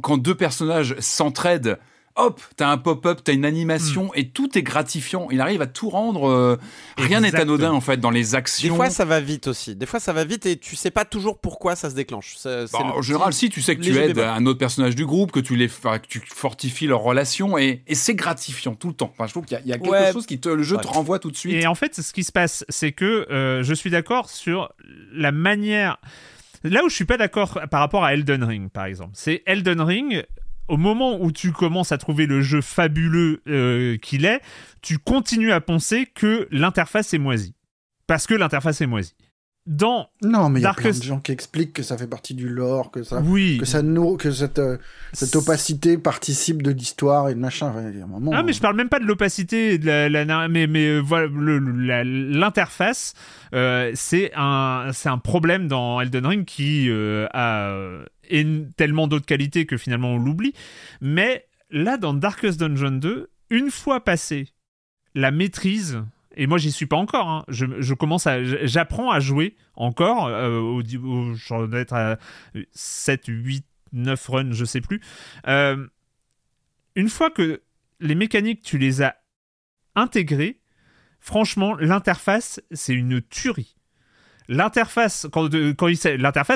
quand deux personnages s'entraident hop, t'as un pop-up, t'as une animation hmm. et tout est gratifiant. Il arrive à tout rendre. Euh, rien n'est anodin en fait dans les actions. Des fois ça va vite aussi. Des fois ça va vite et tu sais pas toujours pourquoi ça se déclenche. Bah, en général, si tu sais que tu aides un autre personnage du groupe, que tu les, que tu fortifies leur relation et, c'est gratifiant tout le temps. Enfin, je trouve qu'il y, a quelque chose qui te, le jeu te renvoie tout de suite. Et en fait, ce qui se passe, c'est que euh, je suis d'accord sur la manière. Là où je suis pas d'accord par rapport à Elden Ring, par exemple, c'est Elden Ring au moment où tu commences à trouver le jeu fabuleux euh, qu'il est, tu continues à penser que l'interface est moisie. Parce que l'interface est moisie. Dans non, mais il y a plein de gens qui expliquent que ça fait partie du lore, que ça, que ça nous, que cette, euh, cette opacité participe de l'histoire et de machin. ah, mais je parle même pas de l'opacité, de la, mais mais euh, voilà, l'interface, c'est un c'est un problème dans Elden Ring qui a et tellement d'autres qualités que finalement on l'oublie. Mais là, dans Darkest Dungeon 2, une fois passé la maîtrise, et moi j'y suis pas encore, hein, je, commence à, j'apprends à jouer encore, euh, au, je dois être à 7, 8, 9 runs, je sais plus. Euh, une fois que les mécaniques, tu les as intégrées, franchement, l'interface, c'est une tuerie. L'interface, quand,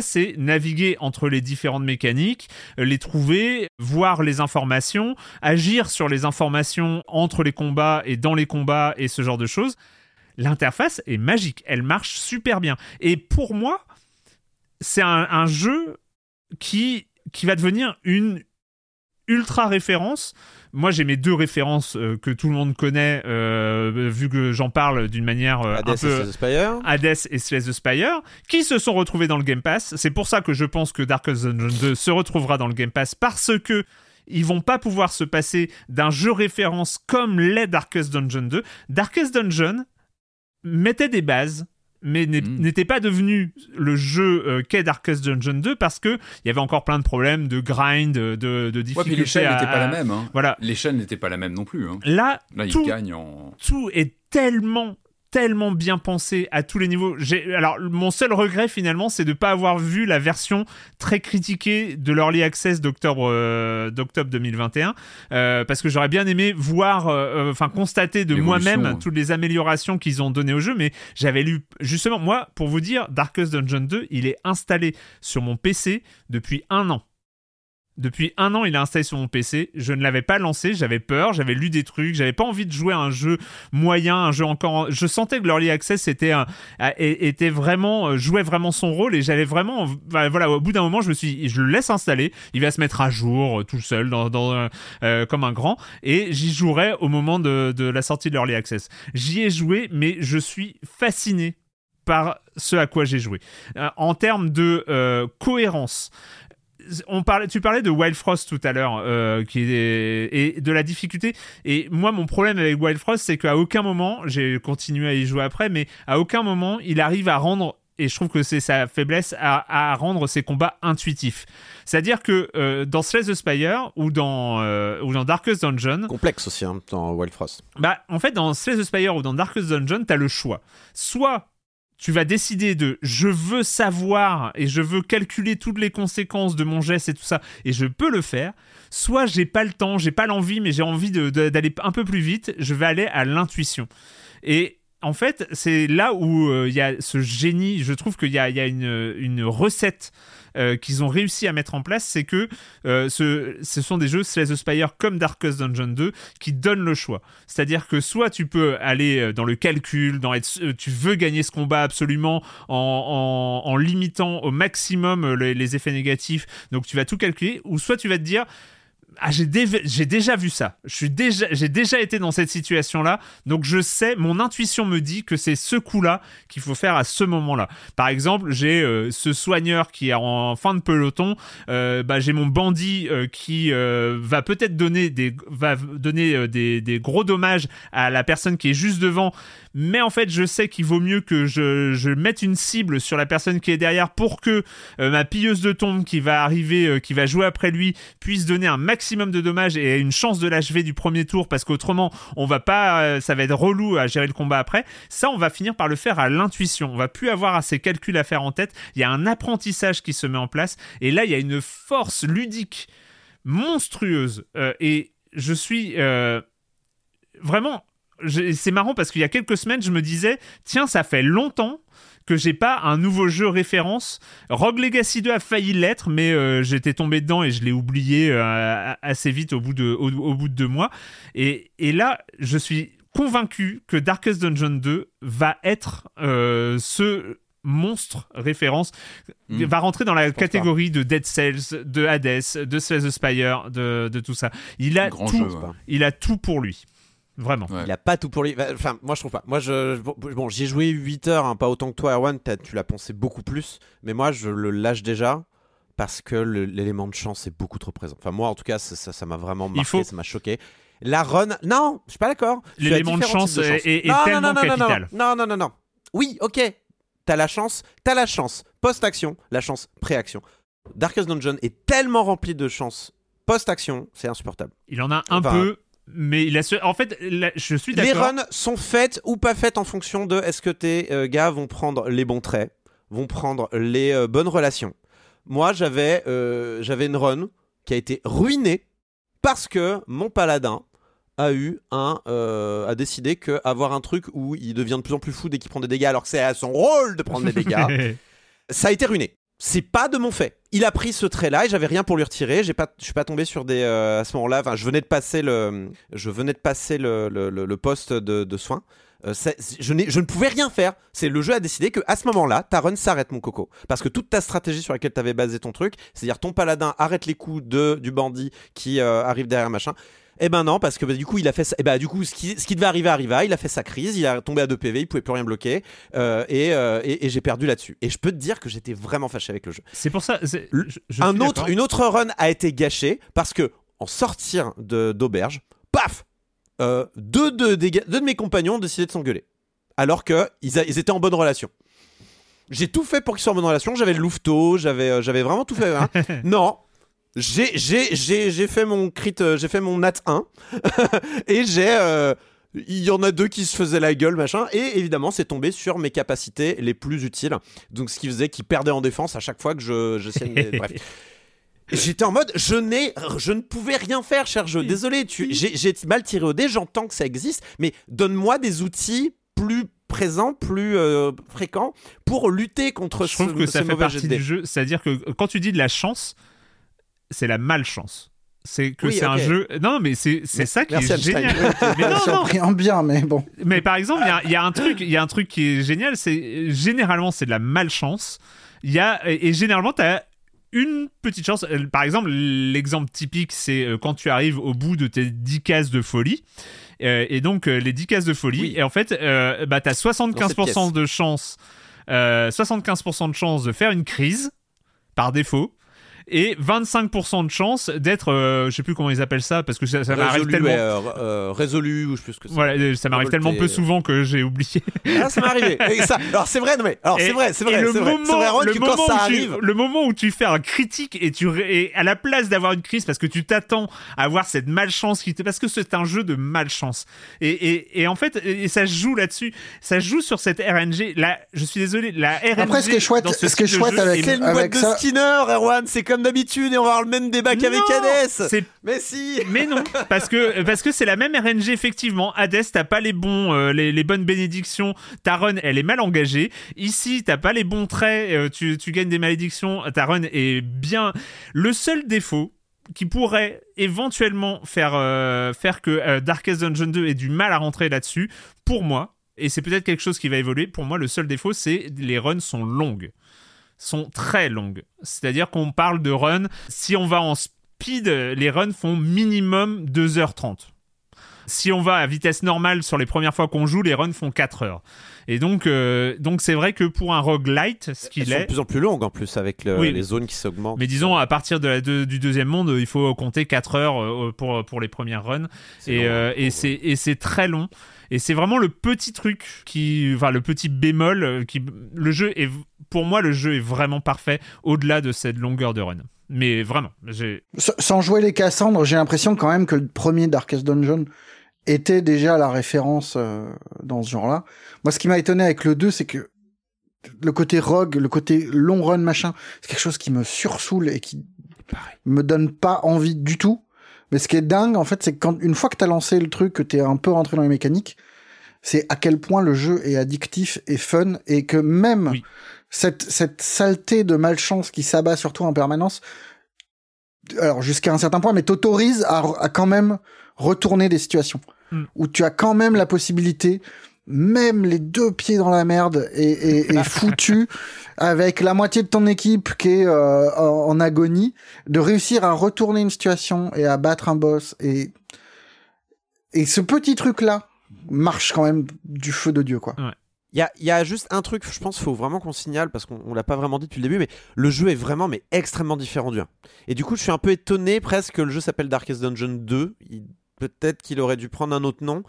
c'est naviguer entre les différentes mécaniques, euh, les trouver, voir les informations, agir sur les informations entre les combats et dans les combats et ce genre de choses. L'interface est magique, elle marche super bien. Et pour moi, c'est un, un jeu qui, qui va devenir une ultra référence moi, j'ai mes deux références euh, que tout le monde connaît, euh, vu que j'en parle d'une manière euh, Hades un peu... Et Spire. Hades et Slay the Spire, qui se sont retrouvés dans le Game Pass. C'est pour ça que je pense que Darkest Dungeon 2 se retrouvera dans le Game Pass, parce que ils vont pas pouvoir se passer d'un jeu référence comme l'est Darkest Dungeon 2. Darkest Dungeon mettait des bases mais hmm. n'était pas devenu le jeu euh, qu'est Darkest Dungeon 2 parce que il y avait encore plein de problèmes de grind, de, de difficultés. Ouais, l'échelle n'était pas la même. Hein. Voilà. L'échelle n'était pas la même non plus. Hein. Là, Là tout, il en... tout est tellement tellement bien pensé à tous les niveaux. Alors, mon seul regret finalement, c'est de ne pas avoir vu la version très critiquée de l'Early Access d'octobre euh, d'octobre 2021, euh, parce que j'aurais bien aimé voir, euh, enfin constater de moi-même toutes les améliorations qu'ils ont données au jeu, mais j'avais lu justement moi pour vous dire, Darkest Dungeon 2, il est installé sur mon PC depuis un an. Depuis un an, il est installé sur mon PC. Je ne l'avais pas lancé, j'avais peur, j'avais lu des trucs, j'avais pas envie de jouer à un jeu moyen, un jeu encore. Je sentais que l'Early Access était, un, était vraiment, euh, jouait vraiment son rôle et j'avais vraiment. Voilà, au bout d'un moment, je me suis je le laisse installer, il va se mettre à jour euh, tout seul, euh, comme un grand, et j'y jouerai au moment de, de la sortie de l'Early Access. J'y ai joué, mais je suis fasciné par ce à quoi j'ai joué. en termes de cohérence, on parlait, tu parlais de Wild Frost tout à l'heure, euh, qui est, et de la difficulté. Et moi, mon problème avec Wild Frost, c'est qu'à aucun moment, j'ai continué à y jouer après, mais à aucun moment, il arrive à rendre et je trouve que c'est sa faiblesse à, rendre ses combats intuitifs. C'est-à-dire que euh, dans Slay the Spire ou dans, euh, ou dans Darkest Dungeon. Complexe aussi hein, dans Wild Frost. Bah, en fait, dans Slay the Spire ou dans Darkest Dungeon, t'as le choix. Soit tu vas décider de je veux savoir et je veux calculer toutes les conséquences de mon geste et tout ça et je peux le faire. Soit j'ai pas le temps j'ai pas l'envie mais j'ai envie d'aller un peu plus vite je vais aller à l'intuition. Et en fait, c'est là où euh, il y a ce génie. Je trouve qu'il y a, une, recette euh, qu'ils ont réussi à mettre en place, c'est que euh, ce, sont des jeux Slay the Spire comme Darkest Dungeon 2 qui donnent le choix. C'est-à-dire que soit tu peux aller dans le calcul, dans tu veux gagner ce combat absolument en, limitant au maximum les effets négatifs, donc tu vas tout calculer, ou soit tu vas te dire ah, j'ai, déjà vu ça. J'ai déjà été dans cette situation-là, donc je sais, mon intuition me dit que c'est ce coup-là qu'il faut faire à ce moment-là. Par exemple, j'ai euh, ce soigneur qui est en fin de peloton, euh, bah, j'ai mon bandit euh, qui va peut-être donner des, gros dommages à la personne qui est juste devant, mais en fait, je sais qu'il vaut mieux que je, mette une cible sur la personne qui est derrière pour que ma pilleuse de tombe qui va arriver, qui va jouer après lui, puisse donner un maximum de dommages et une chance de l'achever du premier tour. Parce qu'autrement on va pas euh, ça va être relou à gérer le combat après. Ça on va finir par le faire à l'intuition. On va plus avoir assez calculs à faire en tête. Il y a un apprentissage qui se met en place. Et là il y a une force ludique monstrueuse euh, et je suis euh, vraiment c'est marrant parce qu'il y a quelques semaines je me disais tiens ça fait longtemps que j'ai pas un nouveau jeu référence. Rogue Legacy 2 a failli l'être, mais euh, j'étais tombé dedans et je l'ai oublié euh, assez vite au bout de, au, bout de deux mois. Et, et, là, je suis convaincu que Darkest Dungeon 2 va être euh, ce monstre référence hmm. va rentrer dans la catégorie de Dead Cells, de Hades, de Slay the Spire, de, de tout ça. Il a tout, il a tout pour lui. Vraiment. Il a pas tout pour lui. Enfin, moi je trouve pas. Moi, je, bon, j'ai joué 8 heures, hein, pas autant que toi, Erwan. Tu l'as pensé beaucoup plus. Mais moi, je le lâche déjà parce que l'élément de chance est beaucoup trop présent. Enfin, moi, en tout cas, ça m'a vraiment marqué, ça m'a choqué. La run, non, je suis pas d'accord. L'élément de chance, est, tellement capital. Non, non, non, non. Oui, ok. T'as la chance, t'as la chance post-action, la chance pré-action. Darkest Dungeon est tellement rempli de chance post-action, c'est insupportable. Il en a un peu mais en fait, je suis d'accord. Les runs sont faites ou pas faites en fonction de est-ce que tes euh, gars vont prendre les bons traits, vont prendre les euh, bonnes relations. Moi, j'avais euh, j'avais une run qui a été ruinée parce que mon paladin a eu un a décidé que avoir un truc où il devient de plus en plus fou dès qu'il prend des dégâts alors que c'est à son rôle de prendre des dégâts. ça a été ruiné c'est pas de mon fait. Il a pris ce trait-là et j'avais rien pour lui retirer. J'ai pas, je suis pas tombé sur des euh, à ce moment-là. Enfin, je venais de passer le, je venais de passer le, le, poste de, de soins. Euh, je, je, ne pouvais rien faire. C'est le jeu a décidé que à ce moment-là, ta run s'arrête, mon coco, parce que toute ta stratégie sur laquelle tu avais basé ton truc, c'est-à-dire ton paladin arrête les coups de du bandit qui euh, arrive derrière machin, eh ben non, parce que bah, du coup, il a fait. Ça, eh ben, du coup, ce qui, ce qui devait arriver arriva. Il a fait sa crise. Il a tombé à 2 PV. Il pouvait plus rien bloquer. Euh, euh, et, et, j'ai perdu là-dessus. Et je peux te dire que j'étais vraiment fâché avec le jeu. C'est pour ça. un autre, une autre run a été gâchée parce que en sortir d'auberge, paf, euh, deux, de, de mes compagnons ont décidé de s'engueuler, alors que ils, ils étaient en bonne relation. J'ai tout fait pour qu'ils soient en bonne relation. J'avais le louveteau, j'avais, j'avais vraiment tout fait. Hein. non, j'ai fait mon crit, euh, j'ai fait mon nat 1 et j'ai euh, il y en a deux qui se faisaient la gueule machin et évidemment c'est tombé sur mes capacités les plus utiles. Donc ce qui faisait qu'ils perdaient en défense à chaque fois que je j'essayais bref. J'étais en mode, je n'ai, je ne pouvais rien faire, cher jeu. Désolé, tu, j'ai mal tiré au dé. J'entends que ça existe, mais donne-moi des outils plus présents, plus euh, fréquents pour lutter contre je trouve que ça fait partie du jeu. C'est-à-dire que quand tu dis de la chance, c'est la malchance. C'est que c'est un jeu. Non, mais c'est ça qui est génial. mais non, en bien, mais bon. Mais par exemple, il y, a, un truc, il y a un truc qui est génial. C'est généralement c'est de la malchance. Il y a et généralement tu as une petite chance. Euh, par exemple, l'exemple typique, c'est euh, quand tu arrives au bout de tes 10 cases de folie. Euh, et donc, les 10 cases de folie. Et en fait, bah, tu as 75% de chance. 75% de chance de faire une crise par défaut et 25% de chance d'être, euh, je sais plus comment ils appellent ça, parce que ça, ça m'arrive tellement. euh, euh, résolu ou je sais plus ce que c'est. Voilà, euh, ça m'arrive tellement peu souvent que j'ai oublié. Ah, ça m'est arrivé. Et ça- alors c'est vrai, non mais alors c'est vrai, c'est vrai, le c'est vrai. moment- C'est vrai, le moment ça où tu- le moment où tu fais un critique et tu et à la place d'avoir une crise parce que tu t'attends à avoir cette malchance qui te parce que c'est un jeu de malchance et, et, et en fait et ça se joue là-dessus ça se joue sur cette RNG là je suis désolé la RNG Après, ce qui est chouette- dans ce ce qui est chouette avec- une avec boîte de Skinner, Erwan, c'est comme d'habitude et on va avoir le même débat qu'avec Hades. c'est Mais si. Mais non, parce que parce que c'est la même RNG effectivement. Hades, t'as pas les bons, euh, les, les bonnes bénédictions. Ta run, elle est mal engagée. Ici, t'as pas les bons traits. euh, tu, tu gagnes des malédictions. Ta run est bien. Le seul défaut qui pourrait éventuellement faire euh, faire que euh, Darkest Dungeon 2 ait du mal à rentrer là-dessus, pour moi, et c'est peut-être quelque chose qui va évoluer. Pour moi, le seul défaut, c'est les runs sont longues, sont très longues. C'est-à-dire qu'on parle de runs. Si on va en speed, les runs font minimum 2h30. Si on va à vitesse normale sur les premières fois qu'on joue, les runs font 4 heures. Et donc, euh, donc c'est vrai que pour un roguelite, ce qu'il sont de est, plus en plus longues en plus avec le- Oui. les zones qui s'augmentent. mais disons à partir de la du deuxième monde, il faut compter 4 heures euh, pour, pour les premières runs. Et, euh, hein, c'est et c'est très long. Et c'est vraiment le petit truc qui, enfin le petit bémol euh, qui, le jeu est, pour moi le jeu est vraiment parfait au-delà de cette longueur de run. Mais vraiment, j'ai, Sans jouer les Cassandres, j'ai l'impression quand même que le premier Darkest Dungeon était déjà la référence euh, dans ce genre-là. Moi, ce qui m'a étonné avec le 2, c'est que le côté rogue, le côté long run, machin, c'est quelque chose qui me sursoule et qui me donne pas envie du tout. Mais ce qui est dingue, en fait, c'est quand, une fois que t'as lancé le truc, que t'es un peu rentré dans les mécaniques, c'est à quel point le jeu est addictif et fun et que même Oui. cette, cette saleté de malchance qui s'abat sur toi en permanence, alors jusqu'à un certain point, mais t'autorise à, à quand même retourner des situations Mm. où tu as quand même la possibilité, même les deux pieds dans la merde et, et, et foutu, avec la moitié de ton équipe qui est euh, en, agonie, de réussir à retourner une situation et à battre un boss et et ce petit truc là marche quand même du feu de dieu quoi. Il y a, y a juste un truc, je pense faut vraiment qu'on signale, parce qu'on on l'a pas vraiment dit depuis le début, mais le jeu est vraiment mais extrêmement différent du 1. Et du coup, je suis un peu étonné presque que le jeu s'appelle Darkest Dungeon 2. Il- Peut-être qu'il aurait dû prendre un autre nom,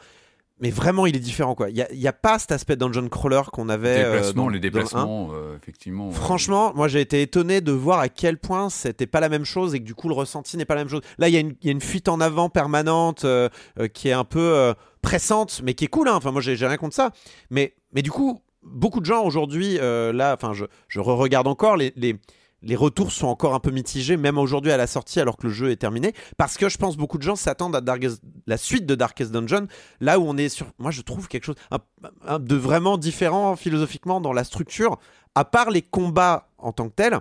mais vraiment, il est différent. quoi. Il n'y a, il y a pas cet aspect dungeon crawler qu'on avait. Les euh, déplacements, dans- les dans le 1. déplacements, euh, effectivement. euh, Franchement, moi j'ai été étonné de voir à quel point c'était pas la même chose et que du coup le ressenti n'est pas la même chose. Là, il y, a une- il y a une fuite en avant permanente euh, qui est un peu pressante, mais qui est cool. hein. Enfin, moi j'ai rien contre ça. Mais, mais du coup, beaucoup de gens aujourd'hui, là, enfin, je, je re-regarde encore les. les les retours sont encore un peu mitigés, même aujourd'hui à la sortie, alors que le jeu est terminé, parce que je pense beaucoup de gens s'attendent à la suite de Darkest Dungeon, là où on est sur, moi je trouve quelque chose de vraiment différent philosophiquement dans la structure, à part les combats en tant que tels,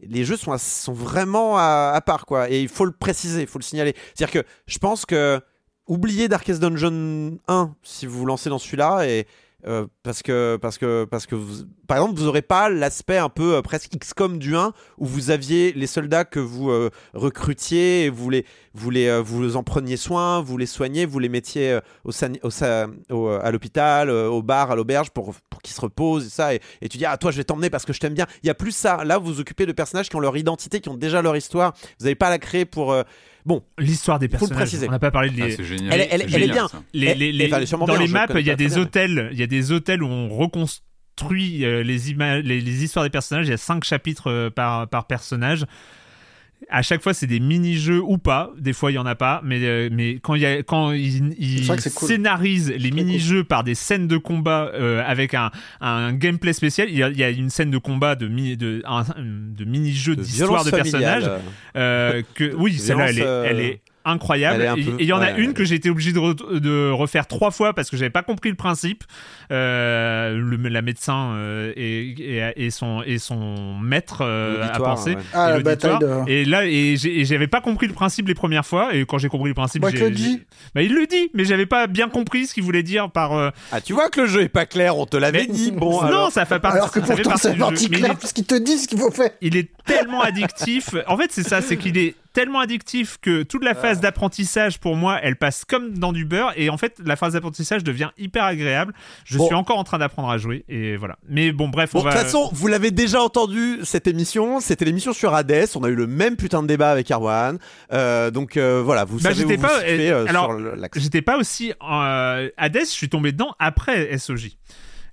les jeux sont, sont vraiment à, à part, quoi. Et il faut le préciser, il faut le signaler. C'est-à-dire que je pense que oubliez Darkest Dungeon 1 si vous vous lancez dans celui-là et euh, parce que parce que parce que vous, par exemple vous aurez pas l'aspect un peu euh, presque XCOM du 1 où vous aviez les soldats que vous euh, recrutiez et vous les vous les euh, vous en preniez soin vous les soignez vous les mettiez euh, au, au, sa- au, euh, à l'hôpital au bar à l'auberge pour pour qu'ils se reposent et ça et, et tu dis ah toi je vais t'emmener parce que je t'aime bien il y a plus ça là vous vous occupez de personnages qui ont leur identité qui ont déjà leur histoire vous n'avez pas à la créer pour euh, bon l'histoire des Faut le personnages. préciser. On n'a pas parlé de ah, les, c'est génial. Elle est- elle- c'est elle est génial, bien. les, les- les- dans bien, les maps, il y a des hôtels, il y a des hôtels où on reconstruit les, les, les histoires des personnages. Il y a cinq chapitres par, par personnage. À chaque fois, c'est des mini-jeux ou pas. Des fois, il y en a pas. Mais, euh, mais quand, il y a, quand ils, cool. scénarisent les mini-jeux par des scènes de combat euh, avec un, un gameplay spécial, il y, a, il y a une scène de combat de, mi- de, un- de mini-jeux de d'histoire de personnages. euh, que oui, celle-là, elle est, Violence, elle est incroyable. peu- et il y en a ouais, une que j'ai été obligé de, re- de refaire trois fois parce que j'avais pas compris le principe. Euh, le, la médecin euh, et, et, et son et son maître euh, à penser. ouais. Ah, et de- Et là, et j'avais pas compris le principe les premières fois. Et quand j'ai compris le principe, Bah, le dit. bah, il le dit, mais j'avais pas bien compris ce qu'il voulait dire par. euh, ah tu vois que le jeu est pas clair on te l'avait dit bon non, alors. ça fait partie. Alors que pourtant c'est parti clair qu'ils te disent ce qu'il faut faire. il est tellement addictif. En fait, c'est ça, c'est qu'il est tellement addictif que toute la phase d'apprentissage pour moi, elle passe comme dans du beurre et en fait la phase d'apprentissage devient hyper agréable. Je suis encore en train d'apprendre à jouer et voilà. Mais bon, bref, on va. De toute façon, vous l'avez déjà entendu cette émission. C'était l'émission sur Hades. On a eu le même putain de débat avec Arwan. Euh, donc euh, voilà, vous bah, savez où pas, vous situez, euh, alors, j'étais pas aussi Hades. Je suis tombé dedans après SOJ.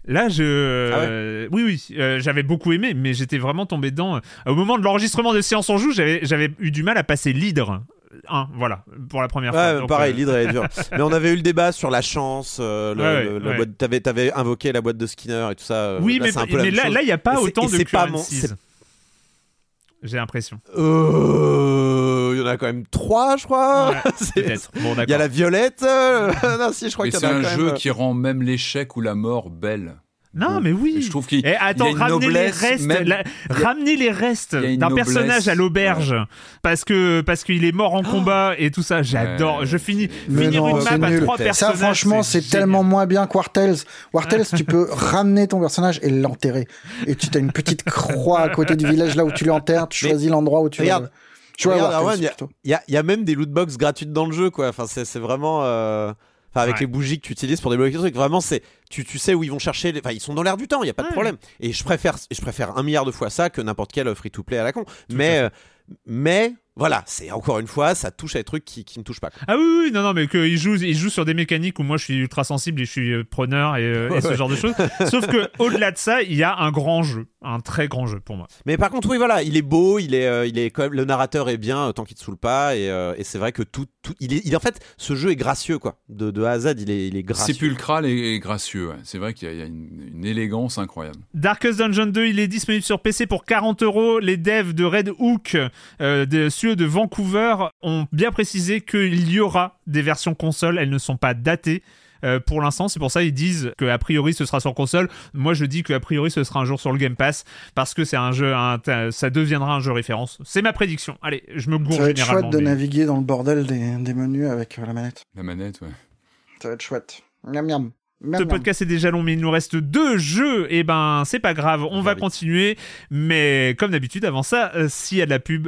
Là, je. Ah ouais euh, oui, oui, euh, j'avais beaucoup aimé, mais j'étais vraiment tombé dedans. Au moment de l'enregistrement de Séance en Joue, j'avais, eu du mal à passer l'hydre. Un, voilà, pour la première fois. Donc, pareil, euh, l'hydre est dur. Mais on avait eu le débat sur la chance. euh, Ouais, t'avais, invoqué la boîte de Skinner et tout ça. euh, Oui, là, mais, c'est un peu la mais même là, il n'y a pas Et autant de c'est pas mon- J'ai l'impression. Euh, Il y en a quand même trois, je crois. Ouais, C'est- Peut-être. Bon, Il y a la violette. euh, non, si, je crois Mais qu'il y en c'est a un quand jeu même. qui rend même l'échec ou la mort belle. Non, mais oui. Je trouve qu'il Eh, y a une ramenez noblesse, les restes, même- la- les restes d'un personnage à l'auberge parce que parce qu'il est mort en combat et tout ça. J'adore. Ouais, je finis Mais finir non, une map à nul. trois Ça, personnages. franchement, c'est tellement moins bien que Wartels. Wartels, tu peux ramener ton personnage et l'enterrer. Et tu as une petite croix à côté du village là où tu l'enterres. Tu choisis l'endroit où tu regarde, vas. Tu vois, il y a- y même des loot box gratuites dans le jeu, quoi. Enfin, c'est, c'est vraiment. euh, Enfin, avec Ouais. les bougies que tu utilises pour débloquer le truc, vraiment, c'est. Tu, tu sais où ils vont chercher. Les... Enfin, ils sont dans l'air du temps, il y a pas de Ouais. problème. Et je préfère, je préfère un milliard de fois ça que n'importe quel free-to-play à la con. Mais, euh, mais, voilà, c'est encore une fois, ça touche à des trucs qui, qui me touchent pas. quoi. Ah oui, oui, non, non, mais qu'il joue, il joue sur des mécaniques où moi je suis ultra sensible et je suis euh, preneur et, euh, et ce Ouais. genre de choses. Sauf que au-delà de ça, il y a un grand jeu, un très grand jeu pour moi. Mais par contre, oui, voilà, il est beau, il est, euh, il est quand même, le narrateur est bien euh, tant qu'il te saoule pas, et, euh, et c'est vrai que tout, tout, il est, il, en fait, ce jeu est gracieux, quoi. De, de A à Z, il est, il est gracieux. Sépulcral et, et gracieux. ouais. C'est vrai qu'il y a, il y a une, une élégance incroyable. Darkest Dungeon 2, il est disponible sur PC pour 40 euros. Les devs de Red Hook, euh, de, Vancouver, ont bien précisé qu'il y aura des versions console. Elles ne sont pas datées. euh, pour l'instant, c'est pour ça ils disent que a priori ce sera sur console. Moi, je dis que a priori ce sera un jour sur le Game Pass parce que c'est un jeu, un- ça deviendra un jeu référence. C'est ma prédiction. Allez, je me gourre Ça va être généralement. chouette de mais- naviguer dans le bordel des, des menus avec euh, la manette. La manette, ouais. Ça va être chouette. Miam miam. Ce podcast est déjà long, mais il nous reste deux jeux. Et ben, c'est pas grave, on va vite. continuer. Mais comme d'habitude, avant ça, euh, s'il y a de la pub,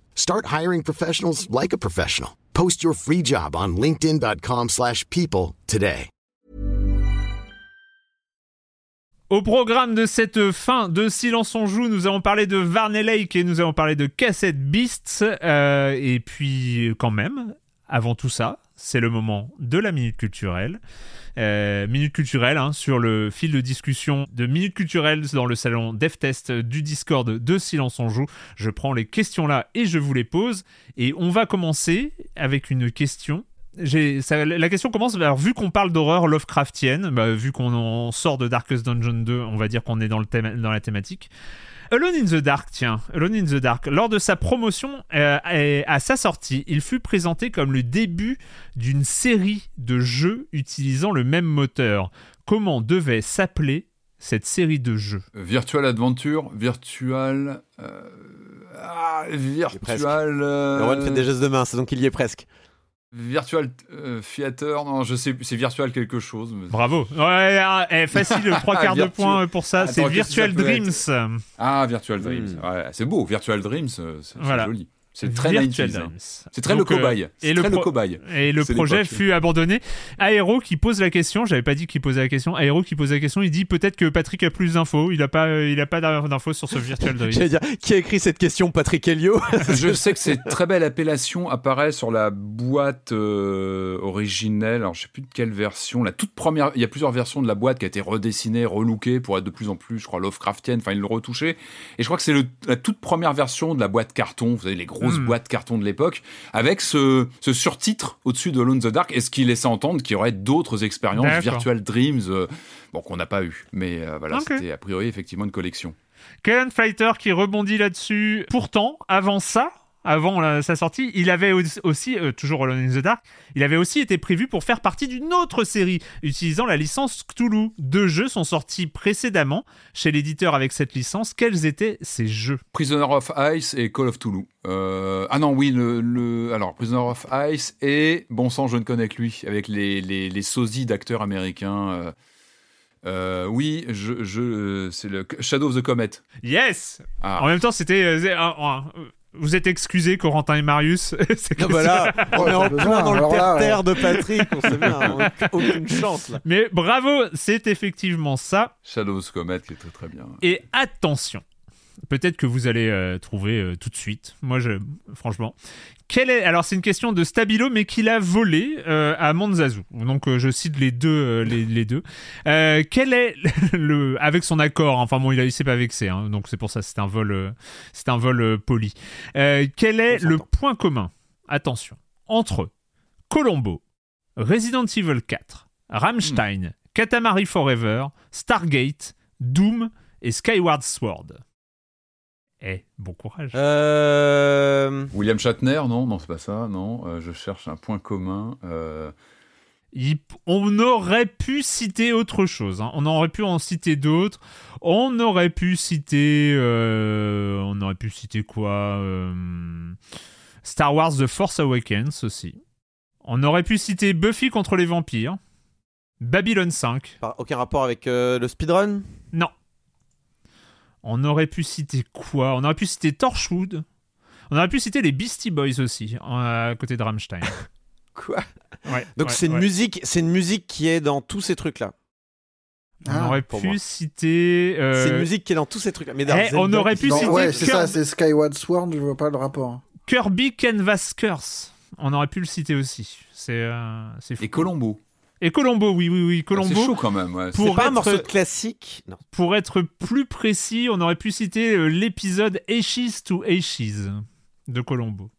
Start hiring professionals like a professional. Post your free job on linkedin.com/people today. Au programme de cette fin de Silence on joue, nous avons parlé de Varney Lake et nous avons parlé de Cassette Beasts. Euh, et puis, quand même, avant tout ça, c'est le moment de la minute culturelle. Euh, minute culturelle hein, sur le fil de discussion de Minute culturelle dans le salon DevTest du Discord de Silence on joue. Je prends les questions là et je vous les pose. Et on va commencer avec une question la question commence, vu qu'on parle d'horreur Lovecraftienne, bah, vu qu'on en sort de Darkest Dungeon 2, on va dire qu'on est dans, le thème, dans la thématique. Alone in the Dark, tiens, Alone in the Dark. Lors de sa promotion euh, et à sa sortie, il fut présenté comme le début d'une série de jeux utilisant le même moteur. Comment devait s'appeler cette série de jeux? Virtual Adventure, Virtual. euh, ah, Virtual. euh, Erwan fait des gestes de main, c'est donc il y est presque. Virtual euh, Theater, non, je sais, c'est Virtual quelque chose. mais- Bravo. Ouais, ah, eh, facile, trois quarts de point pour ça. C'est Virtual Dreams. Ah, Virtual Dreams. Hmm. Ouais, c'est beau, Virtual Dreams, euh, c'est c'est Voilà. joli. C'est très Virtual 90s, hein. C'est très Donc, le euh, cobaye. C'est et le très le pro- cobaye. Et le projet fut abandonné. Aéro qui pose la question, j'avais pas dit qu'il posait la question. Aéro qui pose la question, il dit peut-être que Patrick a plus d'infos. Il a pas, euh, il a pas d'infos sur ce Virtual dire, qui a écrit cette question Patrick Helio Je sais que cette très belle appellation apparaît sur la boîte euh, originelle. Alors, je sais plus de quelle version. La toute première, il y a plusieurs versions de la boîte qui a été redessinée, relookée pour être de plus en plus, je crois, Lovecraftienne. Enfin, ils l'ont retouché. Et je crois que c'est la toute première version de la boîte carton. Vous savez, les grosses boîtes carton de l'époque, avec ce, ce surtitre au-dessus de Alone the Dark. Et ce qui laissait entendre qu'il y aurait d'autres expériences. Virtual Dreams, euh, bon, qu'on n'a pas eu. Mais euh, voilà, c'était a priori effectivement une collection. Kellen Fighter qui rebondit là-dessus. Pourtant, avant ça, avant sa sortie, il avait aussi, euh, toujours Alone in the Dark, il avait aussi été prévu pour faire partie d'une autre série utilisant la licence Cthulhu. Deux jeux sont sortis précédemment chez l'éditeur avec cette licence. Quels étaient ces jeux? Prisoner of Ice et Call of Cthulhu. Euh, ah non, oui, le, alors Prisoner of Ice et bon sang, je ne connais que lui, avec les, les, les sosies d'acteurs américains. Euh, oui, je, je c'est le Shadow of the Comet. Yes. Ah. En même temps, c'était vous êtes excusés, Corentin et Marius. c'est voilà, on est en plein dans le terre-terre de Patrick, on sait bien, aucune chance là. Mais bravo, c'est effectivement ça. Shadows Comet qui est très très bien. Et attention, peut-être que vous allez euh, trouver euh, tout de suite. Moi, je, franchement. Quel est, alors, c'est une question de Stabilo, mais qu'il a volé euh, à Manzazu. Donc, je cite les deux. les, deux. quel est le. Avec son accord, hein. enfin bon, il, a, s'est pas vexé, hein. donc c'est pour ça, c'est un vol, c'est un vol poli. quel est le point commun, attention, entre Colombo, Resident Evil 4, Rammstein, hmm. Katamari Forever, Stargate, Doom et Skyward Sword? Eh, bon courage. Euh... William Shatner, non, non, c'est pas ça, non. Euh, je cherche un point commun. Euh. On aurait pu citer autre chose. Hein. On aurait pu en citer d'autres. On aurait pu citer. Euh, on aurait pu citer quoi Star Wars The Force Awakens aussi. On aurait pu citer Buffy contre les vampires. Babylon 5. aucun rapport avec le speedrun? Non. On aurait pu citer quoi? On aurait pu citer Torchwood. On aurait pu citer les Beastie Boys aussi, à côté de Rammstein. quoi? Donc c'est une musique, c'est une musique qui est dans tous ces trucs là. On ah, aurait pu citer. Euh, c'est une musique qui est dans tous ces trucs. là. Mais eh, on aurait pu citer. Ouais, c'est ça, c'est Skyward Sword. Je vois pas le rapport. Kirby Canvas Curse. On aurait pu le citer aussi. C'est. Euh, Et Colombo. Et Colombo, oui, oui, oui, Colombo. c'est chaud quand même. Ouais. Pour pas un morceau classique. Non. Pour être plus précis, on aurait pu citer euh, l'épisode Ashes to Ashes de Colombo.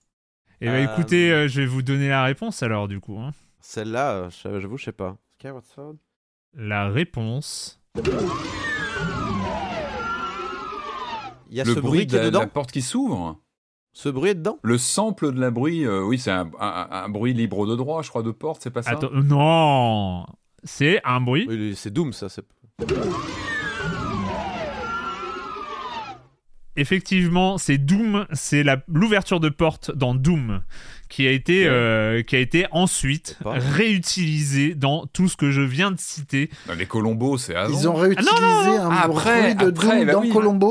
Et eh bah ben, euh, écoutez, euh, je vais vous donner la réponse alors du coup. Hein. Celle-là, j'avoue, je sais pas. Skyward Sword. La réponse. Il y a ce bruit qui est dedans. La porte qui s'ouvre. Ce bruit est dedans? Le sample de la bruit, euh, oui, c'est un, bruit libre de droit, je crois, de porte, c'est pas ça? Attends, Non C'est un bruit. Oui, c'est Doom, ça. Effectivement, c'est Doom, c'est l'ouverture de porte dans Doom qui a été, euh, qui a été ensuite réutilisé dans tout ce que je viens de citer. les Colombo, c'est Ils ont réutilisé un bruit de Doom bah dans Colombo?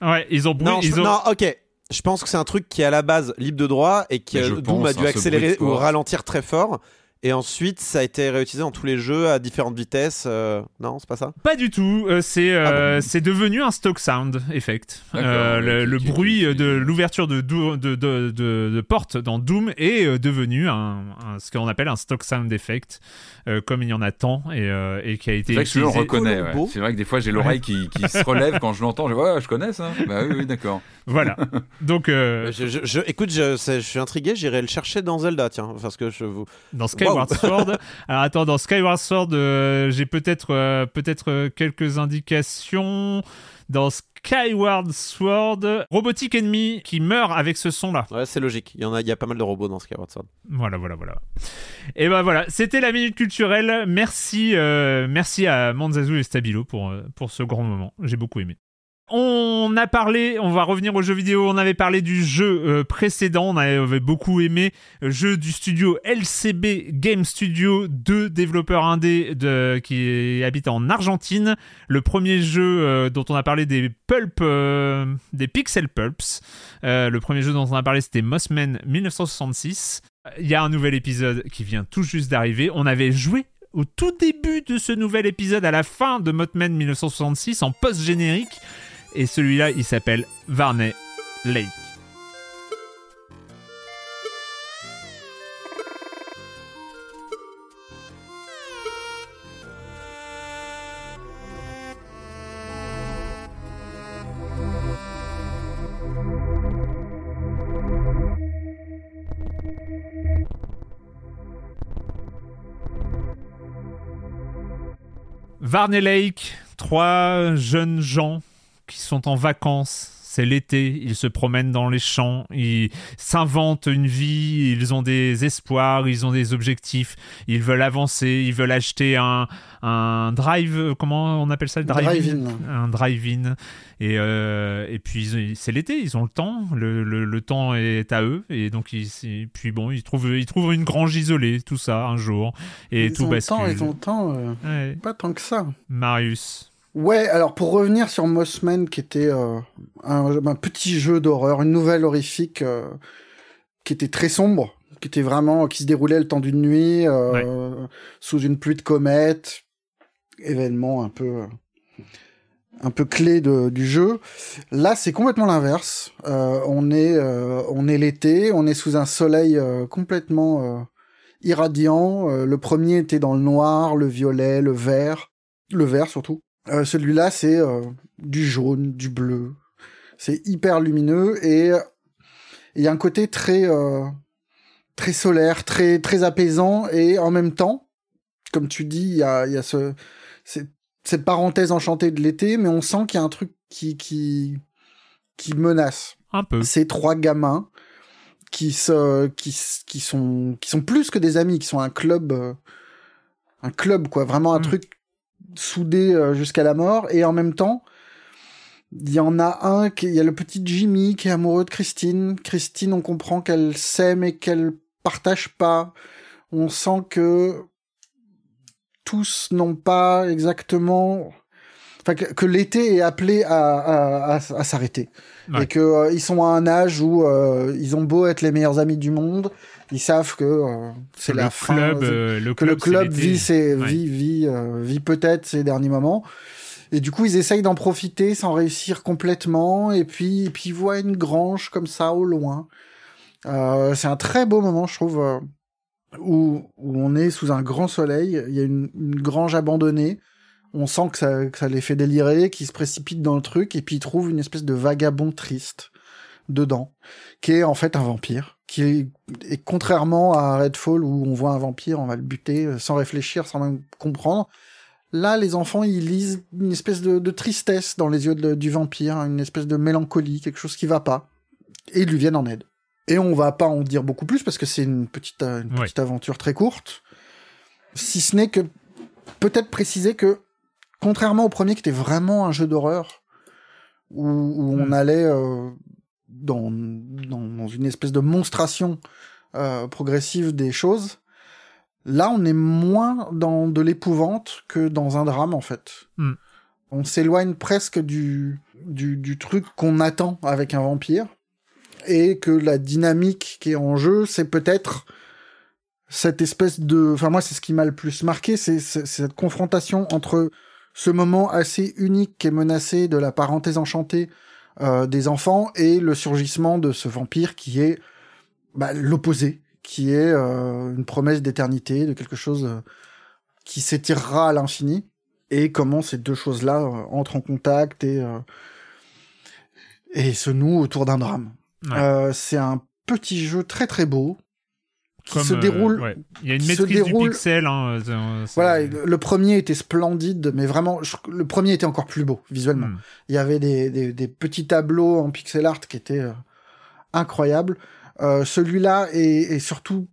Ouais, ils ont... Non, ils ont... non ok, je pense que c'est un truc qui est à la base libre de droit et qui a, Doom a dû accélérer ou ralentir très fort. Et ensuite, ça a été réutilisé dans tous les jeux à différentes vitesses. Euh, non, c'est pas ça? Pas du tout. Euh, c'est euh, ah c'est devenu un stock sound effect. le, bruit de l'ouverture de, de, de, de, porte dans Doom est devenu un, ce qu'on appelle un stock sound effect, comme il y en a tant et, et qui a été. C'est vrai que je le reconnais. C'est vrai que des fois j'ai l'oreille qui, qui se relève quand je l'entends. Je ouais, je connais ça. Bah oui, oui d'accord. Voilà. Donc. Je, je, écoute, je, je suis intrigué. J'irai le chercher dans Zelda, tiens, parce que je vous. Dans Skyward Sword. Alors attends, dans Skyward Sword, euh, j'ai peut-être euh, peut-être euh, quelques indications. Dans Skyward Sword, robotique ennemi qui meurt avec ce son-là. Ouais, c'est logique. Il y en a, il y a pas mal de robots dans Skyward Sword. Voilà, voilà, voilà. Et ben voilà, c'était la minute culturelle. Merci, merci à Manzazu et Stabilo pour pour ce grand moment. J'ai beaucoup aimé. On a parlé, on va revenir aux jeux vidéo, on avait parlé du jeu euh, précédent, on avait beaucoup aimé, euh, jeu du studio LCB Game Studio, deux développeurs indés qui habitent en Argentine. Le premier jeu euh, dont on a parlé des pulp, des pixel pulps. le premier jeu dont on a parlé c'était Mossman 1966. Il y a un nouvel épisode qui vient tout juste d'arriver. On avait joué au tout début de ce nouvel épisode, à la fin de Mothman 1966, en post-générique. Et celui-là, il s'appelle Varney Lake. Varney Lake, trois jeunes gens qui sont en vacances c'est l'été, ils se promènent dans les champs, ils s'inventent une vie, ils ont des espoirs, ils ont des objectifs, ils veulent avancer, ils veulent acheter un, un drive, comment on appelle ça? Le drive-in Un drive-in. Et, euh, et puis c'est l'été, ils ont le temps, le, le, temps est à eux, et donc ils, puis bon, ils trouvent, ils trouvent une grange isolée, tout ça, un jour, et ils tout ont bascule. Le temps, ils ont le temps, euh, pas tant que ça. Marius. Ouais, alors pour revenir sur Mossman, qui était euh, un, petit jeu d'horreur, une nouvelle horrifique euh, qui était très sombre, qui était vraiment, qui se déroulait le temps d'une nuit, euh, sous une pluie de comètes, événement un peu, un peu clé de, du jeu. Là, c'est complètement l'inverse. on est, on est l'été, on est sous un soleil complètement irradiant. le premier était dans le noir, le violet, le vert, le vert surtout. Euh, celui-là, c'est euh, du jaune, du bleu. C'est hyper lumineux et il y a un côté très euh, très solaire, très très apaisant et en même temps, comme tu dis, il y a, y a ce cette parenthèse enchantée de l'été, mais on sent qu'il y a un truc qui qui qui menace. Un peu. Ces trois gamins qui se qui qui sont qui sont plus que des amis, qui sont un club un club quoi, vraiment un mm. truc soudés euh, jusqu'à la mort. Et en même temps il y en a un qui il y a le petit Jimmy qui est amoureux de Christine. Christine on comprend qu'elle s'aime et qu'elle partage pas. On sent que tous n'ont pas exactement enfin que, l'été est appelé à, à, s'arrêter. Et que euh, ils sont à un âge où euh, ils ont beau être les meilleurs amis du monde ils savent que euh, c'est la club, fin, euh, le que club, le club vit, ses, vit, vit, euh, vit peut-être ses derniers moments. Et du coup, ils essayent d'en profiter sans réussir complètement. Et puis, et puis ils voient une grange comme ça au loin. Euh, c'est un très beau moment, je trouve, où, où, on est sous un grand soleil. Il y a une, une grange abandonnée. On sent que ça, que ça les fait délirer, qu'ils se précipitent dans le truc. Et puis ils trouvent une espèce de vagabond triste dedans, qui est en fait un vampire, qui est, et contrairement à Redfall où on voit un vampire, on va le buter euh, sans réfléchir, sans même comprendre. Là, les enfants, ils lisent une espèce de, tristesse dans les yeux du vampire, une espèce de mélancolie, quelque chose qui va pas, et ils lui viennent en aide. Et on va pas en dire beaucoup plus parce que c'est une petite, euh, une petite aventure très courte, si ce n'est que peut-être préciser que contrairement au premier qui était vraiment un jeu d'horreur où, on hmm. allait euh, dans, dans, une espèce de monstration euh, progressive des choses. Là, on est moins dans de l'épouvante que dans un drame, en fait. Hmm. On s'éloigne presque du, du, du truc qu'on attend avec un vampire. Et que la dynamique qui est en jeu, c'est peut-être cette espèce de... Enfin, moi, c'est ce qui m'a le plus marqué, c'est cette confrontation entre ce moment assez unique qui est menacé de la parenthèse enchantée euh, des enfants et le surgissement de ce vampire qui est bah, l'opposé, qui est euh, une promesse d'éternité, de quelque chose euh, qui s'étirera à l'infini, et comment ces deux choses-là entrent en contact et, et se nouent autour d'un drame. c'est un petit jeu très très beau, qui se déroule. Euh, Il y a une maîtrise du pixel. Hein, voilà, le premier était splendide, mais vraiment, le premier était encore plus beau visuellement. Hmm. Il y avait des, des, des, petits tableaux en pixel art qui étaient euh, incroyables. Euh, Celui-là est, est, surtout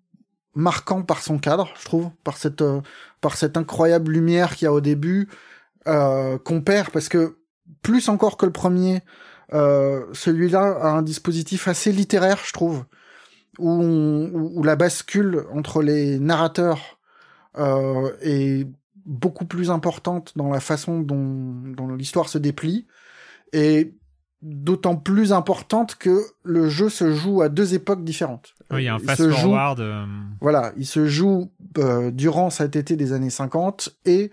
marquant par son cadre, je trouve, par cette euh, par cette incroyable lumière qu'il y a au début qu'on perd parce que plus encore que le premier, celui-là a un dispositif assez littéraire, je trouve où, la bascule entre les narrateurs euh, est beaucoup plus importante dans la façon dont, l'histoire se déplie, et d'autant plus importante que le jeu se joue à deux époques différentes. Oui, il y a un fast-forward. Euh. Voilà, il se joue euh, durant cet été des années 50 et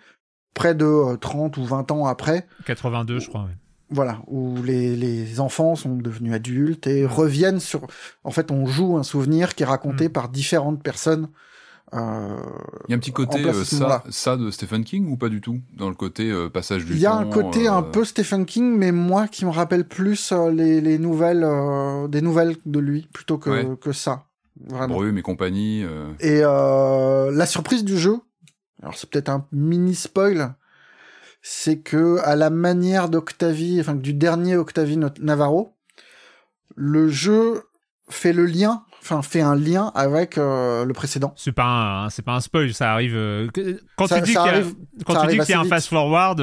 près de 30 ou 20 ans après. 82, je crois, oui voilà, où les, les, enfants sont devenus adultes et reviennent sur. En fait, on joue un souvenir qui est raconté mm. par différentes personnes. Euh, il y a un petit côté euh, ça, ça de Stephen King ou pas du tout dans le côté euh, passage du temps. Il y a un côté un peu Stephen King, mais moi qui me rappelle plus les, les, nouvelles, des nouvelles de lui plutôt que, que ça. Vraiment. Brume et compagnie. Et la surprise du jeu, alors c'est peut-être un mini spoil, c'est que à la manière d'Octavie, enfin du dernier Octavie Navarro, le jeu fait le lien, enfin fait un lien avec euh, le précédent. C'est pas un, c'est pas un spoil, ça arrive. euh, quand tu dis qu'il y a, quand tu dis qu'il y a un fast forward,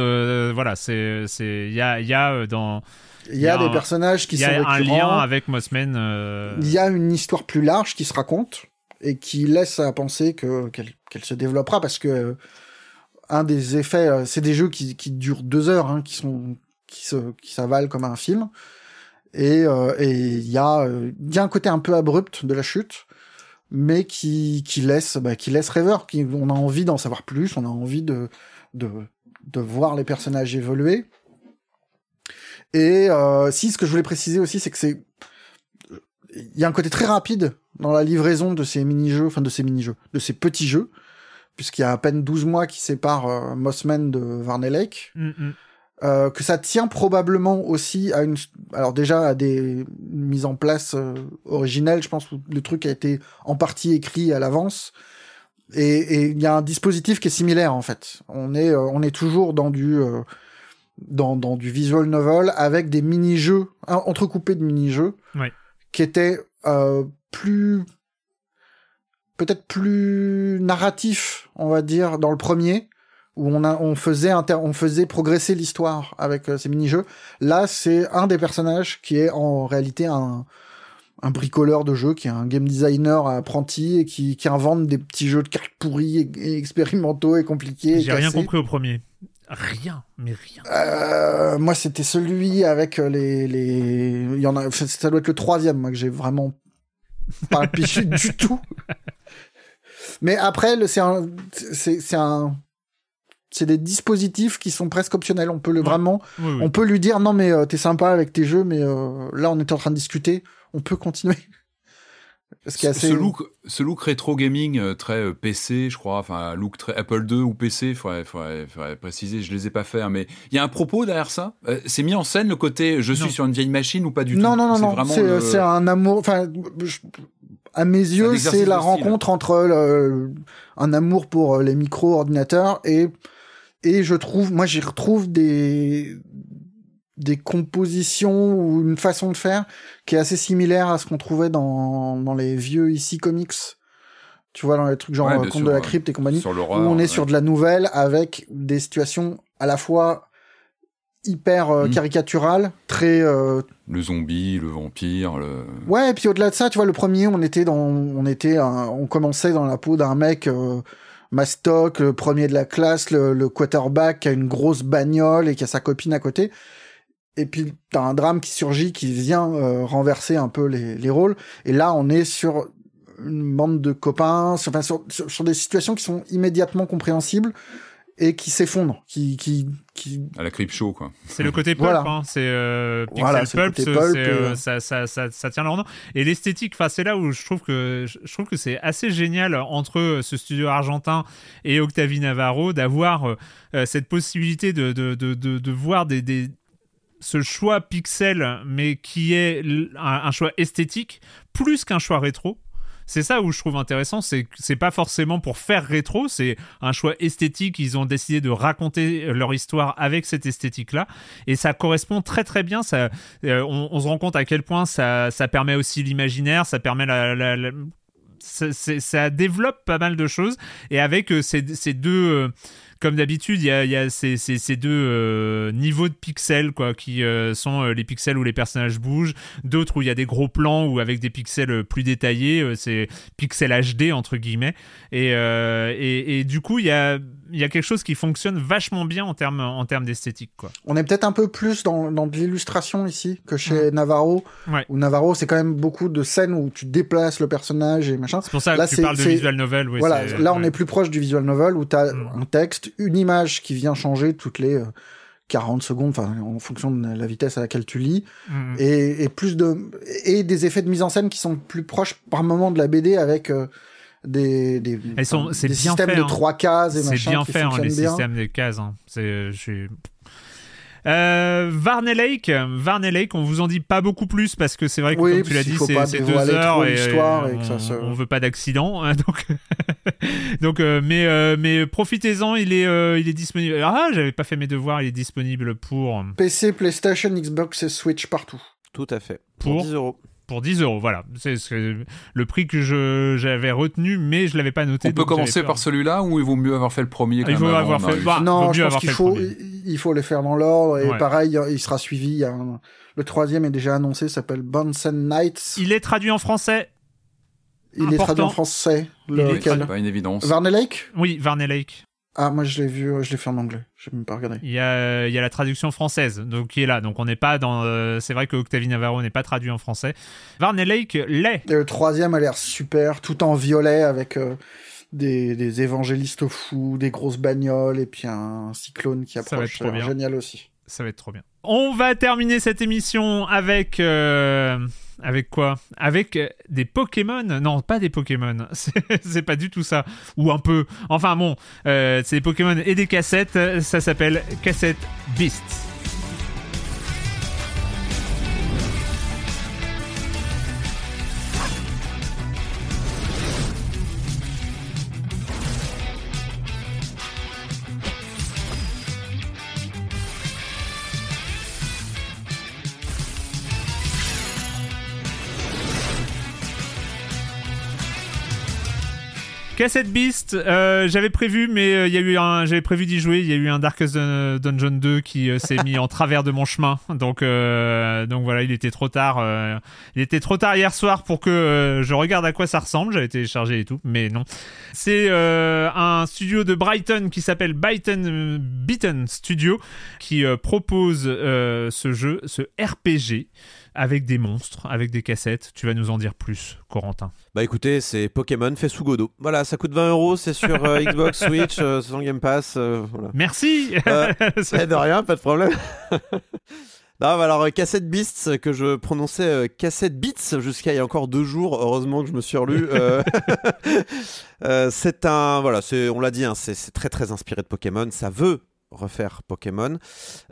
voilà, c'est, c'est, il y a, il y a euh, dans, Il y a Il y a des un- personnages qui il y sont a un lien avec Mossman. euh, Il y a une histoire plus large qui se raconte et qui laisse à penser que qu'elle se développera parce que euh, un des effets, euh, c'est des jeux qui, qui durent deux heures, hein, qui sont qui se qui s'avalent comme un film. Et euh, et il y a euh, il y a un côté un peu abrupt de la chute, mais qui qui laisse bah, qui laisse rêveur. Qui, on a envie d'en savoir plus, on a envie de de de voir les personnages évoluer. Et euh, si ce que je voulais préciser aussi, c'est que c'est il y a un côté très rapide dans la livraison de ces mini-jeux, enfin de ces mini-jeux, de ces petits jeux, puisqu'il y a à peine 12 mois qui séparent euh, Mossman de Varney Lake, mm, mm. euh, que ça tient probablement aussi à une, alors déjà à des mises en place euh, originelles, je pense où le truc a été en partie écrit à l'avance, et et il y a un dispositif qui est similaire en fait. On est euh, on est toujours dans du dans, dans du visual novel avec des mini-jeux, hein, entrecoupés de mini-jeux, Ouais. qui étaient plus peut-être plus narratifs, on va dire, dans le premier, où on, a, on, faisait, inter- on faisait progresser l'histoire avec euh, ces mini-jeux. Là, c'est un des personnages qui est en réalité un, un bricoleur de jeux, qui est un game designer apprenti et qui, qui invente des petits jeux de cartes pourris et, et expérimentaux et compliqués. J'ai rien compris au premier. Rien, mais rien. Euh, moi, c'était celui avec euh, les, les. Il y en a. Ça doit être le troisième, moi, que j'ai vraiment pas piché du tout. Mais après, le- c'est un, c'est c'est un, c'est des dispositifs qui sont presque optionnels. On peut le vraiment, Oui, oui. on peut lui dire non mais euh, t'es sympa avec tes jeux, mais euh, là on était en train de discuter. On peut continuer. Ce qui est Ce- assez. Ce look, ce look rétro gaming euh, très euh, PC, je crois, enfin look très Apple II ou PC, faudrait, faudrait, faudrait préciser, je les ai pas fait, hein, mais il y a un propos derrière ça? Euh, c'est mis en scène le côté je suis Non. sur une vieille machine ou pas du non, tout? non, non, non. C'est le- un amour. Enfin, je- à mes yeux, c'est la rencontre entre le- un amour pour les micro-ordinateurs et et je trouve, moi, j'y retrouve des des compositions ou une façon de faire qui est assez similaire à ce qu'on trouvait dans dans les vieux ici comics. Tu vois, dans les trucs genre Ouais, euh, Conte de la crypte et compagnie sur où on est ouais. sur de la nouvelle avec des situations à la fois hyper euh, Mm. caricaturales, très euh, le zombie, le vampire, le. Ouais, et puis au-delà de ça, tu vois, le premier, on était dans, on était, un- on commençait dans la peau d'un mec euh, mastoc, le premier de la classe, le, le quarterback qui a une grosse bagnole et qui a sa copine à côté. Et puis t'as un drame qui surgit, qui vient euh, renverser un peu les, les rôles. Et là, on est sur une bande de copains, sur, enfin, sur, sur, sur des situations qui sont immédiatement compréhensibles et qui s'effondrent, qui, qui, qui, À la Crip Show, quoi. C'est le côté pulp, Voilà. hein. c'est euh, Pixel Voilà, Pulp, côté euh, euh, ça, ça, ça, ça tient leur nom. Et l'esthétique, enfin, c'est là où je trouve que je trouve que c'est assez génial entre euh, ce studio argentin et Octavie Navarro d'avoir euh, cette possibilité de, de, de, de, de voir des, des ce choix pixel, mais qui est un, choix esthétique plus qu'un choix rétro. C'est ça où je trouve intéressant, c'est que c'est pas forcément pour faire rétro, c'est un choix esthétique. Ils ont décidé de raconter leur histoire avec cette esthétique-là, et ça correspond très très bien. Ça, euh, on, se rend compte à quel point ça, permet aussi l'imaginaire, ça permet la, ça, développe pas mal de choses, et avec euh, ces, ces deux euh, comme d'habitude, il y a, ces, deux euh, niveaux de pixels quoi, qui euh, sont euh, les pixels où les personnages bougent, d'autres où il y a des gros plans ou avec des pixels plus détaillés, c'est pixel HD entre guillemets. Et, et, et du coup, il y a, il y a quelque chose qui fonctionne vachement bien en termes en termes d'esthétique. quoi. on est peut-être un peu plus dans, dans de l'illustration ici que chez Navarro. Ouais. Où Navarro, c'est quand même beaucoup de scènes où tu déplaces le personnage et machin. C'est pour ça Là, que tu parles de visual novel. oui, voilà, là on ouais. est plus proche du visual novel où tu as Mm. un texte, une image qui vient changer toutes les euh, 40 secondes, enfin en fonction de la vitesse à laquelle tu lis, Mm. et, et plus de et des effets de mise en scène qui sont plus proches par moment de la BD avec euh, des des, Elles sont- enfin, c'est des bien systèmes fait, de hein. trois cases et C'est machin bien qui fait, hein, les bien. systèmes des cases. hein. C'est, euh, je suis- Euh, Varney Lake, Varney Lake, on vous en dit pas beaucoup plus parce que c'est vrai que Oui, comme tu l'as dit, c'est, c'est deux heures et, et on, que ça se- on veut pas d'accident, hein, donc donc euh, mais euh, mais profitez-en, il est euh, il est disponible. Ah, j'avais pas fait mes devoirs, il est disponible pour PC, PlayStation, Xbox et Switch partout. Tout à fait. Pour, 10 euros. Pour 10 euros, voilà. C'est le prix que j'avais retenu, mais je l'avais pas noté. On peut commencer par celui-là ou il vaut mieux avoir fait le premier Il vaut avoir fait. Bah, non, je pense qu'il faut, il faut les faire dans l'ordre. Et pareil, il sera suivi. Le troisième est déjà annoncé, s'appelle Bunsen Nights. Il est traduit en français. Il est traduit en français. Lequel Pas une évidence. Varney Lake? Oui, Varney Lake. Ah, moi je l'ai vu, je l'ai fait en anglais. Je même pas regardé. Il y a, il y a la traduction française, donc qui est là. Donc on n'est pas dans. Euh, c'est vrai que Octavie Navarro n'est pas traduit en français. Varney Lake l'est. le troisième a l'air super, tout en violet avec euh, des, des, évangélistes fous, des grosses bagnoles et puis un cyclone qui approche. Ça va être trop bien. Génial aussi. Ça va être trop bien. On va terminer cette émission avec. Euh, avec quoi? Avec euh, des Pokémon Non, pas des Pokémon. C'est pas du tout ça. Ou un peu. Enfin bon, euh, c'est des Pokémon et des cassettes. Ça s'appelle Cassette Beasts. Cassette Beast, euh, j'avais prévu, mais euh, il y a eu un, j'avais prévu d'y jouer. Il y a eu un Darkest Dungeon 2 qui euh, s'est mis en travers de mon chemin. Donc, donc voilà, il était trop tard. il était trop tard hier soir pour que je regarde à quoi ça ressemble. J'avais téléchargé et tout, mais non. C'est un studio de Brighton qui s'appelle Brighton Beaton Studio qui propose ce jeu, ce RPG avec des monstres, avec des cassettes. Tu vas nous en dire plus, Corentin. Bah écoutez, c'est Pokémon fait sous Godot. Voilà, ça coûte 20 euros, c'est sur euh, Xbox, Switch, euh, sans Game Pass. Euh, Merci De rien, pas de problème. Non, alors Cassette Beasts que je prononçais Cassette Beats jusqu'à il y a encore deux jours. Heureusement que je me suis relu. c'est un voilà, c'est on l'a dit, hein, c'est très très inspiré de Pokémon. Ça veut refaire Pokémon.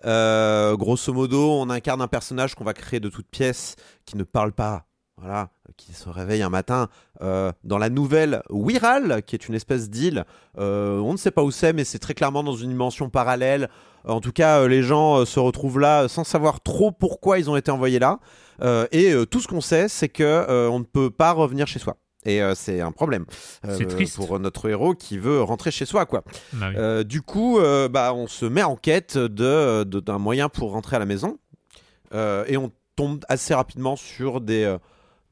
Euh, grosso modo, on incarne un personnage qu'on va créer de toutes pièces, qui ne parle pas, voilà, qui se réveille un matin euh, dans la nouvelle Wiral, qui est une espèce d'île. Euh, on ne sait pas où c'est, mais c'est très clairement dans une dimension parallèle. En tout cas, les gens se retrouvent là sans savoir trop pourquoi ils ont été envoyés là. et tout ce qu'on sait, c'est que on ne peut pas revenir chez soi. Et euh, c'est un problème euh, pour notre héros qui veut rentrer chez soi. quoi. Bah euh, du coup, bah, on se met en quête d'un de, moyen pour rentrer à la maison. et on tombe assez rapidement sur des,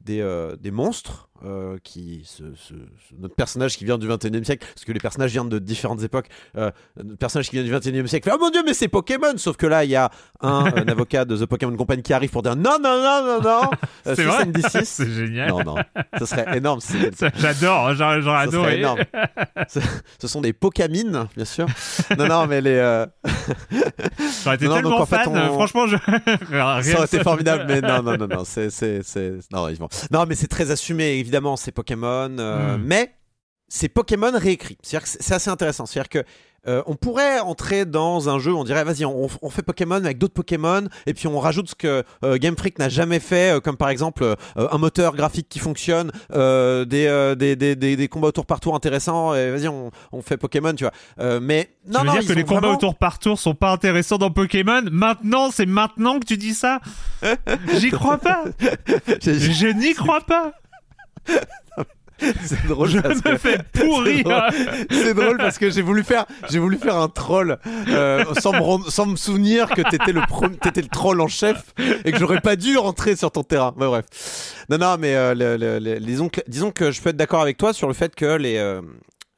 des, des monstres euh, qui ce, notre personnage qui vient du 21e siècle, parce que les personnages viennent de différentes époques, euh, notre personnage qui vient du 21e siècle fait Oh mon dieu, mais c'est Pokémon Sauf que là, il y a un, avocat de The Pokémon Company qui arrive pour dire Non, non, non, non, non euh, C'est vrai? C'est génial Non, non, ce serait énorme. J'adore, hein, j'aurais adoré. énorme. ce sont des Pokémines, bien sûr. Non, non, mais les. Euh... J'aurais été tellement en fan, franchement, je... ça aurait été formidable, mais non, non, non, non, c'est. Non, non, mais c'est très assumé, évidemment c'est Pokémon, euh, hmm. mais c'est Pokémon réécrit. C'est assez intéressant. C'est-à-dire que euh, on pourrait entrer dans un jeu, on dirait vas-y, on, fait Pokémon avec d'autres Pokémon, et puis on rajoute ce que euh, Game Freak n'a jamais fait, comme par exemple un moteur graphique qui fonctionne, des, des, combats au tour par tour intéressants, et vas-y, on, fait Pokémon, tu vois. mais non, tu veux dire que les combats au tour par tour sont pas intéressants dans Pokémon? Maintenant, c'est maintenant que tu dis ça? J'y crois pas Je n'y crois pas C'est drôle. Je me fais pourrir. C'est drôle, parce que j'ai voulu faire, j'ai voulu faire un troll euh, sans, me sans, me souvenir que t'étais le étais le troll en chef et que j'aurais pas dû rentrer sur ton terrain. Mais bref. Non, non, mais euh, disons, que, disons que je peux être d'accord avec toi sur le fait que les, euh,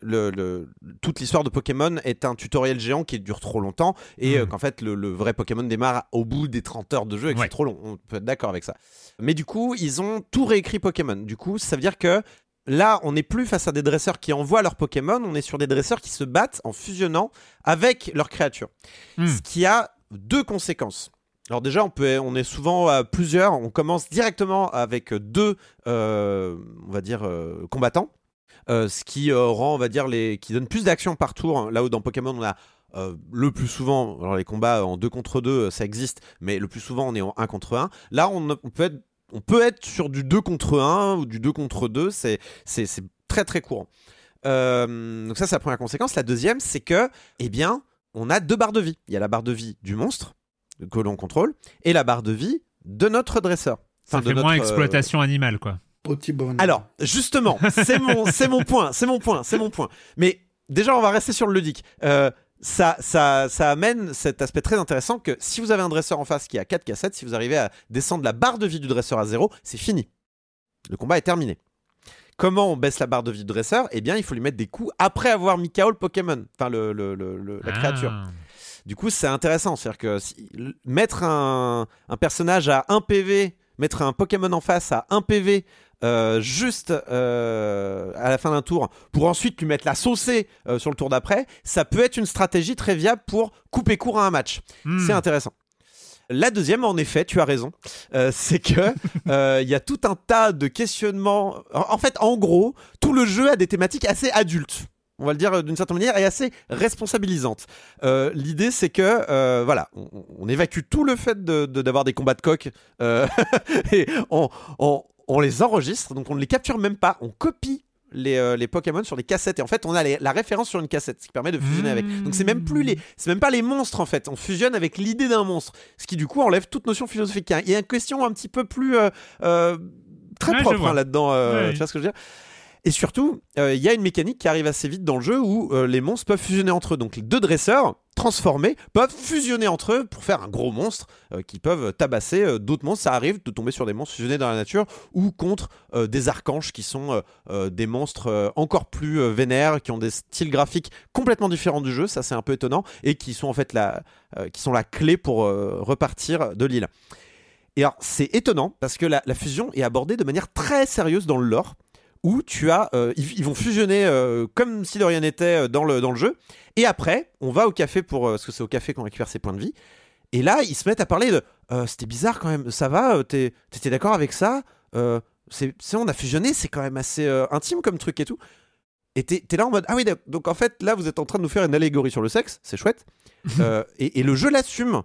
le, toute l'histoire de Pokémon est un tutoriel géant qui dure trop longtemps et hmm. qu'en fait le, vrai Pokémon démarre au bout des 30 heures de jeu et que c'est trop long. On peut être d'accord avec ça. Mais du coup, ils ont tout réécrit Pokémon. Du coup, ça veut dire que là, on n'est plus face à des dresseurs qui envoient leurs Pokémon, on est sur des dresseurs qui se battent en fusionnant avec leurs créatures. Hmm. Ce qui a deux conséquences. Alors déjà, on, peut, on est souvent à plusieurs, on commence directement avec deux, euh, on va dire, euh, combattants. Euh, ce qui rend, on va dire, les, qui donne plus d'action par tour. Hein. Là où dans Pokémon, on a le plus souvent, alors les combats en 2 contre 2, ça existe, mais le plus souvent on est en 1 contre 1. Là, on, on peut être on peut être sur du 2 contre 1 ou du 2 contre 2, c'est très très courant. Euh, donc ça, c'est la première conséquence. La deuxième, c'est que, eh bien, on a deux barres de vie. Il y a la barre de vie du monstre que l'on contrôle et la barre de vie de notre dresseur. Ça fait moins exploitation animale, quoi. Petit. Alors, justement, c'est mon, c'est mon point, c'est mon point, c'est mon point. Mais déjà, on va rester sur le ludique. Euh, ça, ça, ça amène cet aspect très intéressant que si vous avez un dresseur en face qui a 4 cassettes, si vous arrivez à descendre la barre de vie du dresseur à zéro, c'est fini. Le combat est terminé. Comment on baisse la barre de vie du dresseur? Eh bien, il faut lui mettre des coups après avoir mis KO le Pokémon, enfin le, la Ah. créature. Du coup, c'est intéressant. C'est-à-dire que si- mettre un, un personnage à 1 PV, mettre un Pokémon en face à 1 PV, euh, juste euh, à la fin d'un tour, pour ensuite lui mettre la saucée euh, sur le tour d'après, ça peut être une stratégie très viable pour couper court à un match. Hmm. C'est intéressant. La deuxième, en effet, tu as raison, euh, c'est que euh, il y a tout un tas de questionnements. En fait, en gros, tout le jeu a des thématiques assez adultes. On va le dire d'une certaine manière, et assez responsabilisantes. Euh, L'idée, c'est que, voilà, on, on évacue tout le fait de- de- d'avoir des combats de coq, et on, on- on les enregistre, donc on ne les capture même pas, on copie les, euh, les Pokémon sur les cassettes. Et en fait on a les- la référence sur une cassette ce qui permet de fusionner avec. Donc c'est même plus les c'est même pas les monstres en fait. On fusionne avec l'idée d'un monstre. Ce qui du coup enlève toute notion philosophique. Il y a une question un petit peu plus euh, euh, très Ouais, propre hein, là-dedans Ouais. tu vois ce que je veux dire? Et surtout, il y a une mécanique qui arrive assez vite dans le jeu où les monstres peuvent fusionner entre eux. Donc les deux dresseurs transformés peuvent fusionner entre eux pour faire un gros monstre euh, qui peuvent tabasser euh, d'autres monstres. Ça arrive de tomber sur des monstres fusionnés dans la nature ou contre euh, des archanges qui sont des monstres encore plus vénères, qui ont des styles graphiques complètement différents du jeu. Ça c'est un peu étonnant et qui sont en fait la, qui sont la clé pour repartir de l'île. Et alors, c'est étonnant parce que la fusion est abordée de manière très sérieuse dans le lore, où tu as, euh, ils, ils vont fusionner euh, comme si de rien n'était euh, dans le, dans le jeu. Et après, on va au café pour, euh, parce que c'est au café qu'on récupère ses points de vie. Et là, ils se mettent à parler de, c'était bizarre quand même. Ça va, t'es- t'étais d'accord avec ça c'est, on a fusionné, c'est quand même assez intime comme truc et tout. Et t'es, t'es là en mode, ah oui, donc en fait, là, vous êtes en train de nous faire une allégorie sur le sexe, c'est chouette. Et, et le jeu l'assume.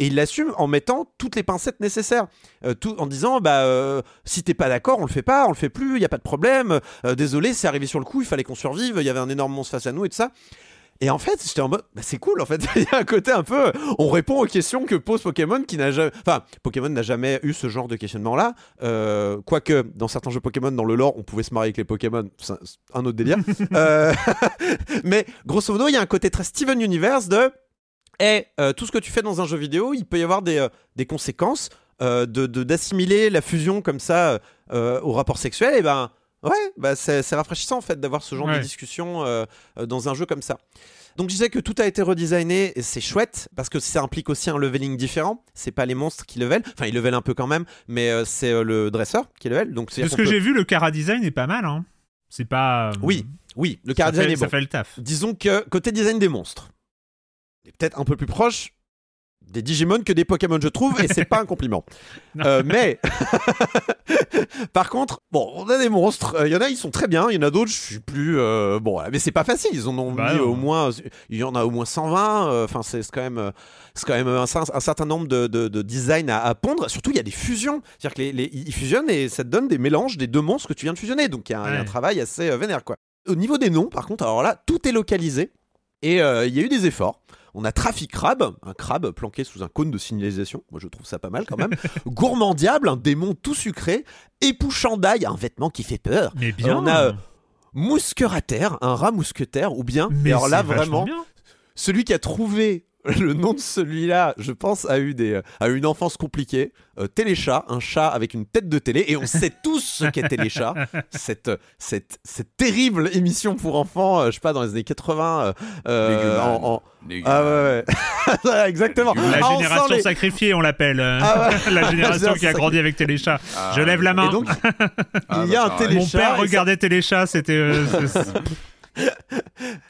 Et il l'assume en mettant toutes les pincettes nécessaires. Euh, tout, en disant, bah, euh, si t'es pas d'accord, on le fait pas, on le fait plus, il y a pas de problème. Euh, désolé, c'est arrivé sur le coup, il fallait qu'on survive, il y avait un énorme monstre face à nous et tout ça. Et en fait, j'étais en mode, bah, c'est cool en fait. Il y a un côté un peu, on répond aux questions que pose Pokémon qui n'a jamais, enfin, Pokémon n'a jamais eu ce genre de questionnement-là. Euh, Quoique, dans certains jeux Pokémon, dans le lore, on pouvait se marier avec les Pokémon, c'est un- autre délire. Euh, Mais grosso modo, il y a un côté très Steven Universe de, et tout ce que tu fais dans un jeu vidéo, il peut y avoir des, euh, des conséquences euh, de d'assimiler la fusion comme ça euh, au rapport sexuel. Et ben, ouais, bah, c'est rafraîchissant en fait d'avoir ce genre Ouais. de discussion euh, euh, dans un jeu comme ça. Donc je disais que tout a été redesigné et c'est chouette parce que ça implique aussi un leveling différent. C'est pas les monstres qui level, enfin ils level un peu quand même, mais euh, c'est euh, le dresseur qui level. Donc De ce que j'ai vu, le Cara Design est pas mal. Hein. C'est pas. Oui, oui, le ça cara design fait, est ça bon. fait le taf. Disons que côté design des monstres, est peut-être un peu plus proche des Digimon que des Pokémon, je trouve, et c'est pas un compliment. Euh, mais par contre, bon, on a des monstres. Euh, Il y en a, ils sont très bien. Il y en a d'autres, je suis plus euh, bon. Mais c'est pas facile. Ils en ont Bah mis non. au moins. Il y en a au moins 120. euh, Enfin, c'est quand même. C'est quand même un, un certain nombre de, de, de designs à, à pondre. Surtout, il y a des fusions. C'est-à-dire que les, les- ils fusionnent et ça te donne des mélanges des deux monstres que tu viens de fusionner. Donc, il y a un, il y a un Ouais. travail assez vénère, quoi. Au niveau des noms, par contre, alors là, tout est localisé. Et il y a eu des efforts. On a Trafic Crabe, un crabe planqué sous un cône de signalisation. Moi, je trouve ça pas mal quand même. Gourmand Diable, un démon tout sucré. Épouchandail, un vêtement qui fait peur. Mais bien. on a, euh, Mousquerater, un rat mousquetaire. Ou bien, Mais alors là, vraiment, bien. celui qui a trouvé le nom de celui-là, je pense, a eu, des, a eu une enfance compliquée. Euh, Téléchat, un chat avec une tête de télé. Et on sait tous ce qu'est Téléchat. cette, cette, cette terrible émission pour enfants, euh, je sais pas, dans les années 80. euh, euh, en-. Ah ouais, Exactement. La Ah, on génération les- sacrifiée, on l'appelle. euh, Ah ouais. la génération qui a grandi avec Téléchat. Ah, Je lève la main. Et donc, Ah, il y a un. Téléchat. Mon père ça- regardait Téléchat, c'était.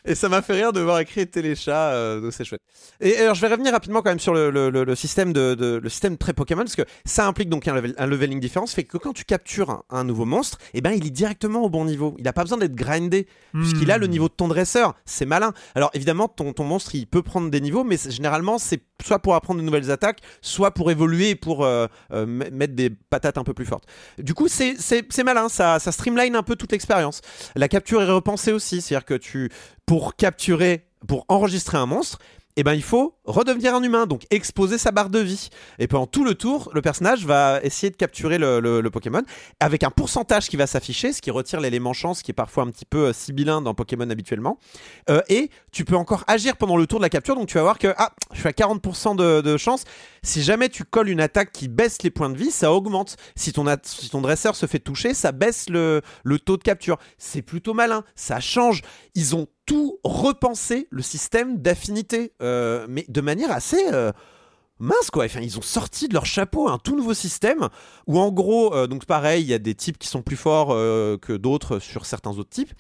Et ça m'a fait rire de voir écrit Téléchat, euh, donc c'est chouette. Et alors je vais revenir rapidement quand même sur le, le- le- le système de, de- le système très Pokémon parce que ça implique donc un, level- un leveling différent, ça fait que quand tu captures un, un nouveau monstre, et ben il est directement au bon niveau. Il n'a pas besoin d'être grindé puisqu'il a le Hmm. niveau de ton dresseur. C'est malin. Alors évidemment ton, ton monstre il peut prendre des niveaux, mais généralement c'est soit pour apprendre de nouvelles attaques, soit pour évoluer et pour euh, euh, mettre des patates un peu plus fortes. Du coup c'est malin, ça, ça streamline un peu toute l'expérience. La capture est repensée aussi, c'est-à-dire que tu pour capturer, pour enregistrer un monstre, eh ben il faut redevenir un humain, donc exposer sa barre de vie. Et pendant tout le tour, le personnage va essayer de capturer le, Pokémon avec un pourcentage qui va s'afficher, ce qui retire l'élément chance qui est parfois un petit peu euh, sibyllin dans Pokémon habituellement. Euh, et tu peux encore agir pendant le tour de la capture, donc tu vas voir que ah, je suis à 40% de, chance. Si jamais tu colles une attaque qui baisse les points de vie, ça augmente. Si ton, si ton dresseur se fait toucher, ça baisse le, le taux de capture. C'est plutôt malin, ça change. Ils ont tout repensé le système d'affinité, euh, mais de manière assez euh, mince quoi. Enfin, ils ont sorti de leur chapeau un tout nouveau système où en gros, euh, donc pareil, il y a des types qui sont plus forts que d'autres sur certains autres types.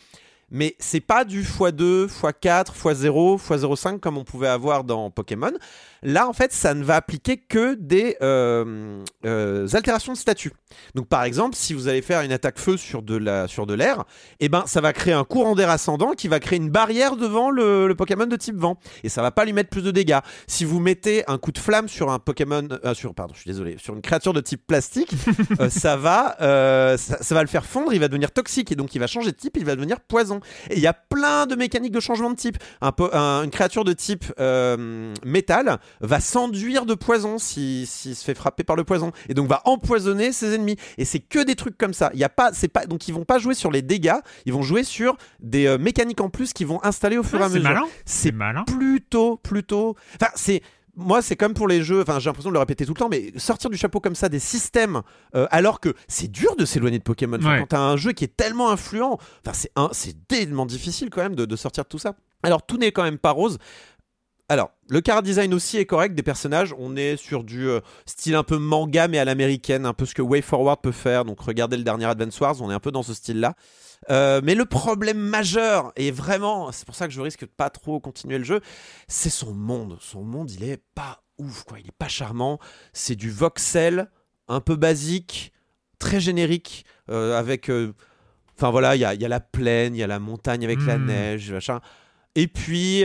Mais c'est pas du x2, x4, x0, x05 comme on pouvait avoir dans Pokémon. Là, en fait, ça ne va appliquer que des euh, euh, altérations de statut. Donc, par exemple, si vous allez faire une attaque feu sur de la sur de l'air, eh ben, ça va créer un courant d'air ascendant qui va créer une barrière devant le, Pokémon de type vent, et ça va pas lui mettre plus de dégâts. Si vous mettez un coup de flamme sur un Pokémon, euh, sur pardon, je suis désolé, sur une créature de type plastique, ça va ça, va le faire fondre, il va devenir toxique et donc il va changer de type, il va devenir poison. Et il y a plein de mécaniques de changement de type. Un, une créature de type métal va s'enduire de poison s'il se fait frapper par le poison. Et donc va empoisonner ses ennemis. Et c'est que des trucs comme ça. Il y a pas c'est pas donc ils vont pas jouer sur les dégâts. Ils vont jouer sur des euh, mécaniques en plus qui vont installer au fur et à mesure. c'est malin. plutôt plutôt enfin c'est moi, c'est comme pour les jeux, enfin, j'ai l'impression de le répéter tout le temps, mais sortir du chapeau comme ça des systèmes, euh, alors que c'est dur de s'éloigner de Pokémon. Quand t'as un jeu qui est tellement influent, enfin, c'est c'est tellement difficile quand même de, de sortir de tout ça. Alors, tout n'est quand même pas rose. Alors, le car design aussi est correct des personnages. On est sur du euh, style un peu manga, mais à l'américaine, un peu ce que Way Forward peut faire. Donc, regardez le dernier Advance Wars, on est un peu dans ce style-là. Euh, mais le problème majeur, et vraiment, c'est pour ça que je risque de pas trop continuer le jeu, c'est son monde. Son monde, il est pas ouf, quoi. Il est pas charmant. C'est du voxel, un peu basique, très générique, euh, avec. Enfin voilà, il y a, la plaine, il y a la montagne avec la hmm. neige, machin. Et puis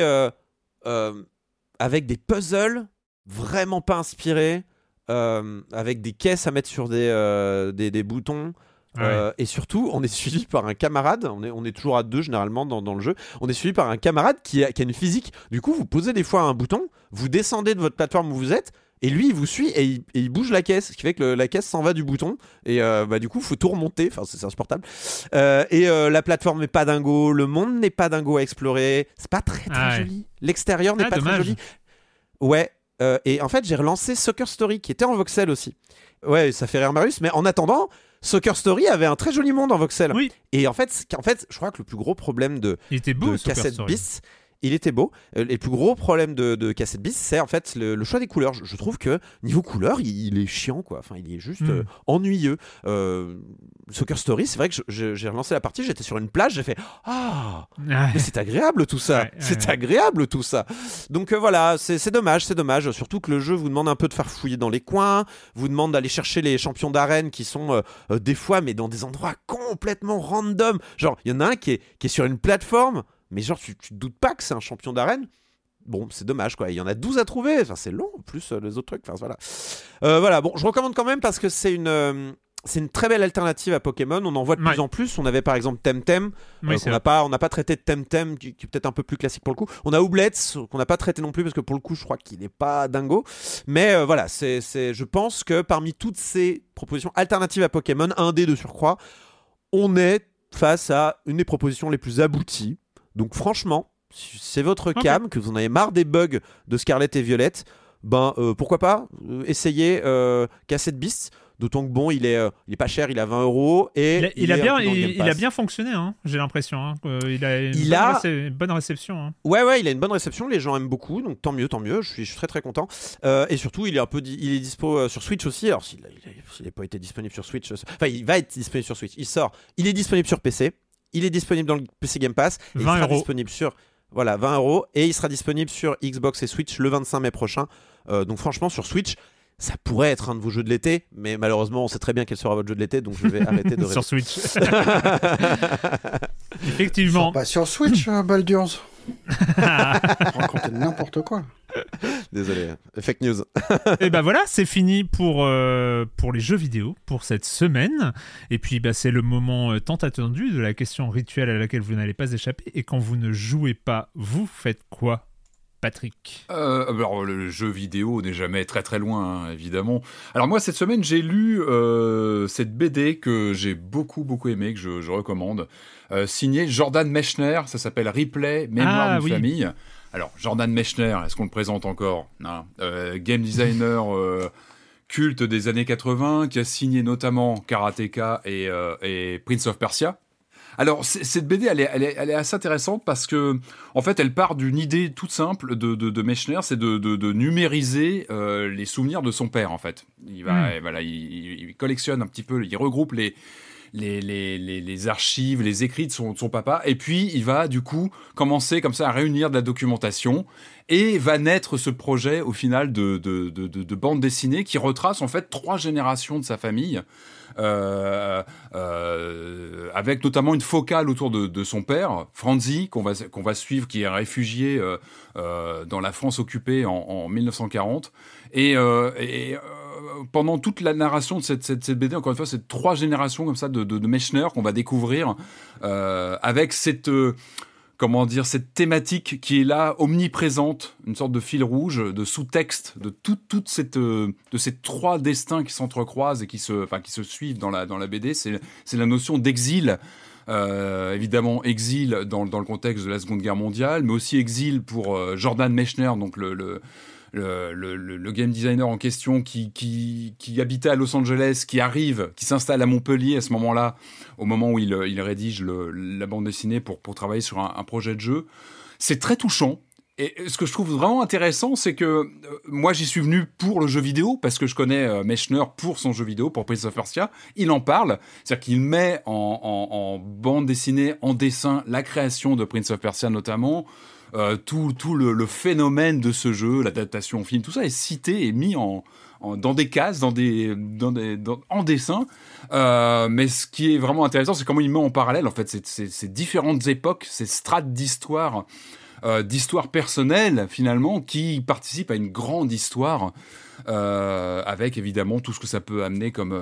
avec des puzzles vraiment pas inspirés, euh, avec des caisses à mettre sur des, euh, des, boutons. Euh, et surtout, on est suivi par un camarade. On est, on est toujours à deux généralement dans, dans le jeu. On est suivi par un camarade qui a, qui a, une physique. Du coup, vous posez des fois un bouton, vous descendez de votre plateforme où vous êtes, et lui, il vous suit et il, bouge la caisse, ce qui fait que la caisse s'en va du bouton. Et euh, bah, du coup, il faut tout remonter. Enfin, c'est insupportable. Euh, et euh, la plateforme n'est pas dingo, le monde n'est pas dingo à explorer. C'est pas très très ah joli. L'extérieur n'est ah, pas très joli. Ouais. et en fait, j'ai relancé Soccer Story, qui était en voxel aussi. Ouais, ça fait rire Marius, mais en attendant, Soccer Story avait un très joli monde en voxel. Oui. Et en fait, en fait, je crois que le plus gros problème de, Il était beau, de Cassette Bis, il était beau. Euh, les plus gros problèmes de, de Cassette Beast, c'est en fait le, choix des couleurs. Je, trouve que niveau couleur, il, est chiant, quoi. Enfin, il est juste hmm. euh, ennuyeux. Euh, Soccer Story, c'est vrai que j'ai relancé la partie, j'étais sur une plage, j'ai fait Ah, mais c'est agréable tout ça. c'est agréable tout ça. Donc voilà, c'est dommage, c'est dommage. Surtout que le jeu vous demande un peu de faire fouiller dans les coins, vous demande d'aller chercher les champions d'arène qui sont des fois, mais dans des endroits complètement random. Genre, il y en a un qui est, qui est sur une plateforme mais genre, tu, tu te doutes pas que c'est un champion d'arène Bon, c'est dommage quoi. Il y en a 12 à trouver. Enfin, c'est long, plus euh, les autres trucs. Enfin, voilà. Euh, voilà, bon, je recommande quand même parce que c'est une. Euh, c'est une très belle alternative à Pokémon. On en voit de plus en plus. On avait par exemple Temtem, oui, qu'on n'a pas, on n'a pas traité de Temtem, qui, qui est peut-être un peu plus classique pour le coup. On a Oublets, qu'on n'a pas traité non plus parce que pour le coup, je crois qu'il n'est pas dingo. Mais voilà, c'est, je pense que parmi toutes ces propositions alternatives à Pokémon, un dé de surcroît, on est face à une des propositions les plus abouties donc franchement, si c'est votre cam, que vous en avez marre des bugs de Scarlett et Violette, ben euh, pourquoi pas euh, essayer euh, Cassette Beast D'autant que bon, il est, il est pas cher, il a 20 euros et il, a, bien, il, a bien fonctionné, hein, j'ai l'impression. Hein, il a une, bonne, bonne, réception. Hein. Ouais, ouais, il a une bonne réception. Les gens aiment beaucoup, donc tant mieux, tant mieux. Je suis, je suis très très content. et surtout, il est un peu, il est dispo sur Switch aussi. Alors s'il n'a pas été disponible sur Switch, enfin, il va être disponible sur Switch. Il sort. Il est disponible sur PC. Il est disponible dans le PC Game Pass. Et il sera disponible sur voilà 20 euros et il sera disponible sur Xbox et Switch le 25 mai prochain. Euh, donc franchement sur Switch. Ça pourrait être un de vos jeux de l'été, mais malheureusement, on sait très bien quel sera votre jeu de l'été, donc je vais arrêter de Sur Switch. Effectivement. Pas sur Switch, euh, Baldur's. Raconter n'importe quoi. Désolé, fake news. et ben voilà, c'est fini pour, euh, pour les jeux vidéo pour cette semaine. Et puis bah, c'est le moment euh, tant attendu de la question rituelle à laquelle vous n'allez pas échapper. Et quand vous ne jouez pas, vous faites quoi? Patrick euh, Alors, le jeu vidéo n'est jamais très très loin, hein, évidemment. Alors, moi, cette semaine, j'ai lu euh, cette BD que j'ai beaucoup beaucoup aimé, que je, recommande, euh, signée Jordan Mechner. Ça s'appelle Replay, Mémoire ah, d'une famille. Alors, Jordan Mechner, est-ce qu'on le présente encore Game designer culte des années 80, qui a signé notamment Karateka et, et Prince of Persia. Alors, cette BD, elle est, assez intéressante parce que, en fait, elle part d'une idée toute simple de, de, Mechner, c'est de, numériser euh, les souvenirs de son père, en fait. Il, va, hmm. voilà, il, collectionne un petit peu, il regroupe les, les, les, archives, les écrits de son, son, papa, et puis il va, du coup, commencer comme ça à réunir de la documentation, et va naître ce projet, au final, de, de bande dessinée qui retrace, en fait, trois générations de sa famille. Euh, euh, avec notamment une focale autour de, son père, Franzi, qu'on va, qu'on va suivre, qui est réfugié euh, dans la France occupée en, 1940. Et, pendant toute la narration de cette, cette, BD, encore une fois, c'est trois générations comme ça de, de, de Mechner qu'on va découvrir avec cette comment dire, cette thématique qui est là, omniprésente, une sorte de fil rouge, de sous-texte, de cette, euh, ces trois destins qui s'entrecroisent et qui se, suivent dans la, BD, c'est la notion d'exil. Euh, évidemment, exil dans, dans, le contexte de la Seconde Guerre mondiale, mais aussi exil pour euh, Jordan Mechner, donc le le, game designer en question qui, habitait à Los Angeles, qui arrive, qui s'installe à Montpellier à ce moment-là, au moment où il, rédige la bande dessinée pour, travailler sur un, projet de jeu. C'est très touchant. Et ce que je trouve vraiment intéressant, c'est que euh, moi j'y suis venu pour le jeu vidéo, parce que je connais euh, Mechner pour son jeu vidéo, pour Prince of Persia. Il en parle, c'est-à-dire qu'il met en, bande dessinée, en dessin, la création de Prince of Persia notamment, euh, tout, tout le, phénomène de ce jeu, l'adaptation au film, tout ça est cité et mis en, dans des cases, dans des, dans des, en dessin. Euh, mais ce qui est vraiment intéressant, c'est comment il met en parallèle en fait ces, différentes époques, ces strates d'histoire, euh, d'histoire personnelle finalement, qui participent à une grande histoire, avec évidemment tout ce que ça peut amener comme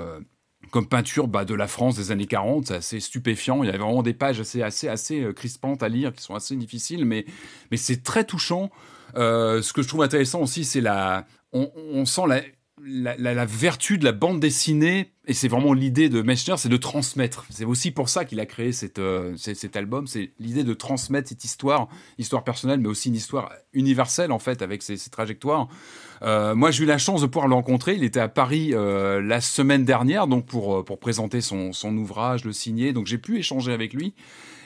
comme peinture bah, de la France des années 40. C'est assez stupéfiant. Il y a vraiment des pages assez, assez, assez euh, crispantes à lire qui sont assez difficiles, mais, mais c'est très touchant. Euh, ce que je trouve intéressant aussi, c'est la. On, sent la, la, vertu de la bande dessinée, et c'est vraiment l'idée de Mechner, c'est de transmettre. C'est aussi pour ça qu'il a créé cette, euh, cet album, c'est l'idée de transmettre cette histoire, histoire personnelle, mais aussi une histoire universelle en fait, avec ses, trajectoires. Euh, moi, j'ai eu la chance de pouvoir le rencontrer. Il était à Paris euh, la semaine dernière, donc pour, pour présenter son, son ouvrage, le signer. Donc j'ai pu échanger avec lui.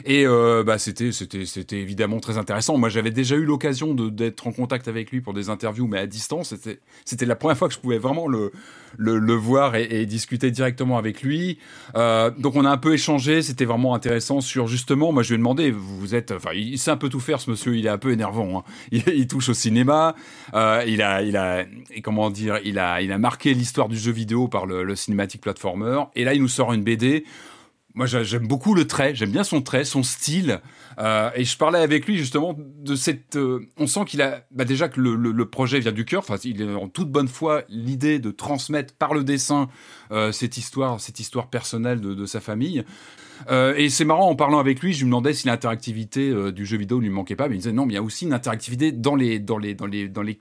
Et bah, c'était, c'était, c'était évidemment très intéressant. Moi, j'avais déjà eu l'occasion d'être en contact avec lui pour des interviews, mais à distance. C'était, c'était la première fois que je pouvais vraiment le, le, le voir et, et, discuter directement avec lui. Euh, donc, on a un peu échangé. C'était vraiment intéressant sur justement. Moi, je lui ai demandé. Vous êtes, enfin, il sait un peu tout faire, ce monsieur. Il est un peu énervant. Hein. Il, il, touche au cinéma. Euh, il a, il a, comment dire, il a, il a marqué l'histoire du jeu vidéo par le, le cinématique platformer. Et là, il nous sort une BD moi, j'aime beaucoup le trait, j'aime bien son trait, son style. Euh, et je parlais avec lui justement de cette. Euh, on sent qu'il a bah déjà que le, le, projet vient du cœur. Enfin, il est en toute bonne foi l'idée de transmettre par le dessin euh, cette histoire, cette histoire personnelle de, de sa famille. Euh, et c'est marrant, en parlant avec lui, je lui demandais si l'interactivité euh, du jeu vidéo lui manquait pas, mais il disait non, mais il y a aussi une interactivité dans les,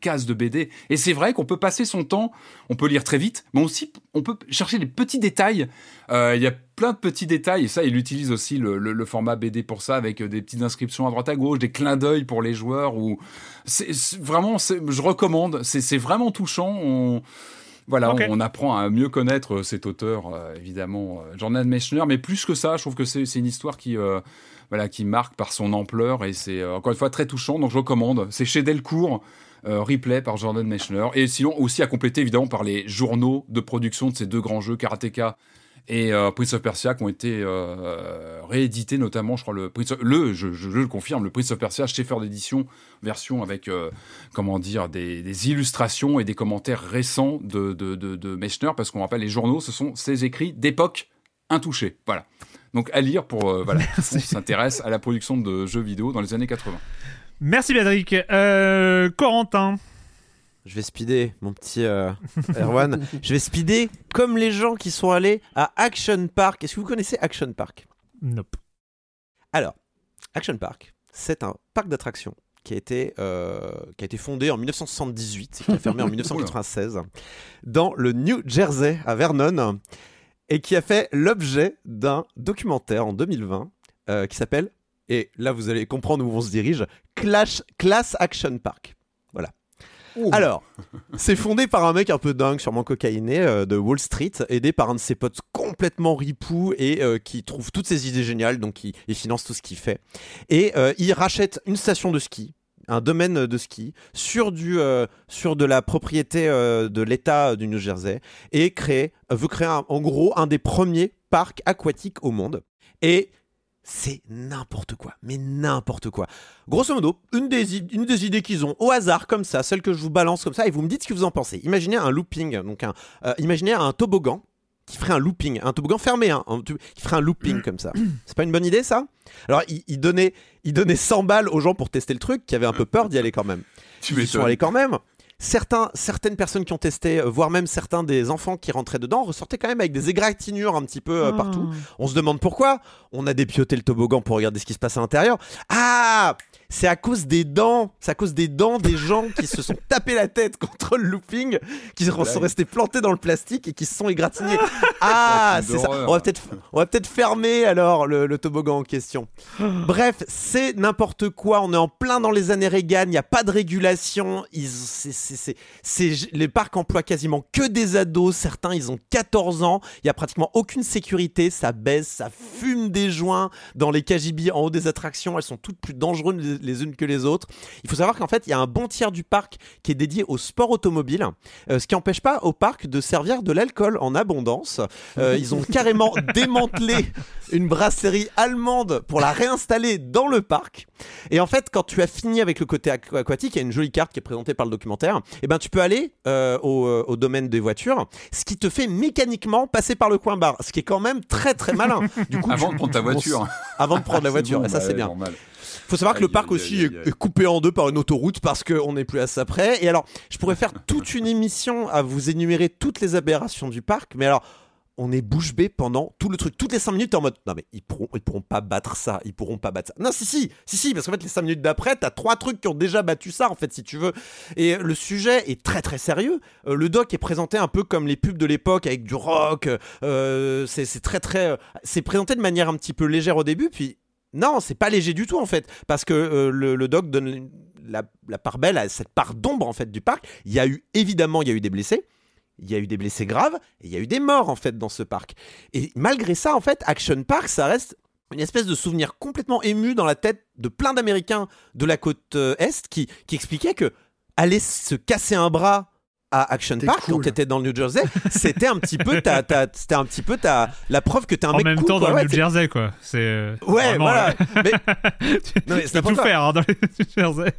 cases de BD. Et c'est vrai qu'on peut passer son temps, on peut lire très vite, mais aussi on peut chercher les petits détails. Euh, il y a plein de petits détails, et ça, il utilise aussi le, format BD pour ça, avec des petites inscriptions à droite à gauche, des clins d'œil pour les joueurs, ou vraiment, je recommande, c'est vraiment touchant. Voilà, on, apprend à mieux connaître euh, cet auteur, euh, évidemment, euh, Jordan Mechner, mais plus que ça, je trouve que c'est une histoire qui, voilà, qui marque par son ampleur et c'est encore une fois très touchant, donc je recommande. C'est chez Delcourt. replay par Jordan Mechner et sinon aussi à compléter évidemment par les journaux de production de ces deux grands jeux Karateka et euh, Prince of Persia qui ont été euh, réédités, notamment, je crois, le, le je, le confirme, le Prince of Persia, Schaeffer d'édition, version avec, euh, comment dire, des, illustrations et des commentaires récents de, de, de, Mechner, parce qu'on rappelle, les journaux, ce sont ses écrits d'époque intouchés. Voilà. Donc à lire pour, voilà, on s'intéresse à la production de jeux vidéo dans les années 80. Merci Bédric. Corentin je vais speeder, mon petit euh, Erwan. je vais speeder comme les gens qui sont allés à Action Park. Est-ce que vous connaissez Action Park? Nope. Alors, Action Park, c'est un parc d'attractions qui a été, qui a été fondé en 1978 et qui a fermé en 1996 dans le New Jersey, à Vernon, et qui a fait l'objet d'un documentaire en 2020 qui s'appelle, et là vous allez comprendre où on se dirige, Clash, Class Action Park. Alors, c'est fondé par un mec un peu dingue, sûrement cocaïné, euh, de Wall Street, aidé par un de ses potes complètement ripou et euh, qui trouve toutes ses idées géniales, donc il, finance tout ce qu'il fait. Et euh, il rachète une station de ski, un domaine de ski, sur de la propriété de l'État du New Jersey, et crée, veut créer en gros un des premiers parcs aquatiques au monde. Et c'est n'importe quoi, mais n'importe quoi. Grosso modo, une des, une des idées qu'ils ont au hasard comme ça, celle que je vous balance comme ça, et vous me dites ce que vous en pensez. Imaginez un looping, donc un, euh, imaginez un toboggan qui ferait un looping, un toboggan fermé, hein, qui ferait un looping comme ça. C'est pas une bonne idée ça? Alors il, donnait, il donnait 100 balles aux gens pour tester le truc, qui avaient un peu peur d'y aller quand même. Tu Ils sont allés quand même certains, certaines personnes qui ont testé, euh, voire même certains des enfants qui rentraient dedans, ressortaient quand même avec des égratignures un petit peu euh, partout. Ah. On se demande pourquoi. On a dépioté le toboggan pour regarder ce qui se passe à l'intérieur. Ah c'est à cause des dents, c'est à cause des dents des gens qui se sont tapés la tête contre le looping, qui sont restés plantés dans le plastique et qui se sont égratignés. Ah, c'est ça. On va peut-être, on va peut-être fermer alors le, toboggan en question. Bref, c'est n'importe quoi. On est en plein dans les années Reagan. Il n'y a pas de régulation. Ils, c'est, les parcs emploient quasiment que des ados. Certains, ils ont 14 ans. Il y a pratiquement aucune sécurité. Ça baisse, ça fume des joints dans les KGB en haut des attractions. Elles sont toutes plus dangereuses les unes que les autres. Il faut savoir qu'en fait, il y a un bon tiers du parc qui est dédié au sport automobile, euh, ce qui n'empêche pas au parc de servir de l'alcool en abondance. Euh, ils ont carrément démantelé une brasserie allemande pour la réinstaller dans le parc. Et en fait, quand tu as fini avec le côté aquatique, il y a une jolie carte qui est présentée par le documentaire. Et eh ben, tu peux aller euh, au, domaine des voitures, ce qui te fait mécaniquement passer par le coin bar, ce qui est quand même très très malin. Du coup, avant de prendre ta voiture. Avant de prendre la voiture, et ça c'est bien. Normal faut savoir que le parc aussi est coupé en deux par une autoroute parce qu'on n'est plus à ça près. Et alors, je pourrais faire toute une émission à vous énumérer toutes les aberrations du parc, mais alors on est bouche bée pendant tout le truc. Toutes les 5 minutes, en mode non, mais ils pourront, ils pourront pas battre ça, ils pourront pas battre ça. Non, si, si, si, si, parce qu'en fait, les 5 minutes d'après, t'as trois trucs qui ont déjà battu ça, en fait, si tu veux. Et le sujet est très, très sérieux. Euh, le doc est présenté un peu comme les pubs de l'époque avec du rock. Euh, c'est très, très. Euh, c'est présenté de manière un petit peu légère au début, puis non, c'est pas léger du tout en fait, parce que euh, le, doc donne la, part belle à cette part d'ombre en fait du parc. Il y a eu évidemment, il y a eu des blessés, il y a eu des blessés graves et il y a eu des morts en fait dans ce parc. Et malgré ça, en fait, Action Park, ça reste une espèce de souvenir complètement ému dans la tête de plein d'Américains de la côte euh, est qui, qui expliquaient que aller se casser un bras à Action Park quand t'étais dans le New Jersey, c'était un petit peu ta, c'était un petit peu ta, la preuve que t'es un en mec En même temps, dans le New Jersey, quoi. C'est. Euh, ouais, voilà. mais... non, mais tout faire hein, dans le New Jersey.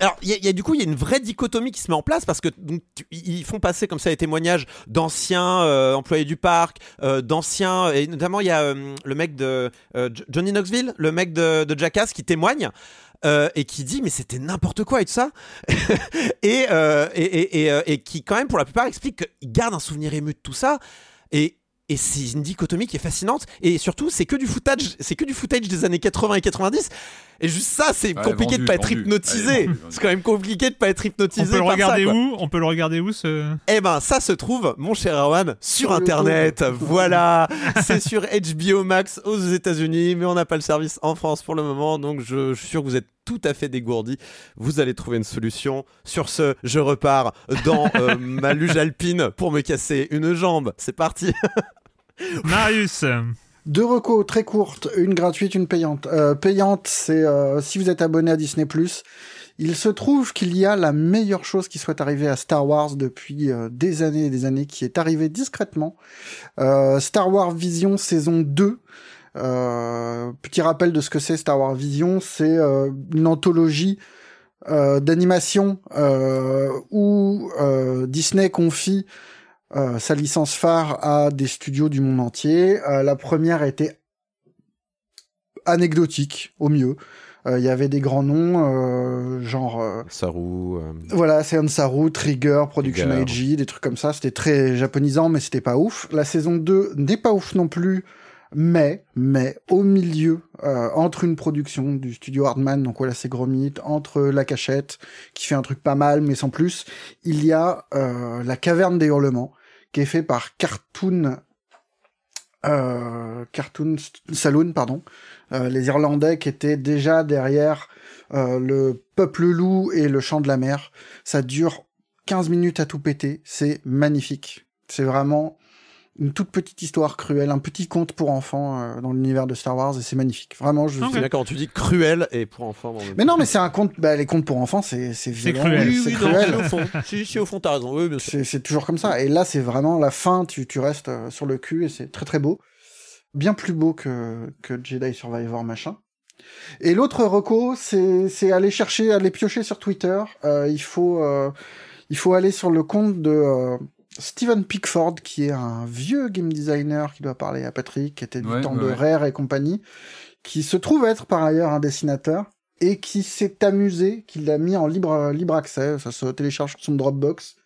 Alors, il y, a du coup, il y a une vraie dichotomie qui se met en place parce que donc, ils font passer comme ça les témoignages d'anciens euh, employés du parc, euh, d'anciens, et notamment il y a le mec de Johnny Knoxville, le mec de, de Jackass qui témoigne. Euh, et qui dit mais c'était n'importe quoi et tout ça. Et, euh, et, et, euh, et, qui quand même pour la plupart explique qu'il garde un souvenir ému de tout ça. Et et c'est une dichotomie qui est fascinante. Et surtout c'est que du footage c'est que du footage des années 80 et 90 et juste ça c'est compliqué de pas être hypnotisé. C'est quand même compliqué de pas être hypnotisé on peut le regarder où on peut le regarder où ce eh ben ça se trouve mon cher Erwan sur, internet. Voilà. C'est sur HBO Max aux États-Unis mais on n'a pas le service en France pour le moment. Donc je, suis sûr que vous êtes tout à fait dégourdi vous allez trouver une solution. Sur ce je repars dans euh, ma luge alpine pour me casser une jambe. C'est parti. Marius deux recos très courtes, une gratuite, une payante. Euh, payante, c'est euh, si vous êtes abonné à Disney+, il se trouve qu'il y a la meilleure chose qui soit arrivée à Star Wars depuis euh, des années et des années, qui est arrivée discrètement. Star Wars Vision saison 2. petit rappel de ce que c'est Star Wars Vision, c'est une anthologie d'animation où Disney confie euh, sa licence phare à des studios du monde entier. Euh, la première était anecdotique, au mieux. Euh, il y avait des grands noms, genre... Saru. Voilà, c'est Saru, Trigger, Production IG, des trucs comme ça. C'était très japonisant, mais c'était pas ouf. La saison 2 n'est pas ouf non plus. Mais, mais, au milieu, euh, entre une production du studio Hardman, donc voilà, c'est Gromit, entre La Cachette, qui fait un truc pas mal, mais sans plus, il y a euh, La Caverne des Hurlements, qui est fait par Cartoon, euh, Cartoon Saloon, pardon, euh, les Irlandais qui étaient déjà derrière euh, le Peuple Loup et le Chant de la Mer. Ça dure 15 minutes à tout péter, c'est magnifique. C'est vraiment une toute petite histoire cruelle, un petit conte pour enfants euh, dans l'univers de Star Wars et c'est magnifique. Vraiment, je. Okay. D'accord, tu dis cruel et pour enfants. Mais non, mais c'est un conte. Bah, les contes pour enfants, c'est c'est cruel. Oui, c'est oui, cruel. non, au fond. si, si, au fond, t'as raison. Oui, bien sûr. C'est c'est toujours comme ça. Et là, c'est vraiment la fin. Tu tu restes euh, sur le cul et c'est très très beau, bien plus beau que que Jedi Survivor machin. Et l'autre reco, c'est c'est aller chercher, aller piocher sur Twitter. Euh, il faut euh, il faut aller sur le compte de euh, Steven Pickford, qui est un vieux game designer qui doit parler à Patrick, qui était du Ouais, temps ouais, de. Rare et compagnie, qui se trouve être par ailleurs un dessinateur et qui s'est amusé, qui l'a mis en libre libre accès, ça se télécharge sur son Dropbox,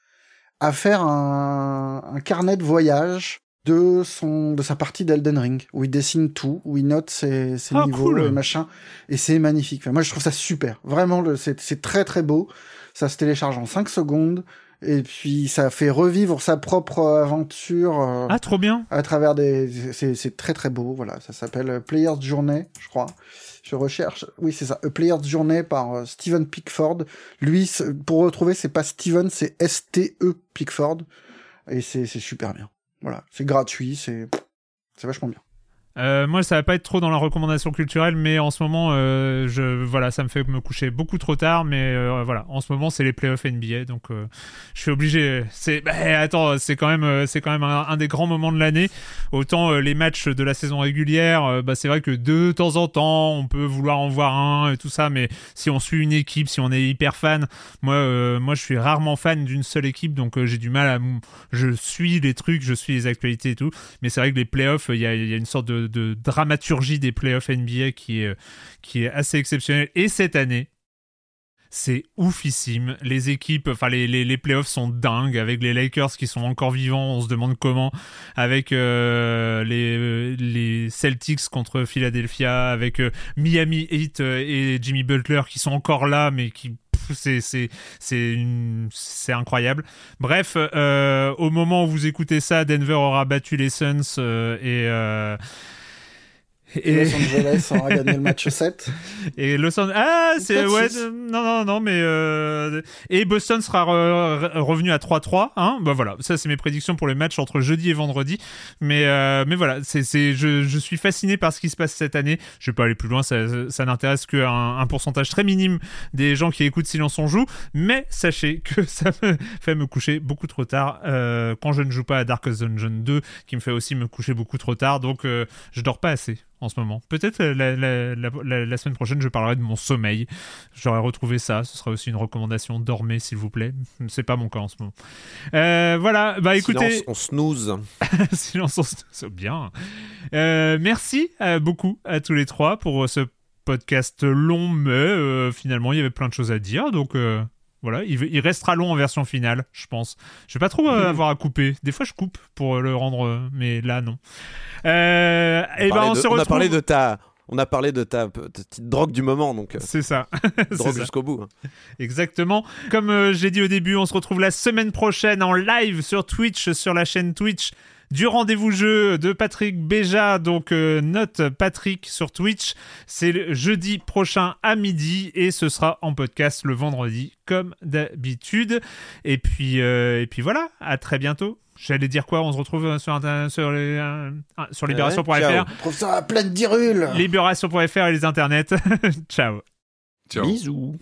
à faire un, un carnet de voyage de son de sa partie d'Elden Ring où il dessine tout, où il note ses, ses Ah, niveaux cool. et machin, et c'est magnifique. Enfin, moi, je trouve ça super. Vraiment, le- c'est c'est très très beau. Ça se télécharge en 5 secondes. Et puis ça fait revivre sa propre aventure euh, Ah, trop bien. à travers des. C'est très très beau, voilà. Ça s'appelle Player's Journey, je crois. Je recherche. Oui, c'est ça. A Player's Journey par euh, Steven Pickford. Lui, pour retrouver, c'est pas Steven, c'est S-T-E Pickford. Et c'est c'est super bien. Voilà. C'est gratuit, c'est c'est vachement bien. Euh, moi, ça va pas être trop dans la recommandation culturelle, mais en ce moment, euh, je, voilà, ça me fait me coucher beaucoup trop tard. Mais euh, voilà, en ce moment, c'est les playoffs NBA, donc je suis obligé. C'est, bah, attends, c'est quand même, c'est quand même un, des grands moments de l'année. Autant les matchs de la saison régulière, bah, c'est vrai que de temps en temps, on peut vouloir en voir un et tout ça, mais si on suit une équipe, si on est hyper fan, moi, moi, je suis rarement fan d'une seule équipe, donc j'ai du mal à, je suis les trucs, je suis les actualités et tout. Mais c'est vrai que les playoffs, il y a une sorte de, de dramaturgie des playoffs NBA qui est, qui est assez exceptionnelle. Et cette année, c'est oufissime. Les équipes, enfin les, les, les playoffs sont dingues avec les Lakers qui sont encore vivants. On se demande comment. Avec euh, les, les Celtics contre Philadelphia, avec euh, Miami Heat euh, et Jimmy Butler qui sont encore là, mais qui c'est incroyable. Bref, au moment où vous écoutez ça, Denver aura battu les Suns et Et Los Angeles aura gagné le match 7. et Los Angeles. Ah, c'est. Ouais, euh, non, non, non, mais. euh, Et Boston sera re- re- revenu à 3-3. Hein bah voilà, ça, c'est mes prédictions pour les matchs entre jeudi et vendredi. Mais, euh, mais voilà, c'est, je, je suis fasciné par ce qui se passe cette année. Je vais pas aller plus loin, ça, ça n'intéresse qu'un un pourcentage très minime des gens qui écoutent Silence on joue. Mais sachez que ça me fait me coucher beaucoup trop tard euh, quand je ne joue pas à Darkest Dungeon 2, qui me fait aussi me coucher beaucoup trop tard. Donc, je dors pas assez en ce moment. Peut-être euh, la, la, la, la- la semaine prochaine, je parlerai de mon sommeil. J'aurais retrouvé ça. Ce sera aussi une recommandation. Dormez, s'il vous plaît. C'est pas mon cas en ce moment. Euh, voilà. Bah écoutez. Silence, on snooze. Silence, on c'est bien. Euh, merci beaucoup à tous les trois pour ce podcast long, mais euh, finalement, il y avait plein de choses à dire. Donc. Voilà, il, il restera long en version finale, je pense. Je vais pas trop euh, avoir à couper. Des fois, je coupe pour le rendre, euh, mais là, non. Euh, On, et ben, parlait on de- se on a retrouve. parlé de ta. On a parlé de ta pe- petite drogue du moment, donc C'est ça. Drogue jusqu'au bout. hein. Exactement. Comme euh, j'ai dit au début, on se retrouve la semaine prochaine en live sur Twitch, sur la chaîne Twitch du rendez-vous jeu de Patrick Béja. Donc euh, note Patrick sur Twitch. C'est le jeudi prochain à midi et ce sera en podcast le vendredi comme d'habitude. Et puis euh, et puis voilà. À très bientôt. J'allais dire quoi? On se retrouve euh, sur, sur, les, euh, sur libération.fr, ciao. On trouve ça plein de dirules. libération.fr et les internets. Ciao. Ciao. Bisous.